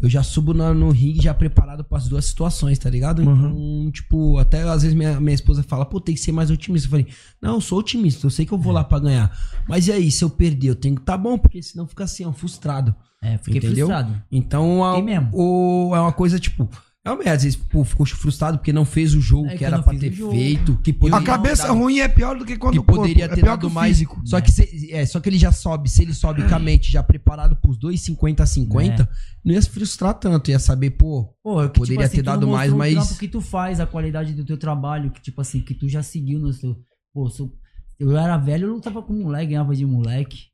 [SPEAKER 8] eu já subo na- no ringue já preparado pras duas situações, tá ligado? Então, tipo, até às vezes minha, minha esposa fala, pô, tem que ser mais otimista. Eu falei, não, eu sou otimista. Eu sei que eu vou lá pra ganhar. Mas e aí, se eu perder, eu tenho que tá bom, porque senão fica assim, ó, frustrado.
[SPEAKER 7] É, fiquei
[SPEAKER 8] Entendeu?
[SPEAKER 7] frustrado.
[SPEAKER 8] Então, a- o- é uma coisa, tipo. Realmente, às vezes, pô, ficou frustrado porque não fez o jogo
[SPEAKER 7] É
[SPEAKER 8] que, era pra ter
[SPEAKER 7] o
[SPEAKER 8] feito. Que
[SPEAKER 6] a
[SPEAKER 8] poderia
[SPEAKER 6] cabeça
[SPEAKER 8] ter dado-
[SPEAKER 6] ruim é pior do que quando
[SPEAKER 8] que
[SPEAKER 6] o corpo.
[SPEAKER 8] poderia
[SPEAKER 6] é
[SPEAKER 8] ter
[SPEAKER 6] pior
[SPEAKER 8] dado
[SPEAKER 6] o
[SPEAKER 8] mais.
[SPEAKER 6] físico.
[SPEAKER 8] Só que, se, é, só que ele já sobe. Se ele sobe com a mente já preparado pros dois 50 a 50, não ia se frustrar tanto. Ia saber, pô,
[SPEAKER 7] Pô, é que,
[SPEAKER 8] Poderia
[SPEAKER 7] tipo assim,
[SPEAKER 8] ter dado mais,
[SPEAKER 7] o
[SPEAKER 8] mas-
[SPEAKER 7] trampo que tu faz, a qualidade do teu trabalho, que tipo assim, que tu já seguiu no seu. Pô, sou- eu era velho, eu lutava com moleque, ganhava de moleque.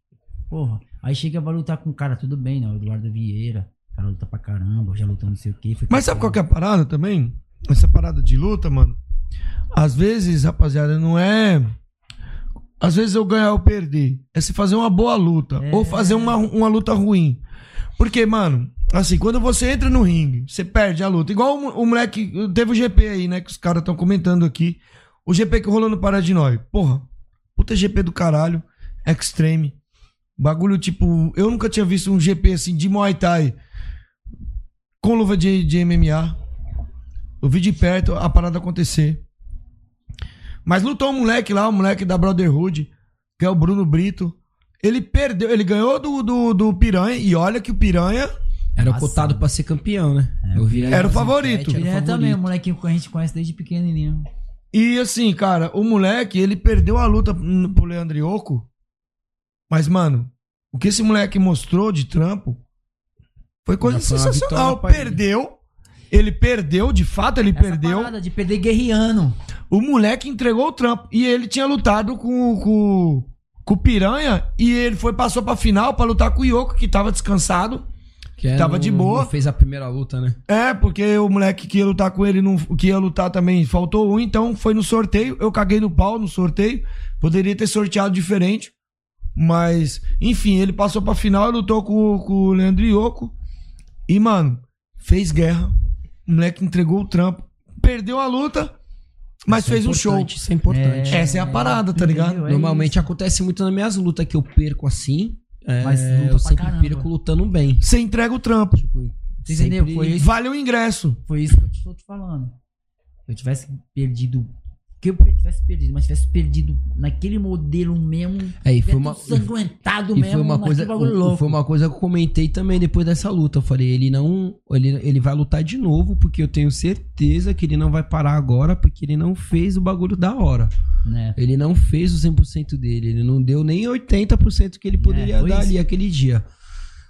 [SPEAKER 7] Porra. Aí chega pra lutar com o cara, tudo bem, né? O Eduardo Vieira. O cara luta pra caramba, já lutou não sei o quê.
[SPEAKER 6] Mas sabe qual que é a parada também? Essa parada de luta, mano. Às vezes, rapaziada, não é. Às vezes eu ganhar ou perder. É se fazer uma boa luta.
[SPEAKER 7] É.
[SPEAKER 6] Ou fazer uma, uma luta ruim. Porque, mano, assim, quando você entra no ringue, você perde a luta. Igual o, o moleque. Teve o GP aí, né? Que os caras estão comentando aqui. O GP que rolou no Pará de Nós. Porra, puta GP do caralho. Extreme. Bagulho tipo. Eu nunca tinha visto um GP assim de Muay Thai com luva de, de MMA. Eu vi de perto a parada acontecer. Mas lutou um moleque lá, o moleque da Brotherhood, que é o Bruno Brito. Ele perdeu, ele ganhou do, do, do Piranha, e olha que o Piranha
[SPEAKER 8] era
[SPEAKER 7] Nossa.
[SPEAKER 8] cotado pra ser campeão, né? eu vi
[SPEAKER 6] Era o favorito.
[SPEAKER 8] era
[SPEAKER 7] é
[SPEAKER 8] o
[SPEAKER 7] também, o
[SPEAKER 8] favorito.
[SPEAKER 7] molequinho que a gente conhece desde pequenininho.
[SPEAKER 6] E assim, cara, o moleque, ele perdeu a luta pro Leandro Ioco. Mas, mano, o que esse moleque mostrou de trampo foi coisa
[SPEAKER 8] foi
[SPEAKER 6] sensacional.
[SPEAKER 8] vitória.
[SPEAKER 6] Perdeu. Ele perdeu, de fato, ele
[SPEAKER 7] Essa
[SPEAKER 6] perdeu.
[SPEAKER 7] parada de perder guerreando.
[SPEAKER 6] O moleque entregou o trampo. E ele tinha lutado com, com, com o Piranha. E ele foi, passou pra final pra lutar com o Yoko, que tava descansado.
[SPEAKER 8] Que é,
[SPEAKER 6] Tava
[SPEAKER 8] não-
[SPEAKER 6] de boa.
[SPEAKER 8] não fez a primeira luta, né?
[SPEAKER 6] É, porque o moleque que ia lutar com ele, não, que ia lutar também, faltou um, então foi no sorteio. Eu caguei no pau no sorteio. Poderia ter sorteado diferente. Mas, enfim, ele passou pra final e lutou com, com o Leandro Ioco. E, mano, fez guerra. O moleque entregou o trampo. Perdeu a luta, mas
[SPEAKER 8] Isso é
[SPEAKER 6] fez um show.
[SPEAKER 8] Isso é importante.
[SPEAKER 6] Essa é a parada, tá ligado?
[SPEAKER 7] É
[SPEAKER 8] Normalmente
[SPEAKER 7] isso.
[SPEAKER 8] acontece muito nas minhas lutas que eu perco assim. é,
[SPEAKER 7] Mas luta
[SPEAKER 8] eu sempre
[SPEAKER 7] caramba.
[SPEAKER 8] perco lutando bem.
[SPEAKER 6] Você entrega o trampo.
[SPEAKER 7] Você entendeu? Foi isso.
[SPEAKER 6] Vale o ingresso.
[SPEAKER 7] Foi isso que eu estou te falando. Se eu tivesse perdido que eu tivesse perdido, mas tivesse perdido naquele modelo mesmo.
[SPEAKER 8] É, e foi uma-
[SPEAKER 7] sanguentado
[SPEAKER 8] E
[SPEAKER 7] mesmo.
[SPEAKER 8] foi uma coisa,
[SPEAKER 7] bagulho louco.
[SPEAKER 8] foi uma coisa que eu comentei também depois dessa luta. Eu falei, ele não, ele, ele vai lutar de novo porque eu tenho certeza que ele não vai parar agora porque ele não fez o bagulho da hora.
[SPEAKER 7] Né?
[SPEAKER 8] Ele não fez o 100% dele, ele não deu nem 80% que ele poderia
[SPEAKER 7] É,
[SPEAKER 8] dar
[SPEAKER 7] isso.
[SPEAKER 8] ali aquele dia.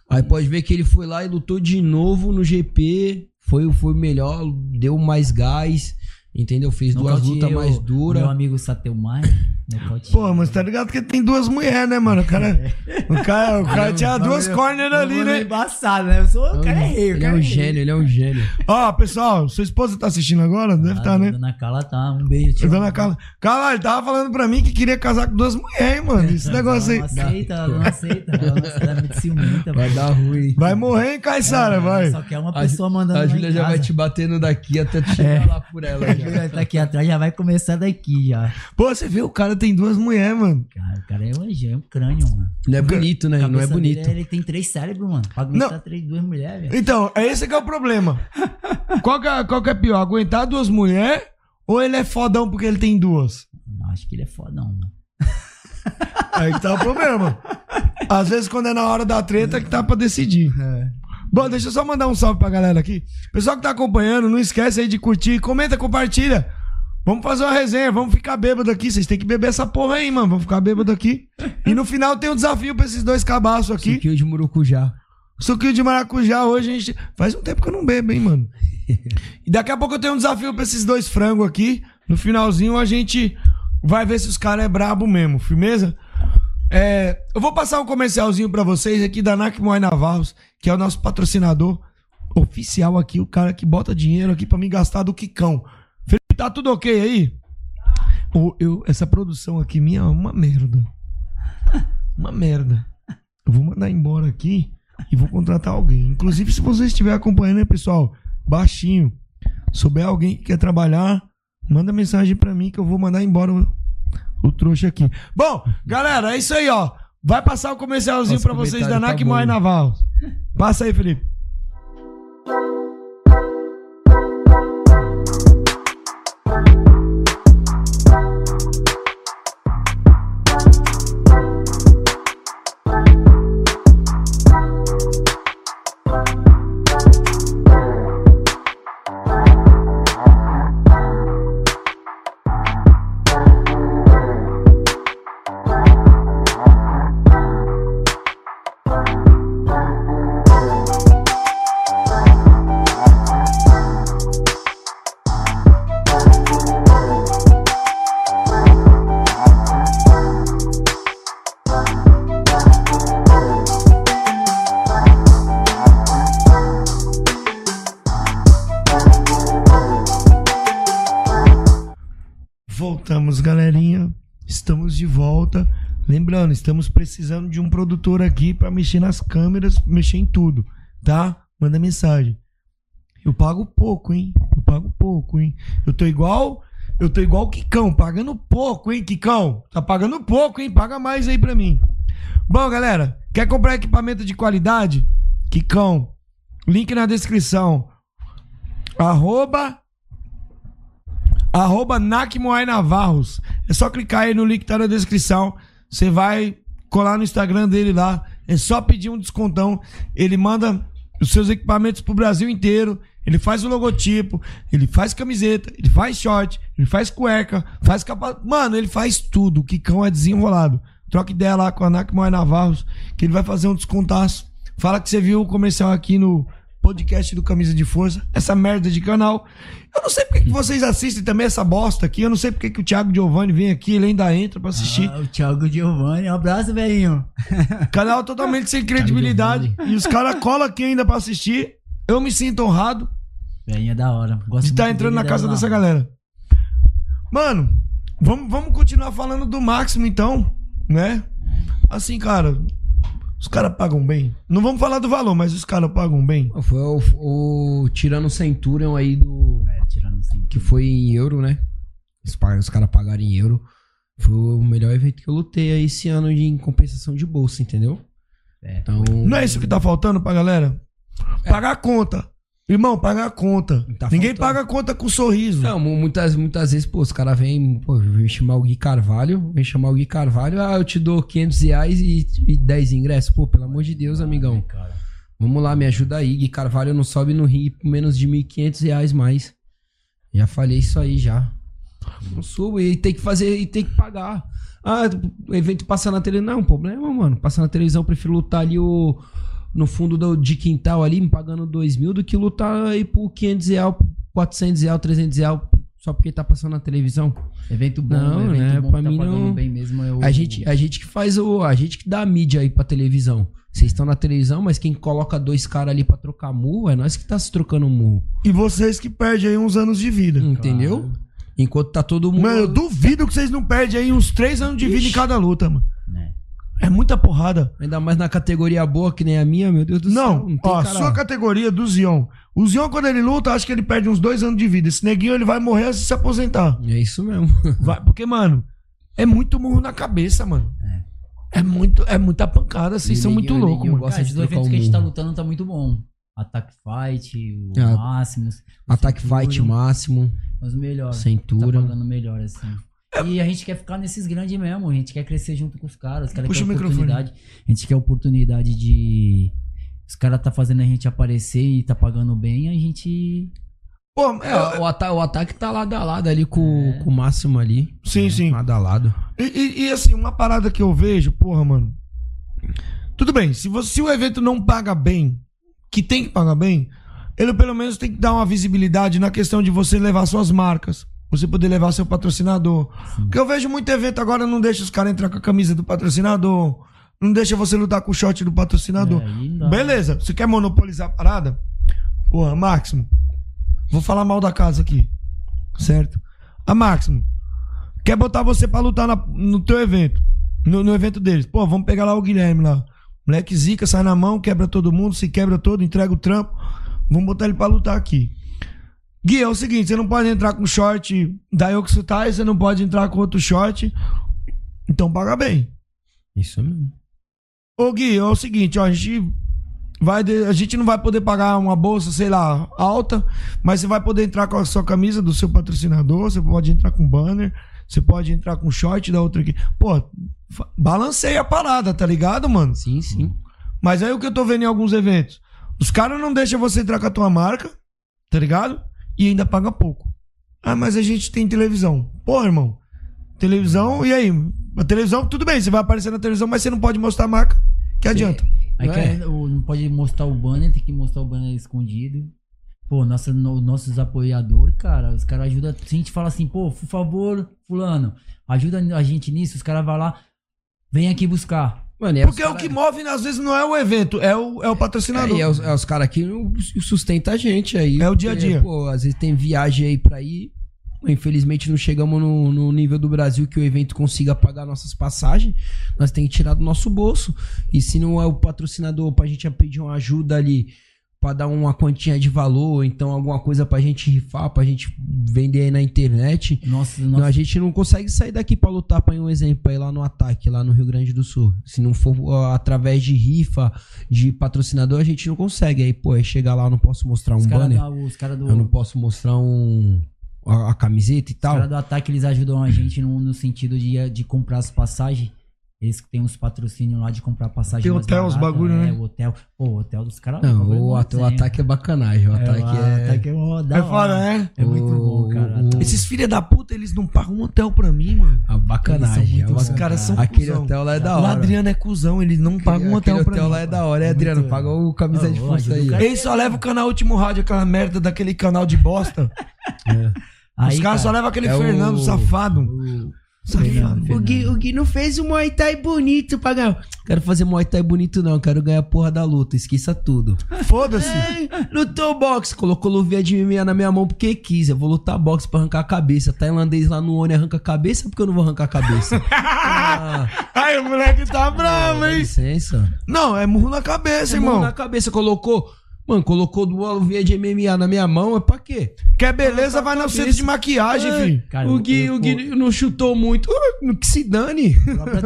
[SPEAKER 8] Aí pode ver que ele foi lá e lutou de novo no GP, foi foi o melhor, deu mais gás, entendeu? Fez duas
[SPEAKER 7] Nocauteei
[SPEAKER 8] lutas mais duras.
[SPEAKER 7] Meu amigo Sateu Mai. nocauteei.
[SPEAKER 6] Pô, mas tá ligado que tem duas mulheres, né, mano? O cara, o cara, o cara tinha duas corners ali, né?
[SPEAKER 7] embaçado, né? Eu sou, o cara é rei, o
[SPEAKER 8] Ele é
[SPEAKER 7] cara
[SPEAKER 8] um
[SPEAKER 7] rei.
[SPEAKER 8] gênio, ele é um gênio.
[SPEAKER 6] Ó, pessoal, sua esposa tá assistindo agora? Deve
[SPEAKER 7] Ah,
[SPEAKER 6] estar, né?
[SPEAKER 7] Dona Carla tá, um beijo. tio.
[SPEAKER 6] Dona Carla. Carla, ele tava falando pra mim que queria casar com duas mulheres, mano. Esse <laughs> negócio aí.
[SPEAKER 7] Não aceita, ela não aceita. Ela é muito ciumenta.
[SPEAKER 8] Vai dar ruim.
[SPEAKER 6] Vai morrer, hein, Caissara?
[SPEAKER 7] Ela
[SPEAKER 6] Vai.
[SPEAKER 7] Só quer uma
[SPEAKER 8] A
[SPEAKER 7] pessoa mandando
[SPEAKER 8] A Júlia já vai te batendo daqui até tu chegar lá por ela. <laughs>
[SPEAKER 7] Tá aqui atrás, já vai começar daqui já.
[SPEAKER 6] Pô, você vê, o cara tem duas mulheres, mano.
[SPEAKER 7] Cara, o cara é um, é um crânio, mano.
[SPEAKER 8] Não é bonito, né? Não é
[SPEAKER 7] cabeça dele,
[SPEAKER 8] bonito.
[SPEAKER 7] ele tem três cérebros, mano. Pra aguentar três, duas mulheres, velho.
[SPEAKER 6] Então, é esse que é o problema. <laughs> Qual que é, qual que é pior? Aguentar duas mulheres ou ele é fodão porque ele tem duas?
[SPEAKER 7] Não, Acho que ele é fodão, mano.
[SPEAKER 6] Aí que tá o problema. <laughs> Às vezes, quando é na hora da treta, que tá pra decidir. Bom, deixa eu só mandar um salve pra galera aqui. Pessoal que tá acompanhando, não esquece aí de curtir, comenta, compartilha. Vamos fazer uma resenha, vamos ficar bêbado aqui. Vocês têm que beber essa porra aí, mano. Vamos ficar bêbado aqui. E no final tem um desafio pra esses dois cabaços aqui.
[SPEAKER 8] Suquinho de murucujá.
[SPEAKER 6] Suquinho de maracujá hoje a gente. Faz um tempo que eu não bebo, hein, mano. E daqui a pouco eu tenho um desafio pra esses dois frangos aqui. No finalzinho a gente vai ver se os caras é brabo mesmo, firmeza? É, eu vou passar um comercialzinho pra vocês aqui da Nak Moai Navarros, que é o nosso patrocinador oficial aqui, o cara que bota dinheiro aqui pra me gastar do Quicão. Felipe, tá tudo ok aí? Ô, eu, essa produção aqui minha é uma merda. <laughs> Uma merda. Eu vou mandar embora aqui e vou contratar alguém. Inclusive, se você estiver acompanhando, né, pessoal, baixinho, souber alguém que quer trabalhar, manda mensagem pra mim que eu vou mandar embora o, o trouxa aqui. Bom, galera, é isso aí, ó. Vai passar o comercialzinho pra vocês da
[SPEAKER 8] tá
[SPEAKER 6] NAC
[SPEAKER 8] bom.
[SPEAKER 6] Moai Naval. Passa aí, Felipe. Precisando de um produtor aqui pra mexer nas câmeras, mexer em tudo, tá? Manda mensagem. Eu pago pouco, hein? Eu pago pouco, hein? Eu tô igual, eu tô igual o Kikão, pagando pouco, hein, Kikão? Tá pagando pouco, hein? Paga mais aí pra mim. Bom, galera, quer comprar equipamento de qualidade? Kikão, link na descrição. Arroba arroba Nakmoai Navarros. É só clicar aí no link que tá na descrição. Você vai colar no Instagram dele lá. É só pedir um descontão. Ele manda os seus equipamentos pro Brasil inteiro. Ele faz o logotipo, ele faz camiseta, ele faz short, ele faz cueca, faz capa. Mano, ele faz tudo. O Kikão é desenrolado. Troca ideia lá com a Nakmoai Navarros, que ele vai fazer um descontaço. Fala que você viu o comercial aqui no podcast do Camisa de Força, essa merda de canal. Eu não sei porque que vocês assistem também essa bosta aqui. Eu não sei porque que o Thiago Giovanni vem aqui, ele ainda entra pra assistir.
[SPEAKER 7] Ah, o Thiago Giovanni, um abraço, velhinho. <laughs>
[SPEAKER 6] Canal totalmente sem credibilidade. E os caras colam aqui ainda pra assistir. Eu me sinto honrado
[SPEAKER 7] Velhinho é da hora. Gosto
[SPEAKER 6] de estar
[SPEAKER 7] muito
[SPEAKER 6] entrando na casa
[SPEAKER 7] dela
[SPEAKER 6] dessa
[SPEAKER 7] lá.
[SPEAKER 6] galera. Mano, vamos, vamos continuar falando do Máximo então, né? Assim, cara, os caras pagam bem. Não vamos falar do valor, mas os caras pagam bem.
[SPEAKER 8] Foi o, o Tirano Centurion aí do.
[SPEAKER 7] É, tirando assim.
[SPEAKER 8] Que foi em euro, né? Os, os caras pagaram em euro. Foi o melhor evento que eu lutei aí esse ano de em compensação de bolsa, entendeu?
[SPEAKER 7] É.
[SPEAKER 8] Então.
[SPEAKER 6] Não é isso que tá faltando pra galera? Pagar a conta. Irmão, paga a conta.
[SPEAKER 8] Tá
[SPEAKER 6] Ninguém
[SPEAKER 8] faltando.
[SPEAKER 6] paga a conta com sorriso.
[SPEAKER 8] Não, mu- muitas, muitas vezes, pô, os caras vêm, pô, vem chamar o Gui Carvalho, vem chamar o Gui Carvalho, ah, eu te dou 500 reais e, e 10 ingressos. Pô, pelo amor de Deus, amigão. Vamos lá, me ajuda aí. Gui Carvalho não sobe no Rio por menos de 1.500 reais mais. Já falei isso aí já. Não subo e tem que fazer e tem que pagar. Ah, o evento passa na televisão. Não, problema, mano. Passa na televisão, eu prefiro lutar ali o, no fundo do, de quintal ali, me pagando 2 mil, do que lutar aí por 500 reais, 400 reais, 300 reais, só porque tá passando na televisão.
[SPEAKER 7] Evento bom,
[SPEAKER 8] Não,
[SPEAKER 7] evento
[SPEAKER 8] né?
[SPEAKER 7] bom
[SPEAKER 8] Pra
[SPEAKER 7] que tá
[SPEAKER 8] mim
[SPEAKER 7] pagando
[SPEAKER 8] não.
[SPEAKER 7] bem mesmo é o...
[SPEAKER 8] A gente, a gente que faz o. A gente que dá a mídia aí pra televisão. Vocês estão na televisão, mas quem coloca dois caras ali pra trocar murro é nós que tá se trocando murro.
[SPEAKER 6] E vocês que perdem aí uns anos de vida.
[SPEAKER 8] Entendeu? Enquanto tá todo mundo.
[SPEAKER 6] Mano, eu duvido que vocês não perdem aí uns três anos de vida em
[SPEAKER 8] Ixi.
[SPEAKER 6] cada luta, mano.
[SPEAKER 7] É.
[SPEAKER 6] É muita porrada.
[SPEAKER 8] Ainda mais na categoria boa que nem a minha, meu Deus do
[SPEAKER 6] Não,
[SPEAKER 8] céu. tem
[SPEAKER 6] ó,
[SPEAKER 8] cara-
[SPEAKER 6] sua categoria do Zion. O Zion, quando ele luta, acho que ele perde uns dois anos de vida. Esse neguinho, ele vai morrer antes de se aposentar.
[SPEAKER 8] É isso mesmo. <laughs>
[SPEAKER 6] Vai, porque, mano, é muito murro na cabeça, mano. É, muito, é muita pancada, vocês
[SPEAKER 8] E
[SPEAKER 6] são muito loucos, mano.
[SPEAKER 8] gosta
[SPEAKER 7] Cara,
[SPEAKER 8] de
[SPEAKER 7] esses
[SPEAKER 8] trocar
[SPEAKER 7] eventos que a gente tá lutando tá muito bom. Attack Fight, o
[SPEAKER 8] Ah,
[SPEAKER 7] Máximos.
[SPEAKER 8] Ataque fight máximo.
[SPEAKER 7] Os melhores.
[SPEAKER 8] Cintura.
[SPEAKER 7] Tá pagando melhor, assim. E a gente quer ficar nesses grandes mesmo. A gente quer crescer junto com os caras. Os caras
[SPEAKER 6] Puxa o microfone.
[SPEAKER 7] oportunidade. A gente quer oportunidade de. Os caras tá fazendo a gente aparecer e tá pagando bem. A gente.
[SPEAKER 6] Pô,
[SPEAKER 8] É, o, ata- o ataque tá lado a lado ali com, com o máximo ali.
[SPEAKER 6] Sim, sim.
[SPEAKER 8] Lado a lado.
[SPEAKER 6] E, e- e, assim, uma parada que eu vejo, porra, mano. Tudo bem, se, você, se o evento não paga bem, que tem que pagar bem, ele pelo menos tem que dar uma visibilidade na questão de você levar suas marcas. Você poder levar seu patrocinador. Porque eu vejo muito evento agora, não deixa os caras entrar com a camisa do patrocinador. Não deixa você lutar com o short do patrocinador.
[SPEAKER 7] É.
[SPEAKER 6] Beleza, você quer monopolizar a parada? Porra, Máximo. Vou falar mal da casa aqui. Certo? A Máximo. Quer botar você pra lutar na- no teu evento. No, no evento deles. Pô, vamos pegar lá o Guilherme lá. Moleque zica, sai na mão, quebra todo mundo, se quebra todo, entrega o trampo. Vamos botar ele pra lutar aqui. Gui, é o seguinte, você não pode entrar com short da Yokusutai, você não pode entrar com outro short. Então paga bem.
[SPEAKER 8] Isso mesmo.
[SPEAKER 6] Ô Gui, é o seguinte, ó, a gente vai de- a gente não vai poder pagar uma bolsa, sei lá, alta, mas você vai poder entrar com a sua camisa do seu patrocinador, você pode entrar com banner, você pode entrar com short da outra aqui. Pô, balanceia a parada, tá ligado, mano?
[SPEAKER 8] Sim, sim.
[SPEAKER 6] Mas aí o que eu tô vendo em alguns eventos, os caras não deixam você entrar com a tua marca, tá ligado? E ainda paga pouco. Ah, mas a gente tem televisão. Pô, irmão, televisão, e aí? A televisão, tudo bem, você vai aparecer na televisão, mas você não pode mostrar a marca. Que adianta?
[SPEAKER 7] Aí
[SPEAKER 8] Não
[SPEAKER 7] quer- o- não pode mostrar o banner, tem que mostrar o banner escondido. Pô, nossa, no- nossos apoiadores, cara, os caras ajudam. Se a gente fala assim, pô, por favor, fulano, ajuda a gente nisso, os caras vão lá, vem aqui buscar.
[SPEAKER 8] Mano, e
[SPEAKER 6] Porque o que move, às vezes, não é o evento, é o, é o patrocinador.
[SPEAKER 8] É, é os, é os caras que sustentam a gente aí.
[SPEAKER 6] É o dia a dia.
[SPEAKER 8] Pô, às vezes tem viagem aí pra ir. Infelizmente não chegamos no, no nível do Brasil que o evento consiga pagar nossas passagens. Nós tem que tirar do nosso bolso. E se não é o patrocinador pra gente pedir uma ajuda ali pra dar uma quantia de valor, então alguma coisa pra gente rifar, pra gente vender aí na internet.
[SPEAKER 7] Nossa,
[SPEAKER 8] Não,
[SPEAKER 7] nossa,
[SPEAKER 8] a gente não consegue sair daqui pra lutar, pra ir um exemplo, ir lá no ataque, lá no Rio Grande do Sul. Se não for ó, através de rifa, de patrocinador, a gente não consegue. Aí, pô, aí chegar lá, eu não posso mostrar um
[SPEAKER 7] os caras
[SPEAKER 8] banner,
[SPEAKER 7] os cara do,
[SPEAKER 8] eu não posso mostrar um a, a camiseta e
[SPEAKER 7] os
[SPEAKER 8] tal.
[SPEAKER 7] cara do ataque, eles ajudam a gente no, no sentido de, de comprar as passagens. Eles que têm uns patrocínios lá de comprar passagem.
[SPEAKER 6] Tem hotel, os
[SPEAKER 7] barata,
[SPEAKER 6] bagulho, né?
[SPEAKER 7] É, o hotel. Pô, o hotel dos caras.
[SPEAKER 8] Não, o, at- o ataque é bacanagem. O ataque
[SPEAKER 7] o
[SPEAKER 8] é.
[SPEAKER 7] ataque é, da
[SPEAKER 6] É
[SPEAKER 7] hora.
[SPEAKER 6] foda, né?
[SPEAKER 7] É muito bom, cara.
[SPEAKER 8] O-
[SPEAKER 7] Ataque.
[SPEAKER 6] Esses filha da puta, eles não pagam um hotel pra mim, mano.
[SPEAKER 8] A bacanagem.
[SPEAKER 7] Eles são muito
[SPEAKER 8] é
[SPEAKER 6] Os caras são
[SPEAKER 8] Aquele
[SPEAKER 6] cuzão.
[SPEAKER 8] hotel lá é da
[SPEAKER 6] O
[SPEAKER 8] hora.
[SPEAKER 6] Adriano é cuzão, ele não paga um hotel
[SPEAKER 8] Aquele
[SPEAKER 6] pra
[SPEAKER 8] hotel
[SPEAKER 6] mim.
[SPEAKER 8] lá é da hora, é, Adriano? Paga o camisa de força
[SPEAKER 7] o
[SPEAKER 8] aí.
[SPEAKER 6] Ele só leva o canal Último Rádio, aquela merda daquele canal de bosta.
[SPEAKER 7] Aí,
[SPEAKER 6] Os caras só levam aquele
[SPEAKER 8] é o-
[SPEAKER 6] Fernando safado.
[SPEAKER 7] O-
[SPEAKER 8] Gui, o Gui não fez o Muay Thai bonito pra ganhar. Quero fazer Muay Thai bonito, não. Quero ganhar a porra da luta. Esqueça tudo.
[SPEAKER 6] Foda-se.
[SPEAKER 8] É, lutou boxe. Colocou luvinha de MMA na minha mão porque quis. Eu vou lutar boxe pra arrancar a cabeça. Tailandês lá no Oni arranca a cabeça porque eu não vou arrancar a cabeça. <laughs> ah,
[SPEAKER 6] Aí o moleque tá bravo,
[SPEAKER 8] dá
[SPEAKER 6] hein?
[SPEAKER 8] licença.
[SPEAKER 6] Não, é murro na cabeça,
[SPEAKER 8] Esse irmão
[SPEAKER 6] irmão.
[SPEAKER 8] na cabeça colocou. Mano, colocou duas luvinhas de MMA na minha mão. É pra quê?
[SPEAKER 6] Quer beleza, vai no centro de maquiagem,
[SPEAKER 8] É,
[SPEAKER 6] filho.
[SPEAKER 7] Cara,
[SPEAKER 8] o
[SPEAKER 7] eu-
[SPEAKER 8] Gui,
[SPEAKER 7] eu-
[SPEAKER 8] o Gui não chutou muito. No Que se dane.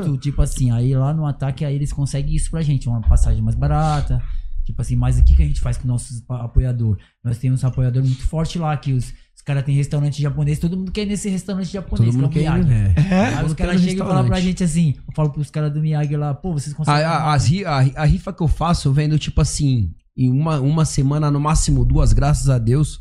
[SPEAKER 7] tu. Tipo assim, aí lá no ataque, aí eles conseguem isso pra gente. Uma passagem mais barata. Tipo assim, mas o que, que a gente faz com o nosso apoiador? Nós temos um apoiador muito forte lá, que os, os caras têm restaurante japonês, todo mundo quer ir nesse restaurante japonês,
[SPEAKER 8] Todo mundo
[SPEAKER 7] que é o
[SPEAKER 8] quer ir,
[SPEAKER 7] Miyagi.
[SPEAKER 8] né?
[SPEAKER 6] É?
[SPEAKER 7] Aí os caras
[SPEAKER 8] quer
[SPEAKER 7] chegam e falam pra gente assim, eu falo pros caras do Miyagi lá, pô, vocês
[SPEAKER 8] A,
[SPEAKER 7] conseguem...
[SPEAKER 8] a, ri- a, a rifa que eu faço, eu vendo, tipo assim, em uma, uma semana, no máximo duas, graças a Deus.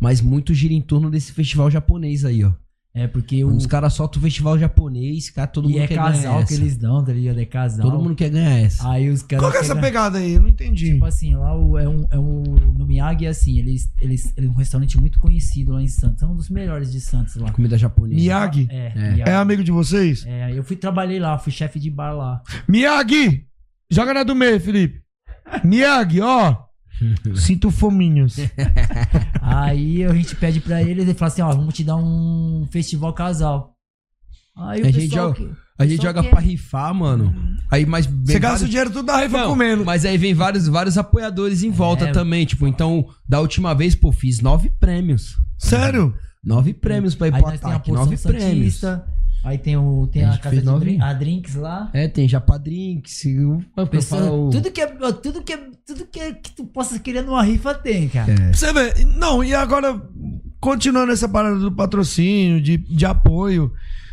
[SPEAKER 8] Mas muito gira em torno desse festival japonês aí, ó.
[SPEAKER 7] É, porque o...
[SPEAKER 8] Os caras soltam o festival japonês, cara, todo
[SPEAKER 7] e
[SPEAKER 8] mundo
[SPEAKER 7] é
[SPEAKER 8] quer
[SPEAKER 7] casal
[SPEAKER 8] ganhar
[SPEAKER 7] que
[SPEAKER 8] essa.
[SPEAKER 7] eles dão, tá ligado? É casal.
[SPEAKER 8] Todo mundo quer ganhar essa.
[SPEAKER 7] Aí os caras...
[SPEAKER 6] Qual que é essa pegada aí? Eu não entendi.
[SPEAKER 7] Tipo assim, lá o, é, um, é um. No Miyagi é assim, eles, eles. É um restaurante muito conhecido lá em Santos. É um dos melhores de Santos lá.
[SPEAKER 8] Comida japonesa.
[SPEAKER 6] Miyagi?
[SPEAKER 7] É,
[SPEAKER 8] É.
[SPEAKER 7] Miyagi.
[SPEAKER 6] É amigo de vocês?
[SPEAKER 7] É, eu fui trabalhei lá, fui chefe de bar lá.
[SPEAKER 6] Miyagi! Joga na do meio, Felipe. Miyagi, ó. <laughs> Sinto fominhos.
[SPEAKER 7] Aí a gente pede pra eles e fala assim, ó, vamos te dar um festival casal. Aí o
[SPEAKER 8] A gente
[SPEAKER 7] pessoal
[SPEAKER 8] joga-
[SPEAKER 7] que-
[SPEAKER 8] A gente joga pra rifar, mano. Aí, vem
[SPEAKER 6] Você gasta
[SPEAKER 8] vários-
[SPEAKER 6] o dinheiro tudo da rifa
[SPEAKER 8] Não,
[SPEAKER 6] comendo.
[SPEAKER 8] Mas aí vem vários, vários apoiadores em volta
[SPEAKER 7] É.
[SPEAKER 8] também. Tipo, então, da última vez, pô, fiz nove prêmios.
[SPEAKER 6] Sério?
[SPEAKER 8] Nove prêmios pra ir
[SPEAKER 7] Aí
[SPEAKER 8] pro
[SPEAKER 7] nós tem a
[SPEAKER 8] ataque.
[SPEAKER 7] porção
[SPEAKER 8] Nove prêmios.
[SPEAKER 7] santista. Aí tem, o, tem
[SPEAKER 8] A
[SPEAKER 7] a, casa de drink, a drinks lá.
[SPEAKER 8] É, tem Japadrinks. eu-
[SPEAKER 7] Pessoa-
[SPEAKER 8] eu falo-
[SPEAKER 7] tudo que é, tudo que é, tudo que, é, que tu possa querer numa rifa tem, cara.
[SPEAKER 8] É.
[SPEAKER 6] Você vê, não, e agora, continuando essa parada do patrocínio, de, de apoio,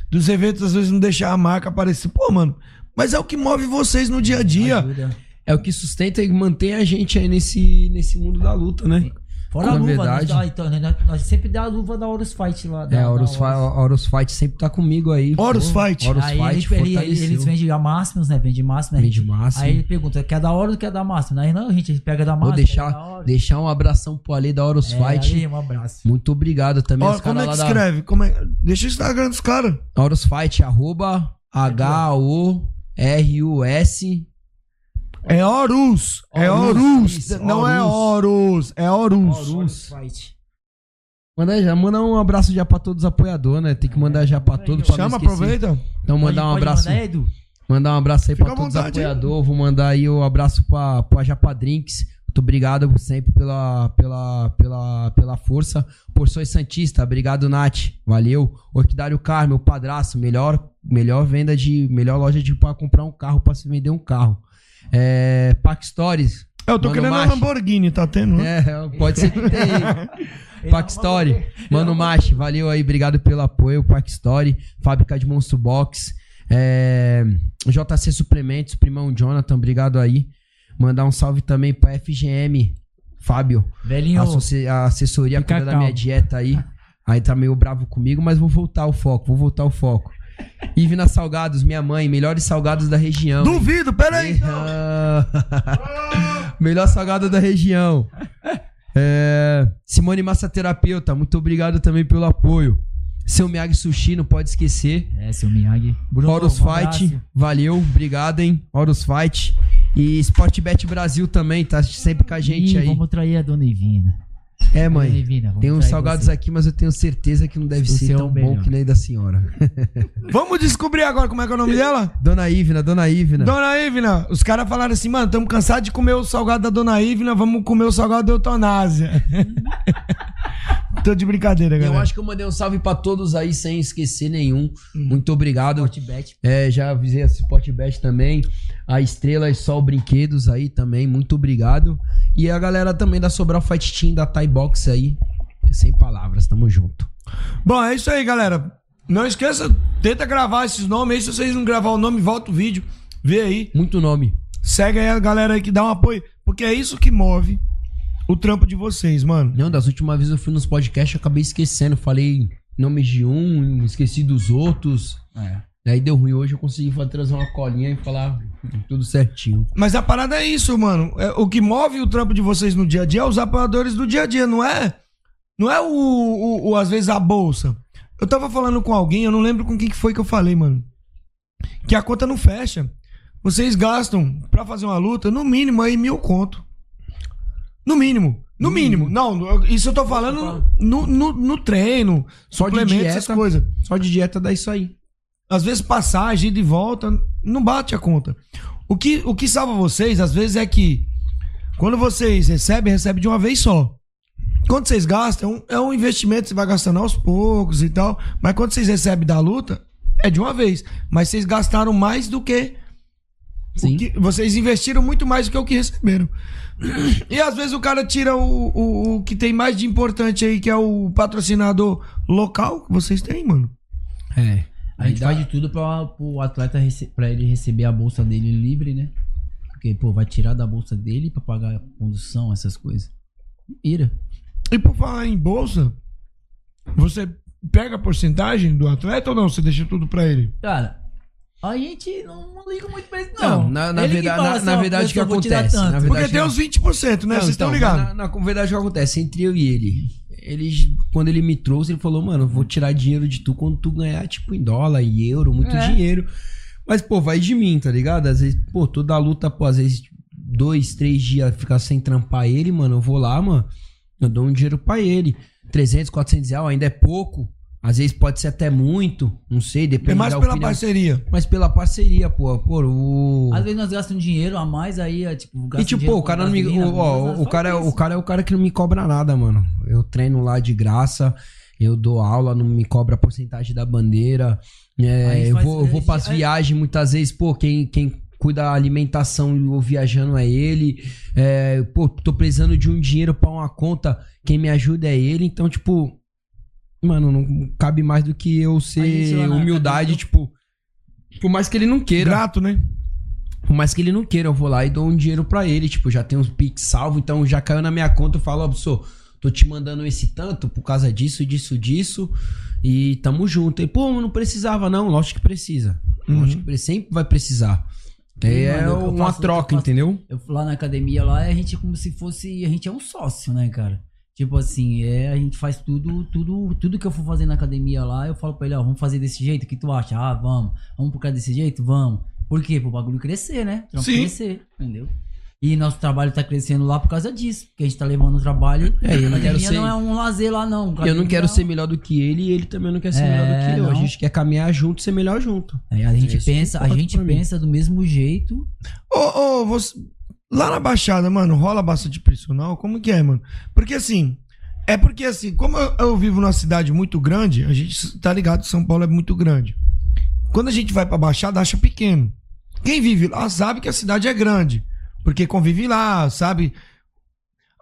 [SPEAKER 6] dos eventos, às vezes não deixar a marca aparecer. Pô, mano, mas é o que move vocês no dia a dia.
[SPEAKER 7] Ajuda.
[SPEAKER 8] É o que sustenta e mantém a gente aí nesse, nesse mundo da luta, né?
[SPEAKER 7] Fora a luva,
[SPEAKER 8] verdade.
[SPEAKER 7] nós, então, nós, nós sempre dá a luva da Horus Fight lá. Da,
[SPEAKER 8] É, a Horus, Horus Fight sempre tá comigo aí.
[SPEAKER 6] Horus Fight.
[SPEAKER 8] Horus
[SPEAKER 7] Aí
[SPEAKER 8] Fight
[SPEAKER 7] ele, ele, eles vendem a Máximos, né? Vende Máximos, né?
[SPEAKER 8] Vende Máximo.
[SPEAKER 7] Aí ele pergunta, quer da Horus ou quer da Máximos? Aí não, a gente pega da
[SPEAKER 8] Vou
[SPEAKER 7] Máximos. pega da
[SPEAKER 8] deixar, deixar um abração pro Ale da Horus
[SPEAKER 7] É,
[SPEAKER 8] Fight.
[SPEAKER 7] aí, um abraço.
[SPEAKER 8] Muito obrigado também.
[SPEAKER 6] Ó, como é que
[SPEAKER 8] lá da-
[SPEAKER 6] escreve? Como é... Deixa o Instagram dos caras.
[SPEAKER 8] Horus Fight, arroba H-O-R-U-S.
[SPEAKER 6] É Horus. É
[SPEAKER 8] Horus,
[SPEAKER 6] Não é Horus. É Horus.
[SPEAKER 7] Horus Fight.
[SPEAKER 8] Manda, já, manda um abraço já pra todos os apoiadores, né? Tem que mandar já pra todos. pra não
[SPEAKER 6] Chama, aproveita.
[SPEAKER 8] Então mandar um abraço.
[SPEAKER 7] mandar, Edu?
[SPEAKER 8] Mandar um abraço aí
[SPEAKER 6] Fica
[SPEAKER 8] pra todos os apoiadores. Vou mandar aí o um abraço pra, pra Japa Drinks. Muito obrigado sempre pela, pela, pela, pela força. Porções Santista, obrigado, Nath. Valeu. Orquidário Carmo, o padraço, melhor, melhor venda de. Melhor loja de pra comprar um carro, pra se vender um carro. É, Park Stories.
[SPEAKER 6] Eu tô
[SPEAKER 8] Mano
[SPEAKER 6] querendo uma
[SPEAKER 8] Machi.
[SPEAKER 6] Lamborghini, tá tendo? né?
[SPEAKER 8] É, pode ser que tenha. <laughs> Park Story. Mano Machi, valeu aí, obrigado pelo apoio. Park Story, fábrica de Monstro Box. É, JC Suplementos, primão Jonathan, obrigado aí. Mandar um salve também pra FGM, Fábio.
[SPEAKER 7] Velhinho,
[SPEAKER 8] A, assessoria cuida da minha dieta aí. Aí tá meio bravo comigo, mas vou voltar ao foco, vou voltar ao foco. Ivna Salgados, minha mãe, melhores salgados da região.
[SPEAKER 6] Duvido, peraí.
[SPEAKER 8] Ah. <laughs> Melhor salgado da região. É, Simone Massaterapeuta, muito obrigado também pelo apoio. Seu Miyagi Sushi, não pode esquecer.
[SPEAKER 7] É, seu Miyagi. Bruno,
[SPEAKER 8] Horus
[SPEAKER 7] um
[SPEAKER 8] Fight,
[SPEAKER 7] abraço.
[SPEAKER 8] valeu, obrigado, hein? Horus Fight. E Sportbet Brasil também, tá sempre com a gente
[SPEAKER 7] Ih,
[SPEAKER 8] aí.
[SPEAKER 7] Vamos trair a dona Ivina.
[SPEAKER 8] É, mãe. Tem uns salgados
[SPEAKER 7] você.
[SPEAKER 8] aqui, mas eu tenho certeza que não deve
[SPEAKER 7] O
[SPEAKER 8] ser
[SPEAKER 7] é
[SPEAKER 8] tão
[SPEAKER 7] o
[SPEAKER 8] bom
[SPEAKER 7] melhor.
[SPEAKER 8] que nem da senhora. <laughs>
[SPEAKER 6] Vamos descobrir agora como é que é o nome dela?
[SPEAKER 8] Dona Ivna, Dona Ivna.
[SPEAKER 6] Dona Ivna, os caras falaram assim, mano, estamos cansados de comer o salgado da Dona Ivna, vamos comer o salgado da Eutanásia. <laughs> Tô de brincadeira,
[SPEAKER 8] Eu
[SPEAKER 6] galera.
[SPEAKER 8] acho que eu mandei um salve pra todos aí, sem esquecer nenhum. Muito obrigado.
[SPEAKER 7] Sportbet.
[SPEAKER 8] É, já avisei a Sportbet também. A Estrela e Sol Brinquedos aí também. Muito obrigado. E a galera também da Sobral Fight Team da Thai Box aí. Sem palavras, tamo junto.
[SPEAKER 6] Bom, é isso aí, galera. Não esqueça, tenta gravar esses nomes aí. Se vocês não gravar o nome, volta o vídeo. Vê aí.
[SPEAKER 8] Muito nome.
[SPEAKER 6] Segue aí a galera aí que dá um apoio. Porque é isso que move o trampo de vocês, mano.
[SPEAKER 8] Não, das últimas vezes eu fui nos podcasts eu acabei esquecendo. Falei nomes de um, esqueci dos outros.
[SPEAKER 7] É.
[SPEAKER 8] Aí deu ruim. Hoje eu consegui trazer uma colinha e falar tudo certinho.
[SPEAKER 6] Mas a parada é isso, mano. É, o que move o trampo de vocês no dia a dia é os apoiadores do dia a dia, não é? Não é o, o- o, às vezes, a bolsa. Eu tava falando com alguém, eu não lembro com quem que foi que eu falei, mano. Que a conta não fecha. Vocês gastam pra fazer uma luta, no mínimo aí mil conto. No mínimo. No mínimo. Não, eu- isso eu tô falando no, no, no treino,
[SPEAKER 8] Só de dieta.
[SPEAKER 6] essas coisas.
[SPEAKER 8] Só de dieta dá isso aí.
[SPEAKER 6] Às vezes passagem, ida e volta, não bate a conta. O que, o que salva vocês, às vezes, é que quando vocês recebem, recebem de uma vez só. Quando vocês gastam, é um, é investimento, você vai gastando aos poucos e tal. Mas quando vocês recebem da luta, é de uma vez. Mas vocês gastaram mais do que. que- vocês investiram muito mais do que o que receberam. E às vezes o cara tira o, o, o que tem mais de importante aí, que é o patrocinador local que vocês têm, mano.
[SPEAKER 8] É.
[SPEAKER 7] A gente faz de tudo pra o atleta rece- pra ele receber a bolsa dele livre, né? Porque, pô, vai tirar da bolsa dele pra pagar a condução, essas coisas. Ira.
[SPEAKER 6] E por falar em bolsa, você pega a porcentagem do atleta ou não? Você deixa tudo pra ele?
[SPEAKER 7] Cara, a gente não, não liga muito pra isso, não.
[SPEAKER 8] Não, na, na verdade,
[SPEAKER 7] fala
[SPEAKER 8] na,
[SPEAKER 7] assim,
[SPEAKER 8] na verdade o que acontece?
[SPEAKER 7] tanto.
[SPEAKER 8] Na
[SPEAKER 6] Porque
[SPEAKER 8] verdade,
[SPEAKER 6] tem os 20%, né?
[SPEAKER 8] Não,
[SPEAKER 6] Vocês estão
[SPEAKER 8] então,
[SPEAKER 6] ligados?
[SPEAKER 8] Na, na verdade, o que acontece? Entre eu e ele, ele, quando ele me trouxe, ele falou, mano, eu vou tirar dinheiro de tu quando tu ganhar, tipo, em dólar, em euro, muito
[SPEAKER 7] É.
[SPEAKER 8] dinheiro. Mas, pô, vai de mim, tá ligado? Às vezes, pô, toda a luta, pô, às vezes, dois, três dias ficar sem trampar ele, mano, eu vou lá, mano, eu dou um dinheiro pra ele. 300, 400 reais ainda é pouco. Às vezes pode ser até muito, não sei, depende
[SPEAKER 6] É mais
[SPEAKER 8] da
[SPEAKER 6] pela
[SPEAKER 8] opinião.
[SPEAKER 6] parceria.
[SPEAKER 8] Mas pela parceria, pô, pô, o...
[SPEAKER 7] Às vezes nós gastamos dinheiro a mais aí, é, tipo,
[SPEAKER 8] E tipo, pô, o cara não me. o- ó,
[SPEAKER 7] mas
[SPEAKER 8] o, cara, é- o cara é o cara que não me cobra nada, mano. Eu treino lá de graça, eu dou aula, não me cobra a porcentagem da bandeira. é, eu
[SPEAKER 7] faz-
[SPEAKER 8] vou, eu vou pras viagens muitas vezes, pô, quem, quem cuida da alimentação e o viajando é ele. É, pô, tô precisando de um dinheiro pra uma conta, quem me ajuda é ele. Então, tipo. Mano, não cabe mais do que eu ser
[SPEAKER 7] lá
[SPEAKER 8] humildade, tipo. Por mais que ele não queira.
[SPEAKER 6] Grato, né?
[SPEAKER 8] Por mais que ele não queira, eu vou lá e dou um dinheiro pra ele. Tipo, já tem uns Pix salvo, então já caiu na minha conta. Eu falo, ó, professor, tô te mandando esse tanto por causa disso, disso, disso. E tamo junto. E, pô, não precisava, não. Lógico que precisa. Lógico que pre- sempre vai precisar. É,
[SPEAKER 7] Mano, eu
[SPEAKER 8] uma
[SPEAKER 7] faço-
[SPEAKER 8] troca,
[SPEAKER 7] eu faço-
[SPEAKER 8] entendeu?
[SPEAKER 7] Eu fui lá na academia lá, a gente é como se fosse. A gente é um sócio, né, cara? Tipo assim, é, a gente faz tudo, tudo, tudo que eu for fazer na academia lá, eu falo pra ele, ó, vamos fazer desse jeito, o que tu acha? Ah, vamos. Vamos por causa desse jeito? Vamos. Por quê? Pro bagulho crescer, né? Trampo
[SPEAKER 6] Sim.
[SPEAKER 7] crescer, entendeu? E nosso trabalho tá crescendo lá por causa disso. Porque a gente tá levando o trabalho.
[SPEAKER 8] É, eu não
[SPEAKER 7] a
[SPEAKER 8] quero
[SPEAKER 7] academia
[SPEAKER 8] ser-
[SPEAKER 7] não é um lazer lá, não.
[SPEAKER 8] Eu não quero
[SPEAKER 7] é
[SPEAKER 8] ser melhor do que ele e ele também não quer ser
[SPEAKER 7] É,
[SPEAKER 8] melhor do que eu. A
[SPEAKER 7] não.
[SPEAKER 8] gente quer caminhar junto e ser melhor junto.
[SPEAKER 7] Aí a gente
[SPEAKER 8] Isso que
[SPEAKER 7] pensa, a gente
[SPEAKER 8] pra
[SPEAKER 7] pensa do mesmo jeito.
[SPEAKER 6] Ô, ô, você. Lá na Baixada, mano, rola bastante personal? Como que é, mano? Porque assim. É porque assim, como eu, eu vivo numa cidade muito grande, a gente tá ligado, São Paulo é muito grande. Quando a gente vai pra Baixada, acha pequeno. Quem vive lá sabe que a cidade é grande. Porque convive lá, sabe?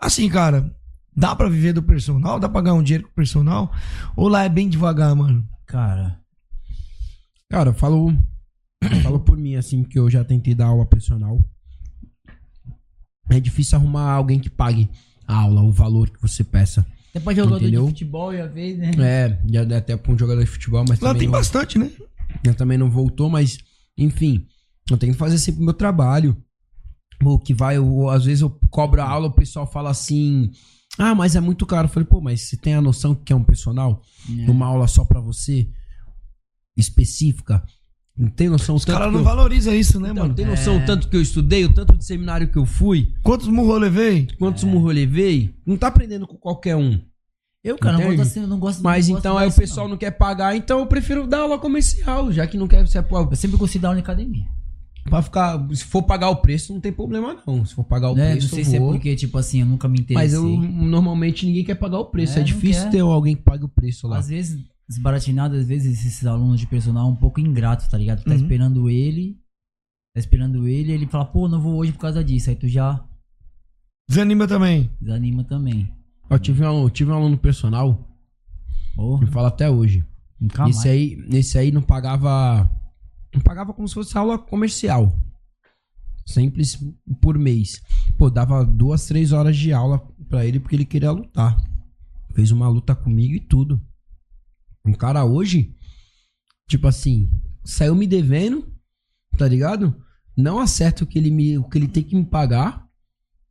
[SPEAKER 6] Assim, cara, dá pra viver do personal? Dá pra ganhar um dinheiro com o personal? Ou lá é bem devagar, mano?
[SPEAKER 7] Cara,
[SPEAKER 8] Cara, eu falo, falo por mim, assim, que eu já tentei dar aula personal. É difícil arrumar alguém que pague a aula, o valor que você peça.
[SPEAKER 7] até pra jogador
[SPEAKER 8] Entendeu?
[SPEAKER 7] de futebol já vez, né?
[SPEAKER 8] É, já deu até pra um jogador de futebol, mas
[SPEAKER 6] Lá tem
[SPEAKER 8] não,
[SPEAKER 6] bastante, né?
[SPEAKER 8] eu também não voltou, mas, enfim, eu tenho que fazer sempre o meu trabalho. O que vai, eu- às vezes eu cobro a aula, o pessoal fala assim, ah, mas é muito caro. Eu falei, pô, mas você tem a noção que é um personal?
[SPEAKER 7] É.
[SPEAKER 8] Uma aula só pra você? Específica? Não tem noção
[SPEAKER 6] Os
[SPEAKER 8] tanto
[SPEAKER 6] caras
[SPEAKER 8] que
[SPEAKER 6] não
[SPEAKER 8] eu-
[SPEAKER 6] valorizam isso, né,
[SPEAKER 8] Então,
[SPEAKER 6] mano?
[SPEAKER 8] tem noção
[SPEAKER 7] É.
[SPEAKER 8] o tanto que eu estudei, o tanto de seminário que eu fui,
[SPEAKER 6] Quantos murros eu levei?
[SPEAKER 8] quantos murros eu levei? Não tá aprendendo com qualquer um.
[SPEAKER 7] Eu, cara, não gosto, assim, eu não gosto
[SPEAKER 8] Mas
[SPEAKER 7] não gosto
[SPEAKER 8] então aí o pessoal não. quer pagar, então eu prefiro dar aula comercial, já que não quer ser pô,
[SPEAKER 7] Eu sempre gostei da aula em academia.
[SPEAKER 8] pra ficar. Se for pagar o preço, não tem problema não. Se for pagar o
[SPEAKER 7] Né?
[SPEAKER 8] preço,
[SPEAKER 7] Não sei
[SPEAKER 8] eu
[SPEAKER 7] se é
[SPEAKER 8] vou.
[SPEAKER 7] porque, tipo assim, eu nunca me interessei.
[SPEAKER 8] Mas eu normalmente ninguém quer pagar o preço.
[SPEAKER 7] É,
[SPEAKER 8] É,
[SPEAKER 7] não
[SPEAKER 8] difícil ter alguém que pague o preço lá.
[SPEAKER 7] Às vezes, desbaratinado, às vezes esses alunos de personal um pouco ingrato, tá ligado? Tu tá
[SPEAKER 6] Uhum.
[SPEAKER 7] esperando ele, tá esperando ele, ele fala, pô, não vou hoje por causa disso. Aí tu já
[SPEAKER 6] Desanima também.
[SPEAKER 7] desanima também.
[SPEAKER 8] Eu tive um, eu tive um aluno personal,
[SPEAKER 7] Porra,
[SPEAKER 8] me fala até hoje.
[SPEAKER 7] nunca mais.
[SPEAKER 8] Esse aí, esse aí não pagava. Não pagava como se fosse aula comercial. Simples por mês. Pô, dava duas, três horas de aula pra ele porque ele queria lutar. Fez uma luta comigo e tudo. Um cara hoje, tipo assim, saiu me devendo, tá ligado? Não acerta o que ele, me, o que ele tem que me pagar.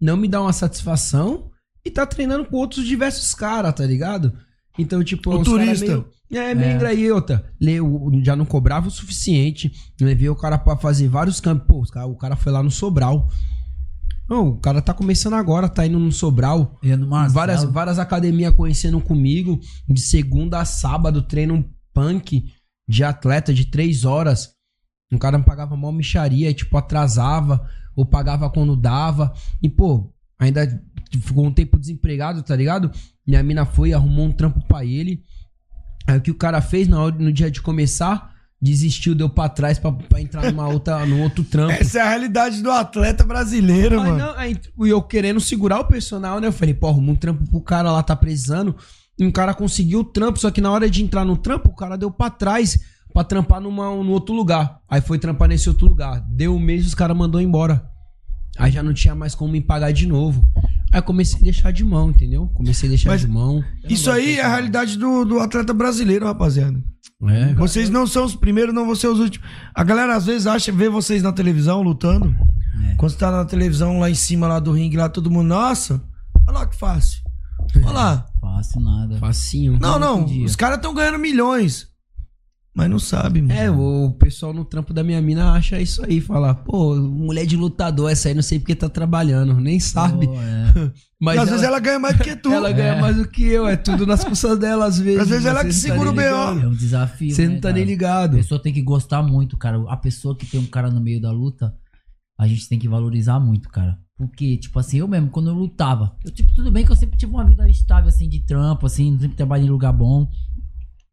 [SPEAKER 8] Não me dá uma satisfação. E tá treinando com outros diversos caras, tá ligado? Então, tipo,
[SPEAKER 6] O turista.
[SPEAKER 8] meio- é, meio
[SPEAKER 7] É.
[SPEAKER 8] engraiota. Leu- Já não cobrava o suficiente. Levei o cara pra fazer vários campos. Pô, o cara foi lá no Sobral. Não, o cara tá começando agora, tá indo no Sobral.
[SPEAKER 7] Ia no Marcelo.
[SPEAKER 8] Várias, várias academias conhecendo comigo. De segunda a sábado, treino um punk de atleta de três horas. O cara me pagava mal micharia, e, tipo, atrasava, ou pagava quando dava. E, pô, ainda ficou um tempo desempregado, tá ligado? Minha mina foi, arrumou um trampo pra ele. Aí o que o cara fez na hora, no dia de começar, desistiu, deu pra trás pra, pra entrar numa outra, num outro trampo.
[SPEAKER 6] Essa é a realidade do atleta brasileiro,
[SPEAKER 8] Aí,
[SPEAKER 6] mano.
[SPEAKER 8] não, aí, e eu querendo segurar o personal, né? Eu falei, pô, arruma um trampo pro cara lá, tá precisando. E um cara conseguiu o trampo, só que na hora de entrar no trampo, o cara deu pra trás pra trampar numa, num outro lugar. Aí foi trampar nesse outro lugar. Deu um mês, os caras mandou embora. Aí já não tinha mais como me pagar de novo. Aí eu comecei a deixar de mão, entendeu? Comecei a deixar
[SPEAKER 6] Mas
[SPEAKER 8] de mão.
[SPEAKER 6] Isso aí é a realidade do, do atleta brasileiro, rapaziada.
[SPEAKER 8] É,
[SPEAKER 6] Vocês não são os primeiros, não vão ser os últimos. A galera às vezes acha, vê vocês na televisão lutando. Quando você tá na televisão lá em cima lá do ringue, lá todo mundo, nossa, olha lá que fácil. Olha lá.
[SPEAKER 7] Fácil nada.
[SPEAKER 8] Facinho.
[SPEAKER 6] Não, não, os caras estão ganhando milhões. Mas não sabe, mano.
[SPEAKER 8] É, o pessoal no trampo da minha mina acha isso aí, fala, pô, mulher de lutador, essa aí não sei porque tá trabalhando, nem sabe.
[SPEAKER 7] Pô, é. <laughs>
[SPEAKER 8] Mas
[SPEAKER 6] E às vezes ela ganha mais do que tu.
[SPEAKER 8] ela ganha mais do que eu, é tudo nas custas dela às vezes.
[SPEAKER 6] Às vezes ela que
[SPEAKER 8] não
[SPEAKER 6] segura o
[SPEAKER 8] nem
[SPEAKER 6] BO.
[SPEAKER 7] É um desafio.
[SPEAKER 8] Você
[SPEAKER 7] né,
[SPEAKER 8] não tá
[SPEAKER 7] cara?
[SPEAKER 8] nem
[SPEAKER 7] A
[SPEAKER 8] ligado.
[SPEAKER 7] pessoa tem que gostar muito, cara. A pessoa que tem um cara no meio da luta, a gente tem que valorizar muito, cara. Porque, tipo assim, eu mesmo, quando eu lutava, eu, tipo, tudo bem que eu sempre tive uma vida estável, assim, de trampo, assim, sempre trabalhei em lugar bom.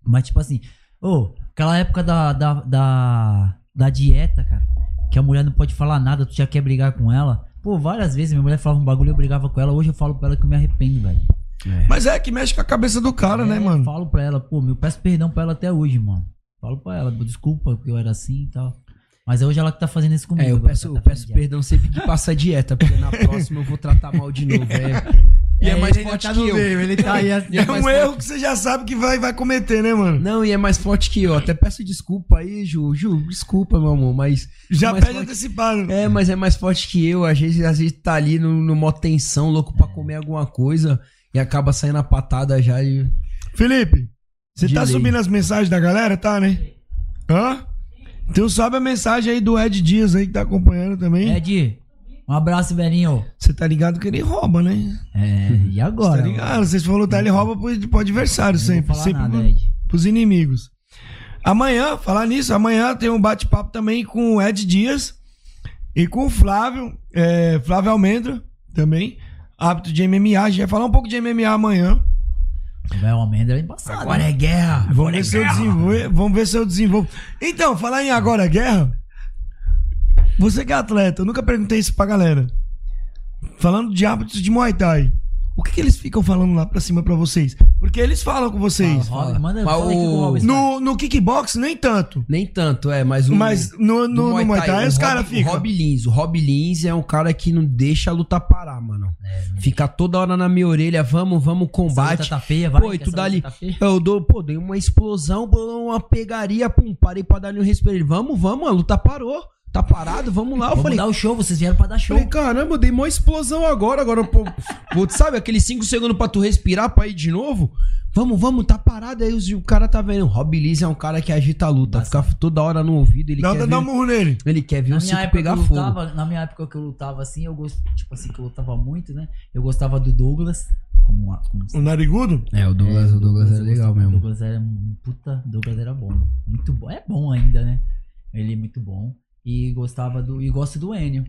[SPEAKER 7] Mas, tipo assim, ô, aquela época da, da, da, da dieta, cara, que a mulher não pode falar nada, tu já quer brigar com ela. Pô, várias vezes minha mulher falava um bagulho, eu brigava com ela. Hoje eu falo pra ela que eu me arrependo, velho.
[SPEAKER 6] Mas é que mexe com a cabeça do cara, né,
[SPEAKER 7] É,
[SPEAKER 6] mano?
[SPEAKER 7] Falo pra ela, pô, eu peço perdão pra ela até hoje, mano. Falo pra ela, desculpa que eu era assim e tal. Mas é hoje ela que tá fazendo isso comigo.
[SPEAKER 8] É, eu peço,
[SPEAKER 7] tá
[SPEAKER 8] eu peço perdão sempre que passa a dieta, porque na próxima eu vou tratar mal de novo. É, <laughs> e é, mais
[SPEAKER 7] ele
[SPEAKER 8] forte
[SPEAKER 7] tá
[SPEAKER 8] que
[SPEAKER 7] no
[SPEAKER 8] eu.
[SPEAKER 7] meio, ele tá aí. <laughs>
[SPEAKER 8] E
[SPEAKER 6] É
[SPEAKER 8] mais
[SPEAKER 6] um
[SPEAKER 8] forte-
[SPEAKER 6] erro que você já sabe que vai, vai cometer, né, mano?
[SPEAKER 8] Não, e é mais forte que eu. Até peço desculpa aí, Ju. Ju, desculpa, meu amor, mas.
[SPEAKER 6] Já
[SPEAKER 8] é mais
[SPEAKER 6] pede
[SPEAKER 8] forte-
[SPEAKER 6] antecipado.
[SPEAKER 8] É, mas é mais forte que eu. Às vezes, às vezes tá ali no, no mó tensão, louco pra comer alguma coisa e acaba saindo a patada já e.
[SPEAKER 6] Felipe, você tá
[SPEAKER 8] lei.
[SPEAKER 6] subindo as mensagens da galera, tá, né? Hã? Então sobe a mensagem aí do Ed Dias aí que tá acompanhando também.
[SPEAKER 7] Ed, um abraço, velhinho.
[SPEAKER 6] Você tá ligado que ele rouba, né?
[SPEAKER 7] É, e
[SPEAKER 6] Você
[SPEAKER 7] agora?
[SPEAKER 6] tá ligado? Vocês for lutar, ele rouba pro, pro adversário
[SPEAKER 7] Não
[SPEAKER 6] sempre. sempre
[SPEAKER 7] nada,
[SPEAKER 6] pro-
[SPEAKER 7] Ed.
[SPEAKER 6] pros inimigos. Amanhã, falar nisso, amanhã tem um bate-papo também com o Ed Dias e com o Flávio, é, Flávio Almendra também, hábito de MMA. A gente vai falar um pouco de MMA amanhã.
[SPEAKER 7] Velho, o Almendra é embaçado.
[SPEAKER 8] Agora é guerra!
[SPEAKER 6] Vamos ver, se eu desenvolvo, vamos ver se eu desenvolvo. Então, falar em agora é guerra. Você que é atleta, eu nunca perguntei isso pra galera. Falando de hábitos de Muay Thai. O que, que eles ficam falando lá pra cima pra vocês? Porque eles falam com vocês.
[SPEAKER 7] Fala, Rob, manda, fala
[SPEAKER 8] o-
[SPEAKER 7] o
[SPEAKER 6] No, no kickbox, nem tanto.
[SPEAKER 8] Nem tanto, é, mas o.
[SPEAKER 6] Mas no, no, no Muay Thai,
[SPEAKER 8] o
[SPEAKER 6] os
[SPEAKER 8] Rob-
[SPEAKER 6] caras
[SPEAKER 8] O
[SPEAKER 6] ficam.
[SPEAKER 8] Rob Lins. O Rob Lins é um cara que não deixa a luta parar, mano. Fica toda hora na minha orelha, vamos, vamos,
[SPEAKER 7] Essa luta
[SPEAKER 8] combate.
[SPEAKER 7] tá feia, vai.
[SPEAKER 8] Pô, e tu dá
[SPEAKER 7] luta
[SPEAKER 8] ali.
[SPEAKER 7] tá feia.
[SPEAKER 8] Eu dou, pô, dei uma explosão, uma pegaria, pum, parei pra dar um respeito. Ele, vamos, vamos, a luta parou. Tá parado, vamos lá. Eu
[SPEAKER 7] Vamos
[SPEAKER 8] falei,
[SPEAKER 7] dar o show, vocês vieram pra dar show.
[SPEAKER 8] Falei, caramba, eu dei uma explosão agora. Agora, pô, sabe aqueles 5 segundos pra tu respirar pra ir de novo? Vamos, vamos, tá parado. Aí o cara tá vendo. O Rob Liz é um cara que agita a luta. Fica toda hora no ouvido. Ele
[SPEAKER 6] Dá,
[SPEAKER 8] quer
[SPEAKER 6] um
[SPEAKER 8] ver,
[SPEAKER 6] murro nele.
[SPEAKER 8] ele quer ver
[SPEAKER 7] Na
[SPEAKER 8] o pegar fogo.
[SPEAKER 7] lutava, na minha época que eu lutava assim, eu gosto, tipo assim, que eu lutava muito, né? Eu gostava do Douglas, como, uma- como
[SPEAKER 6] O narigudo?
[SPEAKER 8] É, o Douglas, o Douglas
[SPEAKER 7] eu
[SPEAKER 8] é legal
[SPEAKER 7] gostava.
[SPEAKER 8] mesmo.
[SPEAKER 7] O Douglas era um puta, Douglas era bom. Muito bom. É bom ainda, né? Ele é muito bom. E gostava do. E gosto do Enio.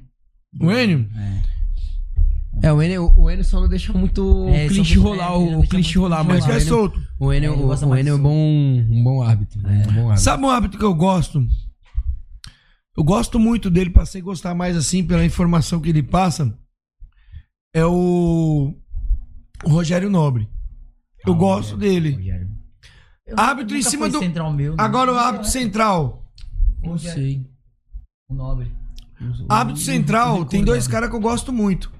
[SPEAKER 6] O Enio?
[SPEAKER 7] É.
[SPEAKER 8] É, o Enio, o Enio só não deixa muito
[SPEAKER 7] É,
[SPEAKER 8] o clinch
[SPEAKER 7] só-
[SPEAKER 8] rolar,
[SPEAKER 7] é,
[SPEAKER 8] o
[SPEAKER 7] muito
[SPEAKER 8] rolar, mas o
[SPEAKER 6] é
[SPEAKER 8] Enio,
[SPEAKER 6] solto.
[SPEAKER 8] o Enio,
[SPEAKER 7] É,
[SPEAKER 8] o
[SPEAKER 7] mais
[SPEAKER 8] Enio é bom, um bom árbitro. né? Um bom árbitro.
[SPEAKER 6] Sabe um hábito que eu gosto? Eu gosto muito dele, passei a gostar mais assim pela informação que ele passa. É o, o Rogério Nobre. Eu
[SPEAKER 7] Ah,
[SPEAKER 6] gosto
[SPEAKER 7] Rogério,
[SPEAKER 6] dele.
[SPEAKER 7] Rogério. Eu
[SPEAKER 6] Árbitro em cima do-
[SPEAKER 7] Central meu, né?
[SPEAKER 6] Agora o hábito central.
[SPEAKER 8] Não sei.
[SPEAKER 7] O Nobre.
[SPEAKER 6] Hábito central, tem dois caras que eu gosto muito.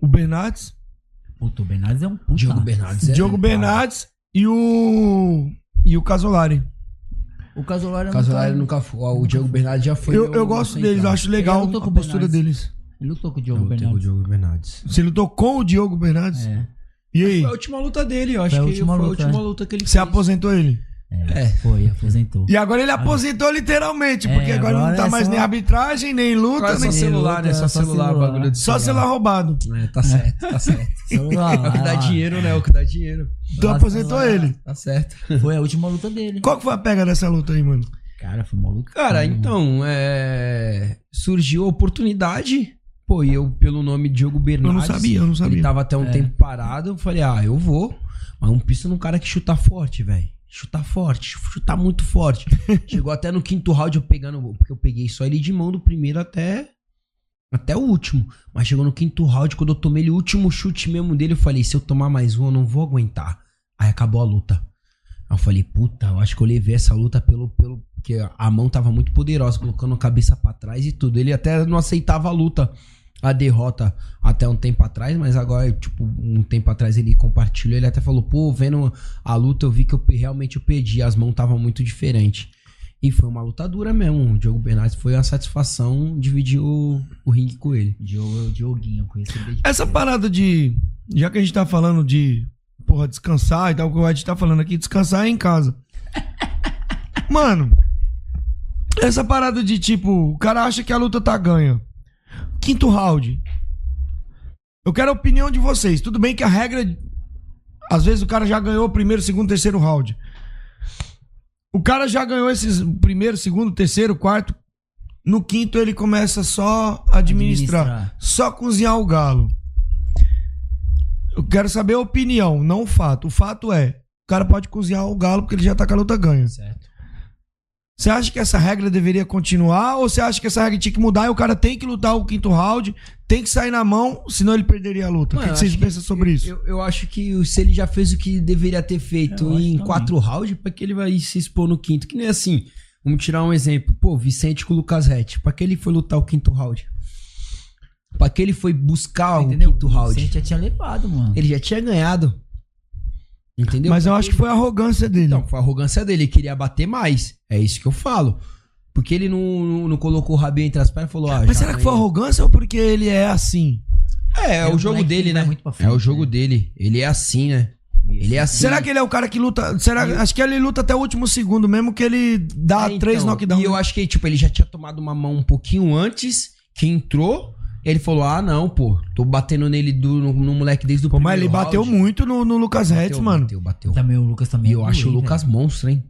[SPEAKER 6] O Bernardes,
[SPEAKER 7] Puta, o Bernardes é um puta.
[SPEAKER 8] Diogo Bernardes. é-
[SPEAKER 6] Diogo Bernardes e o. E o Casolari.
[SPEAKER 7] O Casolari é
[SPEAKER 8] O Casolari nunca foi. ó, O Diogo Bernardes já foi.
[SPEAKER 6] Eu, eu gosto deles, eu acho legal
[SPEAKER 7] Ele lutou
[SPEAKER 6] a
[SPEAKER 7] com o
[SPEAKER 6] postura
[SPEAKER 7] Bernardes.
[SPEAKER 6] deles.
[SPEAKER 7] Ele lutou com o
[SPEAKER 8] Eu
[SPEAKER 7] Diogo
[SPEAKER 8] o
[SPEAKER 7] Bernardes.
[SPEAKER 8] Diogo Bernardes.
[SPEAKER 6] Você lutou com o Diogo Bernardes?
[SPEAKER 7] É.
[SPEAKER 6] E aí?
[SPEAKER 8] Foi a última luta dele, eu acho
[SPEAKER 7] Foi a
[SPEAKER 8] que
[SPEAKER 7] última
[SPEAKER 8] foi a
[SPEAKER 7] luta,
[SPEAKER 8] última
[SPEAKER 7] é.
[SPEAKER 8] luta que ele
[SPEAKER 6] Você
[SPEAKER 8] fez.
[SPEAKER 6] aposentou ele?
[SPEAKER 7] É, foi, aposentou.
[SPEAKER 6] E agora ele aposentou literalmente,
[SPEAKER 7] É,
[SPEAKER 6] porque agora,
[SPEAKER 7] agora
[SPEAKER 6] não tá
[SPEAKER 7] é
[SPEAKER 6] mais
[SPEAKER 7] só-
[SPEAKER 6] nem arbitragem, nem luta,
[SPEAKER 8] Agora é só
[SPEAKER 6] nem...
[SPEAKER 8] celular, né? Só
[SPEAKER 7] luta, só
[SPEAKER 8] celular,
[SPEAKER 7] celular.
[SPEAKER 8] bagulho de
[SPEAKER 6] Só celular roubado.
[SPEAKER 8] É, tá certo, tá certo. <laughs>
[SPEAKER 7] Celular,
[SPEAKER 8] É o que dá
[SPEAKER 7] ah,
[SPEAKER 8] dinheiro, né? É o que dá dinheiro.
[SPEAKER 6] Tu aposentou ele.
[SPEAKER 8] Tá certo.
[SPEAKER 7] Foi a última luta dele.
[SPEAKER 6] Qual que foi a pega dessa luta aí, mano?
[SPEAKER 7] Cara, foi uma luta.
[SPEAKER 8] Cara, então, é... surgiu a oportunidade. Pô, e eu, pelo nome Diogo Bernardes.
[SPEAKER 6] sabia, eu não sabia.
[SPEAKER 8] Ele tava até um tempo parado. Eu falei, ah, eu vou. Mas um pista num cara que chuta forte, velho. Chutar forte, chutar muito forte. <laughs> Chegou até no quinto round eu pegando, porque eu peguei só ele de mão do primeiro até até o último. Mas chegou no quinto round, quando eu tomei ele, o último chute mesmo dele, eu falei, se eu tomar mais um, eu não vou aguentar. Aí acabou a luta. Aí eu falei, puta, eu acho que eu levei essa luta pelo. pelo porque a mão tava muito poderosa, colocando a cabeça pra trás e tudo. Ele até não aceitava a luta, a derrota até um tempo atrás, mas agora, tipo, um tempo atrás ele compartilhou. Ele até falou, pô, vendo a luta, eu vi que eu realmente eu perdi, as mãos estavam muito diferentes. E foi uma luta dura mesmo. O Diogo Bernardes foi uma satisfação dividir o, o ringue com ele.
[SPEAKER 7] Diogo, Dioguinho, conheci ele desde
[SPEAKER 6] Essa
[SPEAKER 7] pequeno.
[SPEAKER 6] parada de. Já que a gente tá falando de. Porra, descansar e tal, o que o Ed tá falando aqui, descansar é em casa. <laughs> Mano, essa parada de tipo, o cara acha que a luta tá ganha. Quinto round. Eu quero a opinião de vocês. Tudo bem que a regra. Às vezes o cara já ganhou o primeiro, segundo, terceiro round. O cara já ganhou esses primeiro, segundo, terceiro, quarto. No quinto ele começa só a administrar.
[SPEAKER 7] Administrar.
[SPEAKER 6] Só cozinhar o galo. Eu quero saber a opinião, não o fato. O fato é, o cara pode cozinhar o galo porque ele já tá com a luta ganha.
[SPEAKER 7] Certo.
[SPEAKER 6] Você acha que essa regra deveria continuar ou você acha que essa regra tinha que mudar e o cara tem que lutar o quinto round, tem que sair na mão, senão ele perderia a luta? o que,
[SPEAKER 8] Mano,
[SPEAKER 6] que vocês
[SPEAKER 8] acho que-
[SPEAKER 6] pensam sobre isso?
[SPEAKER 8] Eu, eu acho que se ele já fez o que deveria ter feito
[SPEAKER 7] Eu acho
[SPEAKER 8] em quatro rounds, pra que ele vai se expor no quinto? Que nem assim. Vamos tirar um exemplo. Pô, Vicente com o Lucas Rett. Pra que ele foi lutar o quinto round? Pra que ele foi buscar
[SPEAKER 7] Entendeu?
[SPEAKER 8] o quinto
[SPEAKER 7] O
[SPEAKER 8] round?
[SPEAKER 7] Vicente já tinha levado, mano.
[SPEAKER 8] Ele já tinha ganhado. Entendeu?
[SPEAKER 6] Mas eu acho que foi a arrogância dele.
[SPEAKER 8] Não, foi a arrogância dele. Ele queria bater mais. É isso que eu falo. Porque ele não, não, não colocou o rabinho entre as pernas e falou: ah,
[SPEAKER 6] Mas será que foi arrogância ou porque ele é assim?
[SPEAKER 8] É, é
[SPEAKER 7] É,
[SPEAKER 8] o
[SPEAKER 7] o
[SPEAKER 8] jogo dele, né?
[SPEAKER 7] muito pra
[SPEAKER 8] É
[SPEAKER 7] frente,
[SPEAKER 8] o jogo
[SPEAKER 7] né?
[SPEAKER 8] dele. Ele é assim, né? Ele é assim.
[SPEAKER 6] Será que ele é o cara que luta? Será, acho que ele luta até o último segundo, mesmo que ele dá
[SPEAKER 8] É,
[SPEAKER 6] três
[SPEAKER 8] então,
[SPEAKER 6] knockdowns.
[SPEAKER 8] E eu acho que, tipo, ele já tinha tomado uma mão um pouquinho antes, que entrou. Ele falou: Ah, não, pô, tô batendo nele do, no, no moleque desde o
[SPEAKER 6] Pô, mas ele
[SPEAKER 8] primeiro
[SPEAKER 6] bateu
[SPEAKER 8] round."
[SPEAKER 6] muito no, no Lucas Retz, mano.
[SPEAKER 8] Bateu, bateu.
[SPEAKER 7] Também o Lucas também.
[SPEAKER 8] E eu
[SPEAKER 7] é
[SPEAKER 8] acho o Lucas
[SPEAKER 7] velho.
[SPEAKER 8] monstro, hein?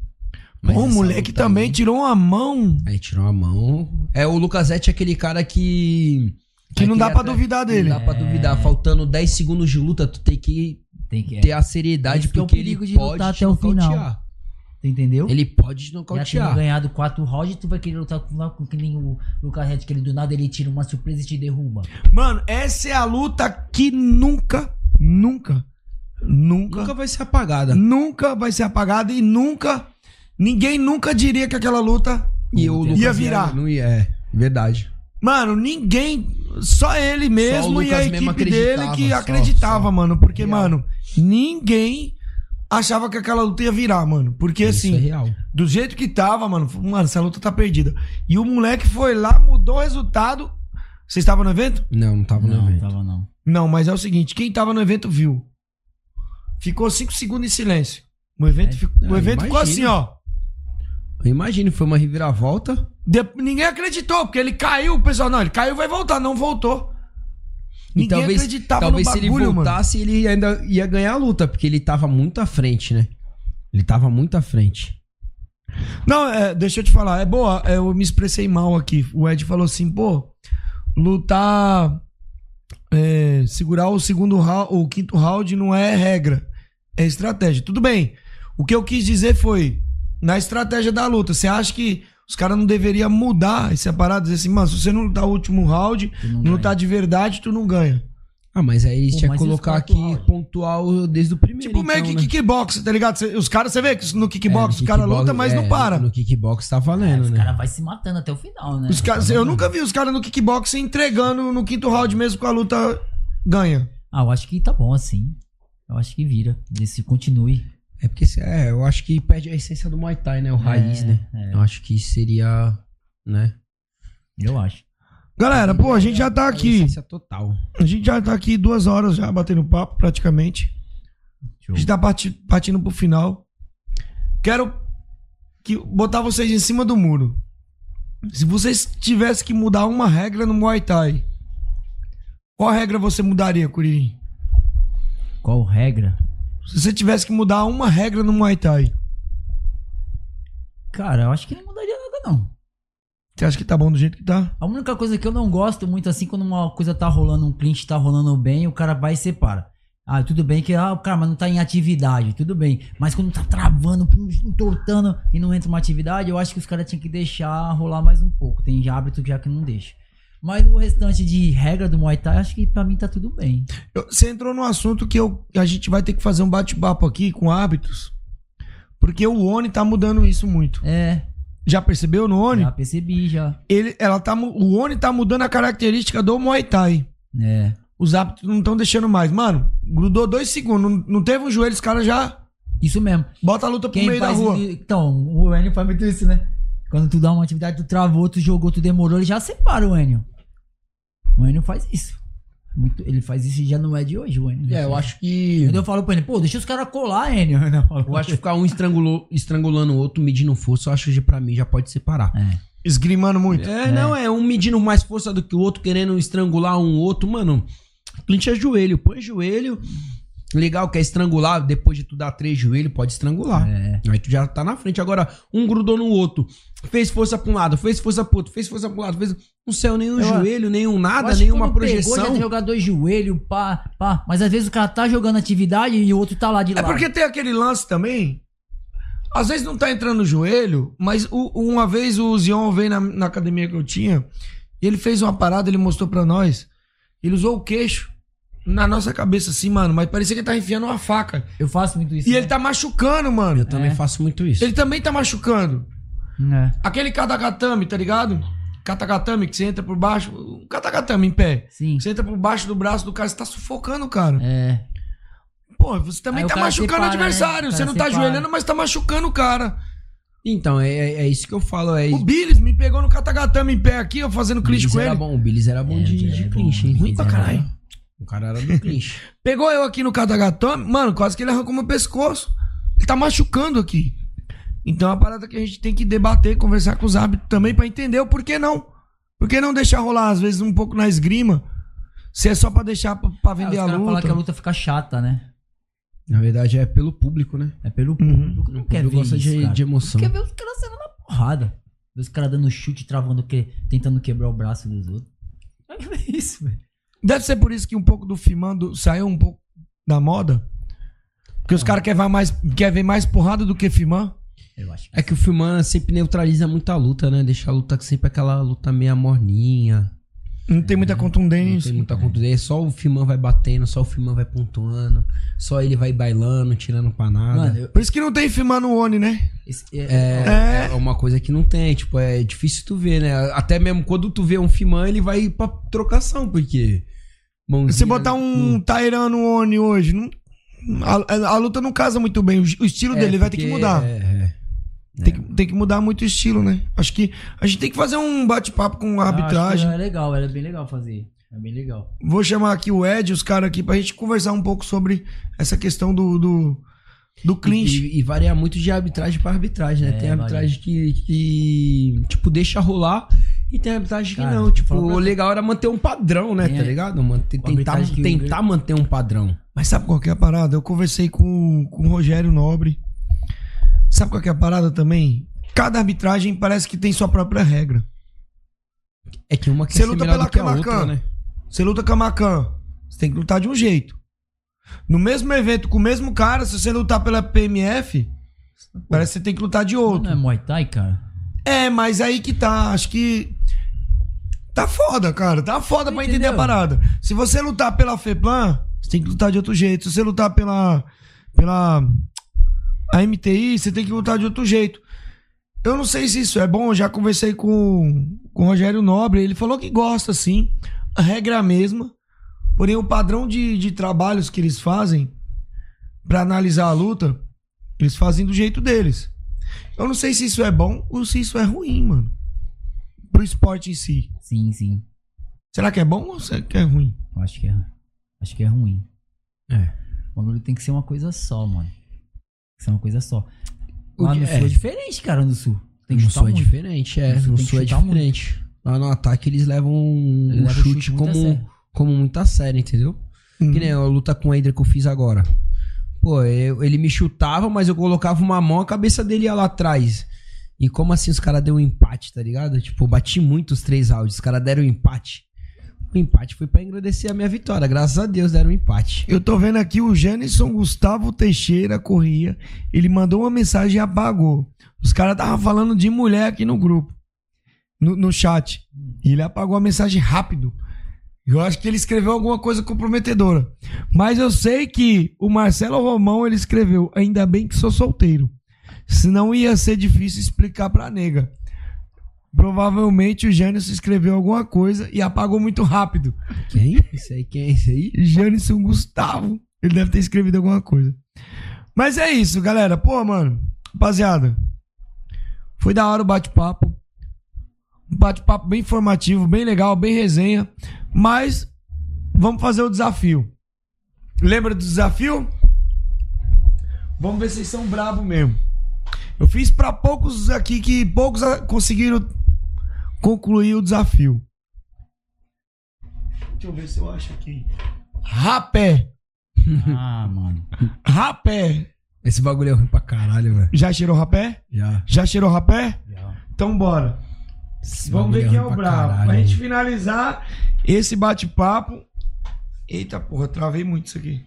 [SPEAKER 8] Mas
[SPEAKER 6] Pô, o moleque também
[SPEAKER 8] aí-
[SPEAKER 6] tirou uma mão
[SPEAKER 8] Aí tirou a mão. É, o Lucasete é aquele cara que.
[SPEAKER 6] que
[SPEAKER 8] é
[SPEAKER 6] não dá pra
[SPEAKER 8] atleta-
[SPEAKER 6] duvidar dele.
[SPEAKER 8] Não dá pra duvidar. Faltando 10 segundos de luta, tu tem que
[SPEAKER 7] Tem que, é.
[SPEAKER 8] ter a seriedade,
[SPEAKER 7] Esse que é o
[SPEAKER 8] porque
[SPEAKER 7] perigo
[SPEAKER 8] ele
[SPEAKER 7] de
[SPEAKER 8] pode
[SPEAKER 7] lutar
[SPEAKER 8] te
[SPEAKER 7] até o final. Tu entendeu?
[SPEAKER 8] Ele pode te
[SPEAKER 7] Já tendo
[SPEAKER 8] nocautear.
[SPEAKER 7] ganhado quatro rounds, tu vai querer lutar com, com que nem o Lucas Red, que ele do nada ele tira uma surpresa e te derruba.
[SPEAKER 6] Mano, essa é a luta que nunca, nunca, nunca,
[SPEAKER 8] Nunca vai ser apagada.
[SPEAKER 6] nunca vai ser apagada e nunca, ninguém nunca diria que aquela luta
[SPEAKER 8] Lucas
[SPEAKER 6] ia virar.
[SPEAKER 8] Não ia, é, verdade.
[SPEAKER 6] Mano, ninguém, só ele mesmo
[SPEAKER 8] O
[SPEAKER 6] e a equipe dele
[SPEAKER 8] acreditava,
[SPEAKER 6] que
[SPEAKER 8] só,
[SPEAKER 6] acreditava,
[SPEAKER 8] só.
[SPEAKER 6] mano. Porque,
[SPEAKER 8] Real.
[SPEAKER 6] mano, ninguém achava que aquela luta ia virar, mano. Porque,
[SPEAKER 8] Isso
[SPEAKER 6] assim,
[SPEAKER 8] é real.
[SPEAKER 6] do jeito que tava, mano, mano, essa luta tá perdida. E o moleque foi lá, mudou o resultado. Vocês estavam no evento?
[SPEAKER 8] Não, não tava no
[SPEAKER 7] Não,
[SPEAKER 8] evento.
[SPEAKER 7] tava não.
[SPEAKER 6] Não, mas é o seguinte, quem tava no evento viu. Ficou cinco segundos em silêncio. O evento,
[SPEAKER 7] É.
[SPEAKER 6] ficou, o evento ficou assim, ó.
[SPEAKER 8] Eu imagino, foi uma reviravolta.
[SPEAKER 6] De- ninguém acreditou, porque ele caiu, o pessoal, não, ele caiu, vai voltar, não voltou. Ninguém
[SPEAKER 8] talvez,
[SPEAKER 6] acreditava
[SPEAKER 8] talvez
[SPEAKER 6] no
[SPEAKER 8] se ele
[SPEAKER 6] bagulho, mano.
[SPEAKER 8] voltasse, ele ainda ia ganhar a luta, porque ele tava muito à frente, né? Ele tava muito à frente.
[SPEAKER 6] Não, é, deixa eu te falar, é boa, é, eu me expressei mal aqui. O Ed falou assim, pô, lutar, é, segurar o segundo round, o quinto round não é regra, é estratégia. Tudo bem. O que eu quis dizer foi, na estratégia da luta, você acha que os caras não deveriam mudar essa parada, dizer assim, mano, se você não lutar o último round,
[SPEAKER 7] Tu não
[SPEAKER 6] lutar de verdade, tu não ganha.
[SPEAKER 8] Ah, mas aí
[SPEAKER 7] Pô,
[SPEAKER 8] tinha que
[SPEAKER 7] e os
[SPEAKER 8] colocar aqui pontual desde o primeiro.
[SPEAKER 6] Tipo meio
[SPEAKER 8] então,
[SPEAKER 6] que
[SPEAKER 8] né?
[SPEAKER 6] kickbox, tá ligado? Cê- Os caras, você vê que no
[SPEAKER 8] É,
[SPEAKER 6] kickbox
[SPEAKER 8] no
[SPEAKER 6] os caras lutam, mas
[SPEAKER 8] é,
[SPEAKER 6] não para.
[SPEAKER 8] No kickbox tá
[SPEAKER 7] É,
[SPEAKER 8] valendo,
[SPEAKER 7] os
[SPEAKER 8] né?
[SPEAKER 7] caras vai se matando até o final, né?
[SPEAKER 6] Os caras,
[SPEAKER 7] Tá
[SPEAKER 6] eu nunca vi os caras no kickbox entregando no quinto round mesmo com a luta ganha.
[SPEAKER 7] Ah, eu acho que tá bom assim. Eu acho que vira. Se continue.
[SPEAKER 8] É porque, é, eu acho que perde a essência do Muay Thai, né? O raiz, né?
[SPEAKER 7] é.
[SPEAKER 8] Eu acho que seria, né?
[SPEAKER 7] Eu acho.
[SPEAKER 6] Galera, pô, a gente já tá
[SPEAKER 8] A
[SPEAKER 6] aqui.
[SPEAKER 8] essência total.
[SPEAKER 6] A gente já tá aqui duas horas já batendo papo, praticamente.
[SPEAKER 7] Show.
[SPEAKER 6] A gente tá parti- partindo pro final. Quero que botar vocês em cima do muro. Se vocês tivessem que mudar uma regra no Muay Thai, qual regra você mudaria, Curirim?
[SPEAKER 7] Qual regra?
[SPEAKER 6] Se você tivesse que mudar uma regra no Muay Thai,
[SPEAKER 7] Cara, eu acho que não mudaria nada, não.
[SPEAKER 6] você acha que tá bom do jeito que tá?
[SPEAKER 7] A única coisa que eu não gosto muito assim, quando uma coisa tá rolando, um cliente tá rolando bem, o cara vai e separa. Ah, tudo bem que ah, o cara mas não tá em atividade, tudo bem. Mas quando tá travando, entortando e não entra uma atividade, eu acho que os caras tinham que deixar rolar mais um pouco. Tem já hábito já que não deixa. Mas o restante de regra do Muay Thai, acho que pra mim tá tudo bem.
[SPEAKER 6] Eu- Você entrou num assunto que eu, a gente vai ter que fazer um bate-papo aqui com hábitos. Porque o ONI tá mudando isso muito.
[SPEAKER 7] É,
[SPEAKER 6] Já percebeu no ONI?
[SPEAKER 7] já percebi, já.
[SPEAKER 6] Ele, ela tá, o ONI tá mudando a característica do Muay Thai.
[SPEAKER 7] É.
[SPEAKER 6] Os hábitos não estão deixando mais. Mano, grudou dois segundos. Não, não teve um joelho, os caras já
[SPEAKER 7] Isso mesmo.
[SPEAKER 6] bota a luta pro
[SPEAKER 7] Quem
[SPEAKER 6] meio da rua.
[SPEAKER 7] Então, o Enio faz muito isso, né? Quando tu dá uma atividade, tu travou, tu jogou, tu demorou, ele já separa o Enio. O Enio faz isso. Muito- ele faz isso e já não é de hoje, o Enio.
[SPEAKER 8] É, eu acho que.
[SPEAKER 7] Entendeu? Eu falo pra ele, pô, deixa os caras colar, Enio. <laughs> Eu
[SPEAKER 8] acho que ficar um estrangulou, estrangulando o outro, medindo força, eu acho que pra mim já pode separar.
[SPEAKER 7] É.
[SPEAKER 6] Esgrimando muito.
[SPEAKER 8] É, não, é um medindo mais força do que o outro, querendo estrangular um outro, mano. Clinch é joelho, põe joelho. Legal que é estrangular, depois de tu dar três joelhos, pode estrangular.
[SPEAKER 7] É.
[SPEAKER 8] Aí tu já tá na frente. Agora, um grudou no outro, fez força pra um lado, fez força pro outro, fez força pro lado, fez. Não saiu nenhum
[SPEAKER 7] Eu-
[SPEAKER 8] joelho, nenhum nada, nenhuma
[SPEAKER 7] quando Pegou, já
[SPEAKER 8] projeção.
[SPEAKER 7] tem jogar dois joelhos, pá, pá. Mas às vezes o cara tá jogando atividade e o outro tá lá de
[SPEAKER 6] É
[SPEAKER 7] lado.
[SPEAKER 6] porque tem aquele lance também. Às vezes não tá entrando no joelho, mas o- uma vez o Zion veio na, na academia que eu tinha e ele fez uma parada, ele mostrou pra nós. Ele usou o queixo na nossa cabeça assim, mano, mas parecia que ele tá enfiando uma faca.
[SPEAKER 7] Eu faço muito isso.
[SPEAKER 6] E
[SPEAKER 7] né?
[SPEAKER 6] ele tá machucando, mano.
[SPEAKER 8] Eu também
[SPEAKER 7] É.
[SPEAKER 8] faço muito isso.
[SPEAKER 6] Ele também tá machucando.
[SPEAKER 7] É.
[SPEAKER 6] Aquele katagatame, tá ligado? Katagatame que você entra por baixo. Um katagatame em pé.
[SPEAKER 7] Sim.
[SPEAKER 6] Você entra por baixo do braço do cara, você tá sufocando o cara.
[SPEAKER 7] É.
[SPEAKER 6] Pô, você também
[SPEAKER 7] Aí o
[SPEAKER 6] tá
[SPEAKER 7] cara
[SPEAKER 6] machucando
[SPEAKER 7] separa,
[SPEAKER 6] o adversário.
[SPEAKER 7] né? O
[SPEAKER 6] Você
[SPEAKER 7] cara
[SPEAKER 6] não tá
[SPEAKER 7] separa.
[SPEAKER 6] ajoelhando, mas tá machucando o cara.
[SPEAKER 8] Então, é, é- é isso que eu falo. É,
[SPEAKER 6] O Billis me pegou no katagatame em pé aqui, eu fazendo clinch
[SPEAKER 8] Billis
[SPEAKER 6] com
[SPEAKER 8] era
[SPEAKER 6] ele.
[SPEAKER 8] bom, o Billis era bom
[SPEAKER 7] É,
[SPEAKER 8] de, de clinch, hein?
[SPEAKER 7] o
[SPEAKER 6] Ruim pra
[SPEAKER 7] era
[SPEAKER 6] caralho.
[SPEAKER 8] O cara era do clinch. <laughs>
[SPEAKER 6] Pegou eu aqui no katagatame, mano, quase que ele arrancou meu pescoço. Ele tá machucando aqui. Então é uma parada que a gente tem que debater, conversar com os hábitos também pra entender o porquê não. Por que não deixar rolar, às vezes, um pouco na esgrima? Se é só pra deixar
[SPEAKER 7] Ah,
[SPEAKER 6] vender
[SPEAKER 7] os
[SPEAKER 6] a luta.
[SPEAKER 7] que a luta fica chata, né?
[SPEAKER 8] Na verdade, é pelo público, né?
[SPEAKER 7] É pelo
[SPEAKER 6] Uhum.
[SPEAKER 7] público que não
[SPEAKER 8] O
[SPEAKER 7] quer ver
[SPEAKER 8] gosta
[SPEAKER 7] isso,
[SPEAKER 8] de, de emoção.
[SPEAKER 7] Quer ver os caras saindo na porrada. Ver os caras dando chute, travando, que, tentando quebrar o braço dos outros. Quer ver isso, velho.
[SPEAKER 6] Deve ser por isso que um pouco do Fimando saiu um pouco da moda. Porque os caras querem ver mais, quer ver mais porrada do que.
[SPEAKER 7] Eu acho que
[SPEAKER 8] É que o Filman sempre neutraliza muito a luta, né? Deixa a luta sempre aquela luta meio morninha.
[SPEAKER 6] Não tem muita
[SPEAKER 8] Não
[SPEAKER 6] contundência.
[SPEAKER 8] tem muita contundência. Só o Filman vai batendo, só o Filman vai pontuando. Só ele vai bailando, tirando pra nada.
[SPEAKER 7] Mano, eu,
[SPEAKER 6] Por isso que não tem Fimã no Oni, né?
[SPEAKER 7] esse- é-
[SPEAKER 8] É, é uma coisa que não tem, tipo, é difícil tu ver, né? Até mesmo quando tu vê um Fiman, ele vai pra trocação, porque. Mãozinha
[SPEAKER 6] Se botar um
[SPEAKER 8] no-
[SPEAKER 6] Tairan no Oni hoje, não- a, a- luta não casa muito bem. O, o estilo
[SPEAKER 8] É,
[SPEAKER 6] dele vai ter que mudar.
[SPEAKER 8] É, é.
[SPEAKER 6] Tem, que, tem que mudar muito o estilo, né? Acho que a gente tem que fazer um bate-papo com a arbitragem.
[SPEAKER 7] É legal, é bem legal fazer. É bem legal.
[SPEAKER 6] Vou chamar aqui o Ed, os caras aqui, pra gente conversar um pouco sobre essa questão do, do, do clinch.
[SPEAKER 8] E, e varia muito de arbitragem pra arbitragem, né?
[SPEAKER 7] É,
[SPEAKER 8] tem arbitragem que, que, tipo, deixa rolar e tem arbitragem que
[SPEAKER 7] Cara,
[SPEAKER 8] não. Tipo, o legal era manter um padrão, né?
[SPEAKER 7] Tem
[SPEAKER 8] tá ligado? Manter, tentar
[SPEAKER 7] que
[SPEAKER 8] tentar manter um padrão.
[SPEAKER 6] Mas sabe qual que é a parada? Eu conversei com, com o Rogério Nobre. Sabe qual que é a parada também? Cada arbitragem parece que tem sua própria regra.
[SPEAKER 8] É que uma quer
[SPEAKER 6] Você
[SPEAKER 8] ser
[SPEAKER 6] luta pela
[SPEAKER 8] que outra, né?
[SPEAKER 6] Você luta com a Macan, você tem que lutar de um jeito. No mesmo evento, com o mesmo cara, se você lutar pela PMF, parece que você tem que lutar de outro.
[SPEAKER 7] Não é Muay Thai, cara?
[SPEAKER 6] É, mas aí que tá. Acho que. Tá foda, cara. Tá foda pra entender a parada. Se você lutar pela FEPLAN, você tem que lutar de outro jeito. Se você lutar pela. pela. A MTI, você tem que lutar de outro jeito. Eu não sei se isso é bom. Já conversei com, com o Rogério Nobre. Ele falou que gosta, sim. A regra é a mesma. Porém, o padrão de, de trabalhos que eles fazem pra analisar a luta, eles fazem do jeito deles. Eu não sei se isso é bom ou se isso é ruim, mano. Pro esporte em si.
[SPEAKER 7] Sim, sim.
[SPEAKER 6] Será que é bom ou será que é ruim?
[SPEAKER 7] Eu acho que é, acho que é ruim.
[SPEAKER 8] É.
[SPEAKER 7] O bagulho tem que ser uma coisa só, mano. Tem que ser uma coisa só.
[SPEAKER 8] O
[SPEAKER 7] Lá no sul
[SPEAKER 8] é.
[SPEAKER 7] é diferente, cara, no sul. Tem que
[SPEAKER 8] no sul é
[SPEAKER 7] muito.
[SPEAKER 8] diferente, é.
[SPEAKER 7] No sul
[SPEAKER 8] No sul é diferente. Lá no ataque eles levam um,
[SPEAKER 7] Ele
[SPEAKER 8] um
[SPEAKER 7] leva o
[SPEAKER 8] chute,
[SPEAKER 7] chute muito
[SPEAKER 8] como,
[SPEAKER 7] sério.
[SPEAKER 8] como muito a sério, entendeu?
[SPEAKER 6] Hum.
[SPEAKER 8] Que nem a luta com o Ender que eu fiz agora. Pô, eu- ele me chutava, mas eu colocava uma mão, a cabeça dele ia lá atrás. E como assim os caras deram um empate, tá ligado? Tipo, eu bati muito os três áudios, os caras deram um empate. O empate foi pra agradecer a minha vitória. Graças a Deus deram um empate.
[SPEAKER 6] Eu tô vendo aqui o Janison Gustavo Teixeira Corria. Ele mandou uma mensagem e apagou. Os caras estavam falando de mulher aqui no grupo. No, no chat. E ele apagou a mensagem rápido. Eu acho que ele escreveu alguma coisa comprometedora. Mas eu sei que o Marcelo Romão ele escreveu: Ainda bem que sou solteiro. Senão ia ser difícil explicar pra nega. Provavelmente o Janison escreveu alguma coisa e apagou muito rápido.
[SPEAKER 8] Quem? Isso aí, quem é isso aí?
[SPEAKER 6] Janison Gustavo. Ele deve ter escrevido alguma coisa. Mas é isso, galera. Pô, mano. Rapaziada. Foi da hora o bate-papo. Um bate-papo bem informativo, bem legal, bem resenha. Mas vamos fazer o desafio. Lembra do desafio? Vamos ver se vocês são brabo mesmo. Eu fiz pra poucos aqui que poucos conseguiram concluir o desafio. Deixa eu ver se eu acho aqui. Rapé.
[SPEAKER 7] Ah, mano.
[SPEAKER 6] Rapé.
[SPEAKER 8] Esse bagulho é ruim pra caralho, velho.
[SPEAKER 6] Já cheirou rapé?
[SPEAKER 8] Já.
[SPEAKER 6] Já cheirou rapé? Então bora. Vamos ver quem é o brabo.
[SPEAKER 8] caralho,
[SPEAKER 6] Pra gente finalizar esse bate-papo. Eita porra, travei muito isso aqui.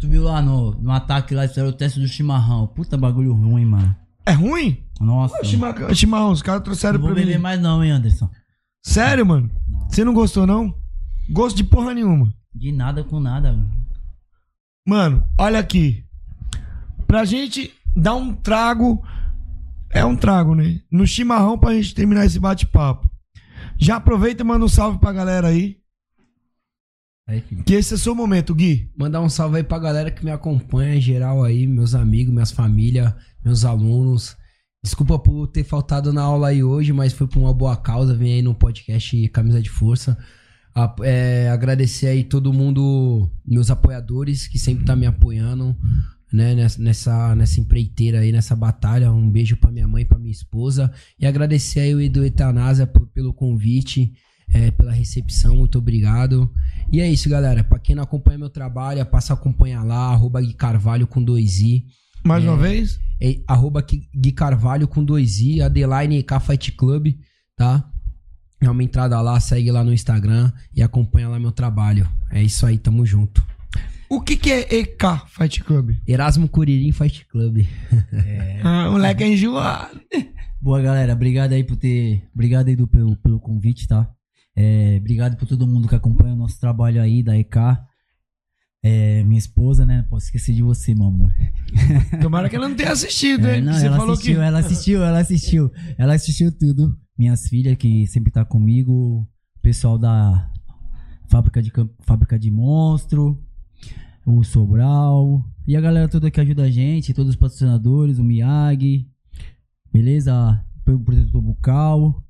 [SPEAKER 7] Tu viu lá no, no ataque lá, fizeram o teste do chimarrão. Puta bagulho ruim, mano.
[SPEAKER 6] É ruim?
[SPEAKER 7] Nossa.
[SPEAKER 6] Ô, chimarrão, chimarrão, os caras trouxeram
[SPEAKER 7] Não vou
[SPEAKER 6] pra mim.
[SPEAKER 7] beber mais não, hein, Anderson.
[SPEAKER 6] Sério, mano? Você não gostou, não? Gosto de porra nenhuma.
[SPEAKER 7] De nada com nada, mano.
[SPEAKER 6] Mano, olha aqui. Pra gente dar um trago. É um trago, né? No chimarrão pra gente terminar esse bate-papo. Já aproveita e manda um salve pra galera aí.
[SPEAKER 7] Aí.
[SPEAKER 6] Que esse é o seu momento, Gui.
[SPEAKER 8] Mandar um salve aí pra galera que me acompanha, em geral aí, meus amigos, minhas famílias, meus alunos. Desculpa por ter faltado na aula aí hoje, mas foi por uma boa causa. Vem aí no podcast Camisa de Força. A- é, agradecer aí todo mundo, meus apoiadores, que sempre tá me apoiando, né, nessa, nessa, empreiteira aí, nessa batalha. Um beijo pra minha mãe, pra minha esposa. E agradecer aí o Edu Etanásia por- pelo convite, é, pela recepção. Muito obrigado. E é isso, galera. Pra quem não acompanha meu trabalho, é passa a acompanhar lá, arroba Gui Carvalho com dois i.
[SPEAKER 6] Mais
[SPEAKER 8] É,
[SPEAKER 6] uma vez.
[SPEAKER 8] É, arroba Gui Gui Carvalho com dois i, Adeline K Fight Club, tá? É uma entrada lá, segue lá no Instagram e acompanha lá meu trabalho. É isso aí, tamo junto.
[SPEAKER 6] O que, que é EK Fight Club?
[SPEAKER 8] Erasmo Curirim Fight Club.
[SPEAKER 6] Ah, moleque é enjoado.
[SPEAKER 7] Boa, galera. Obrigado aí por ter. Obrigado aí do, pelo, pelo convite, tá? É, obrigado por todo mundo que acompanha o nosso trabalho aí da EK. É, minha esposa, né? Posso esquecer de você, meu amor.
[SPEAKER 6] Tomara que ela não tenha assistido,
[SPEAKER 7] É,
[SPEAKER 6] hein?
[SPEAKER 7] não,
[SPEAKER 6] Você
[SPEAKER 7] ela
[SPEAKER 6] falou
[SPEAKER 7] assistiu,
[SPEAKER 6] que.
[SPEAKER 7] ela assistiu, ela assistiu. Ela assistiu tudo. Minhas filhas, que sempre tá comigo. O pessoal da fábrica de, fábrica de monstro. O Sobral. E a galera toda que ajuda a gente. Todos os patrocinadores, o Miyagi. Beleza? O protetor bucal.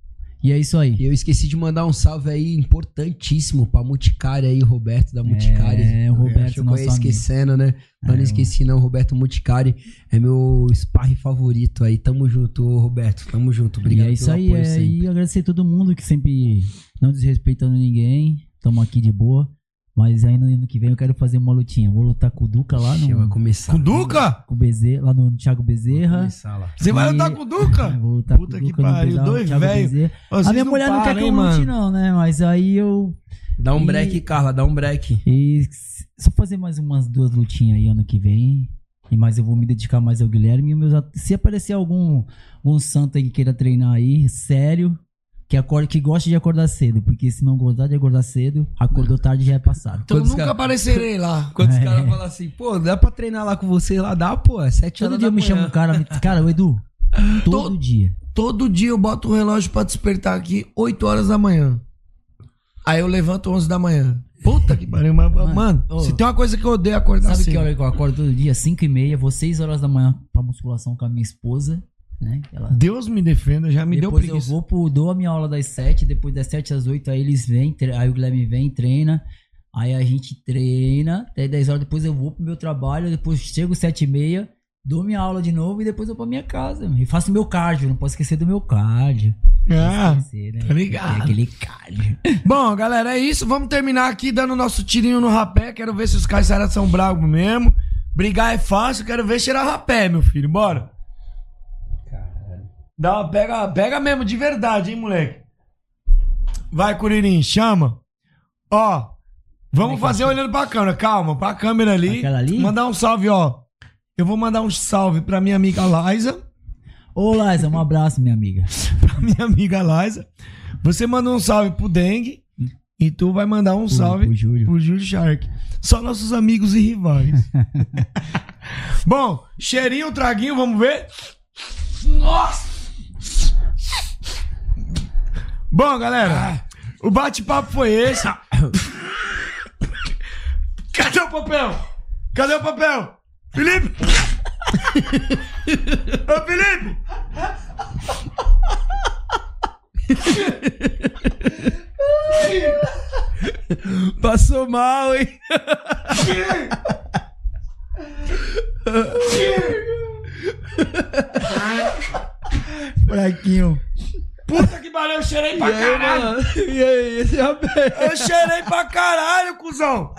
[SPEAKER 7] E é isso aí.
[SPEAKER 8] E eu esqueci de mandar um salve aí importantíssimo pra Muticari aí, Roberto da Muticari.
[SPEAKER 7] É, o Roberto,
[SPEAKER 8] Acho que eu esquecendo, né? Mas
[SPEAKER 7] É,
[SPEAKER 8] não esqueci não, Roberto Muticari é meu sparring favorito aí. Tamo junto, Roberto. Tamo junto. Obrigado
[SPEAKER 7] e é isso aí. É,
[SPEAKER 8] sempre.
[SPEAKER 7] e agradecer todo mundo que sempre não desrespeitando ninguém. Tamo aqui de boa. Mas aí no ano que vem eu quero fazer uma lutinha. Vou lutar com o Duca lá
[SPEAKER 8] Ixi, vai
[SPEAKER 7] no.
[SPEAKER 8] começar.
[SPEAKER 6] Com Duca?
[SPEAKER 7] Com o Bezerra, lá no Thiago Bezerra.
[SPEAKER 8] Começar lá.
[SPEAKER 6] Você vai lutar com o Duca? <laughs>
[SPEAKER 7] Vou lutar
[SPEAKER 6] Puta
[SPEAKER 7] com o
[SPEAKER 6] que
[SPEAKER 7] Duca no
[SPEAKER 6] pariu,
[SPEAKER 7] pedal,
[SPEAKER 6] dois
[SPEAKER 7] Thiago
[SPEAKER 6] velho.
[SPEAKER 7] A minha
[SPEAKER 6] não
[SPEAKER 7] mulher não quer que eu lute,
[SPEAKER 6] mano?
[SPEAKER 7] não, né? Mas aí eu.
[SPEAKER 8] Dá um
[SPEAKER 7] E-
[SPEAKER 8] break, Carla, dá um break.
[SPEAKER 7] E só fazer mais umas duas lutinhas aí ano que vem. E mais eu vou me dedicar mais ao Guilherme. E meus, at- se aparecer algum, algum santo aí que queira treinar aí, sério, que, acorda, que gosta de acordar cedo. Porque se não gostar de acordar cedo, acordou tarde já é passado.
[SPEAKER 6] Então
[SPEAKER 8] Quantos
[SPEAKER 6] nunca
[SPEAKER 8] cara-
[SPEAKER 6] aparecerei lá.
[SPEAKER 8] Quando os
[SPEAKER 7] É.
[SPEAKER 8] caras falam assim, pô, dá pra treinar lá com você lá? Dá, pô, é sete
[SPEAKER 7] Todo
[SPEAKER 8] horas
[SPEAKER 7] dia
[SPEAKER 8] da
[SPEAKER 7] me
[SPEAKER 8] manhã.
[SPEAKER 7] chama um cara. me- Cara, o Edu, <laughs> todo dia.
[SPEAKER 6] Todo dia eu boto o relógio pra despertar aqui 8 horas da manhã. Aí eu levanto 11 da manhã. Puta que pariu, mas, mano,
[SPEAKER 7] Mano, ô.
[SPEAKER 6] se tem uma coisa que eu odeio é acordar
[SPEAKER 7] Sabe
[SPEAKER 6] cedo.
[SPEAKER 7] que hora que eu acordo todo dia? 5 e meia, vou 6 horas da manhã pra musculação com a minha esposa, né? Ela-
[SPEAKER 6] Deus me defenda, já me
[SPEAKER 7] depois
[SPEAKER 6] deu
[SPEAKER 7] eu
[SPEAKER 6] preguiça.
[SPEAKER 7] vou pro, dou a minha aula das 7, depois das 7 às 8, aí eles vêm, tre- aí o Guilherme vem, treina. Aí a gente treina, até 10 horas depois eu vou pro meu trabalho, depois chego 7 e meia, dou minha aula de novo e depois eu vou pra minha casa. E faço meu cardio, não posso esquecer do meu cardio.
[SPEAKER 6] Ah,
[SPEAKER 7] Não esquecer, né?
[SPEAKER 6] tá ligado.
[SPEAKER 7] É aquele cardio. <laughs>
[SPEAKER 6] Bom, galera, é isso. Vamos terminar aqui dando nosso tirinho no rapé. Quero ver se os caras são bravos mesmo. Brigar é fácil, quero ver cheirar rapé, meu filho. Bora. Dá uma, pega, pega mesmo, de verdade, hein, moleque. Vai, Curirim, chama. Ó, vamos fazer olhando pra câmera. Calma, pra câmera ali.
[SPEAKER 7] Aquela ali?
[SPEAKER 6] Mandar um salve, ó. Eu vou mandar um salve pra minha amiga Liza.
[SPEAKER 7] Ô, Liza, um abraço, minha amiga. <laughs>
[SPEAKER 6] pra minha amiga Liza. Você manda um salve pro Dengue. E tu vai mandar um salve
[SPEAKER 7] pro Júlio.
[SPEAKER 6] pro Júlio Shark. Só nossos amigos e rivais. <laughs> Bom, cheirinho, traguinho, vamos ver? Nossa! Bom, galera, o bate-papo foi esse. <laughs> Cadê o papel? Cadê o papel? Felipe! <laughs> Ô, Felipe!
[SPEAKER 8] Passou mal, hein? <laughs>
[SPEAKER 7] Fraquinho.
[SPEAKER 6] Puta que pariu, eu cheirei pra caralho!
[SPEAKER 8] E aí, esse rapaz?
[SPEAKER 6] Eu cheirei pra caralho, cuzão!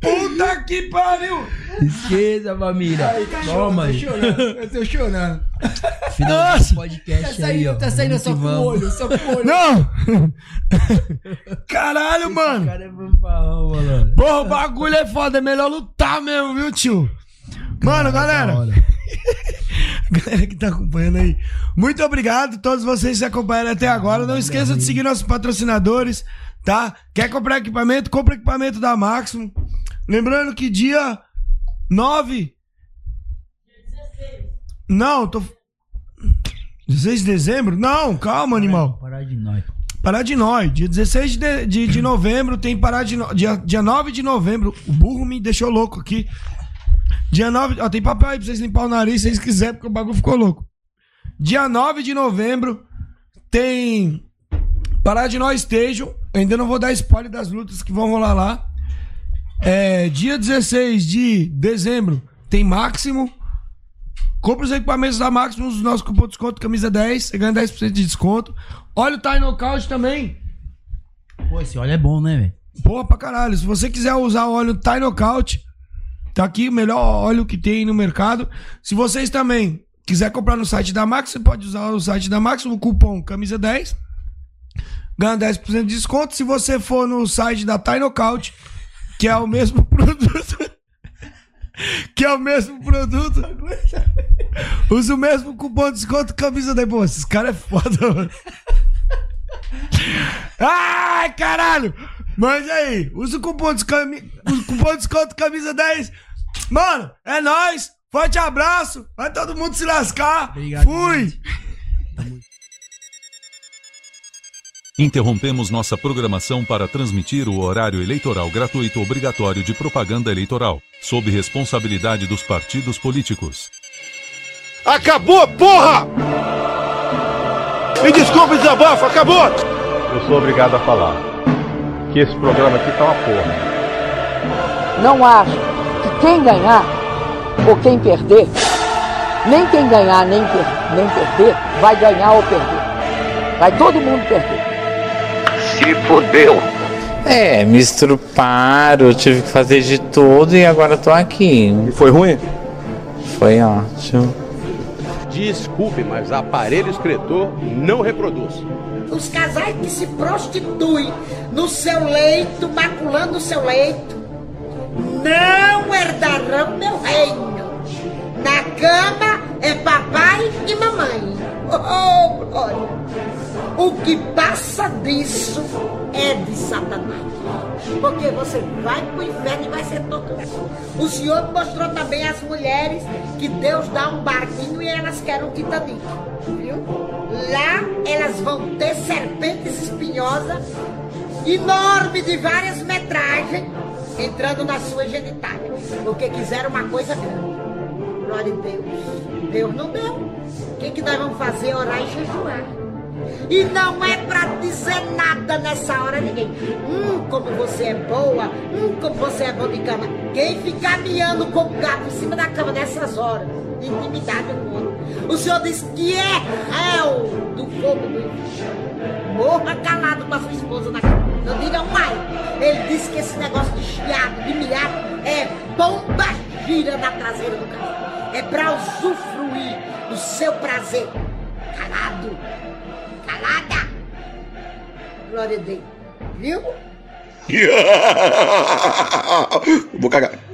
[SPEAKER 6] Puta que pariu!
[SPEAKER 8] Esqueça, família. Toma aí.
[SPEAKER 7] Eu tô chorando.
[SPEAKER 8] Final desse podcast aí, ó.
[SPEAKER 7] tá saindo só com o olho, só com o olho.
[SPEAKER 6] Não! Caralho, mano!
[SPEAKER 8] Cara, é fanfarrão, mano.
[SPEAKER 6] Porra, o bagulho é foda, é melhor lutar mesmo, viu, tio? Mano, galera,
[SPEAKER 8] Da hora. <laughs>
[SPEAKER 6] galera que tá acompanhando aí, muito obrigado a todos vocês que acompanharam até agora. Não esqueça de seguir nossos patrocinadores, tá? Quer comprar equipamento? Compra equipamento da Maximum. Lembrando que dia 9. Não, tô. 16 de dezembro? Não, calma, animal.
[SPEAKER 7] Parar de nós.
[SPEAKER 6] Pará de Nós, dia 16 de, de, de novembro tem Pará de Nós. Dia, dia 9 de novembro, o burro me deixou louco aqui. Dia 9, ó, tem papel aí pra vocês limpar o nariz se vocês quiserem, porque o bagulho ficou louco. Dia 9 de novembro tem Pará de Nós. Eu ainda não vou dar spoiler das lutas que vão rolar lá. É, dia 16 de dezembro tem Máximo. Compre os equipamentos da Máximo, usa o nosso cupom de desconto, camisa 10, você ganha 10% de desconto. Olha o Time Knockout também.
[SPEAKER 7] Pô, esse óleo é bom, né, velho?
[SPEAKER 6] Porra pra caralho. Se você quiser usar o óleo Time Knockout, tá aqui o melhor óleo que tem no mercado. Se vocês também quiser comprar no site da Max, você pode usar o site da Max, o cupom camisa 10. Ganha 10% de desconto. Se você for no site da Time Knockout, que é o mesmo <laughs> produto. que é o mesmo produto. Usa o mesmo cupom de desconto camisa 10. Pô, esses caras é foda, mano. Ai, caralho! Mas aí, usa o cupom de, cami... o cupom de desconto camisa 10. Mano, é nóis. Forte abraço. Vai todo mundo se lascar.
[SPEAKER 7] Obrigado,
[SPEAKER 6] Fui.
[SPEAKER 9] Interrompemos nossa programação para transmitir o horário eleitoral gratuito obrigatório de propaganda eleitoral, sob responsabilidade dos partidos políticos.
[SPEAKER 10] Acabou, porra! Me desculpe, desabafo, acabou!
[SPEAKER 11] Eu sou obrigado a falar que esse programa aqui tá uma porra.
[SPEAKER 12] Não acho que quem ganhar ou quem perder, nem quem ganhar nem, per- nem perder, vai ganhar ou perder. Vai todo mundo perder.
[SPEAKER 13] Se fudeu. É, me estruparam, tive que fazer de tudo e agora tô aqui. E
[SPEAKER 11] foi ruim?
[SPEAKER 13] Foi ótimo.
[SPEAKER 11] Desculpe, mas aparelho escritor não reproduz.
[SPEAKER 14] Os casais que se prostituem no seu leito, maculando o seu leito, não herdarão meu reino. Na cama é papai e mamãe. Oh, glória! O que passa disso é de Satanás. Porque você vai pro inferno e vai ser torturado. O Senhor mostrou também às mulheres que Deus dá um barquinho e elas querem um Titanic. Viu? Lá elas vão ter serpentes espinhosas, enorme de várias metragens, entrando na sua genitália. Porque quiseram uma coisa grande. Glória a Deus. Deus não deu. O que, que nós vamos fazer? Orar e jejuar. E não é pra dizer nada nessa hora ninguém. Hum, como você é boa. Hum, como você é bom de cama. Quem ficar miando com gato em cima da cama nessas horas, intimidade com o Senhor diz que é réu do fogo do inferno. Morra calado com a sua esposa na cama. Não diga um pai. Ele disse que esse negócio de chiado, de miado, é bomba gira na traseira do carro. É pra usufruir do seu prazer. Calado. Calada. glória dele. Viu? <laughs>
[SPEAKER 15] Vou cagar.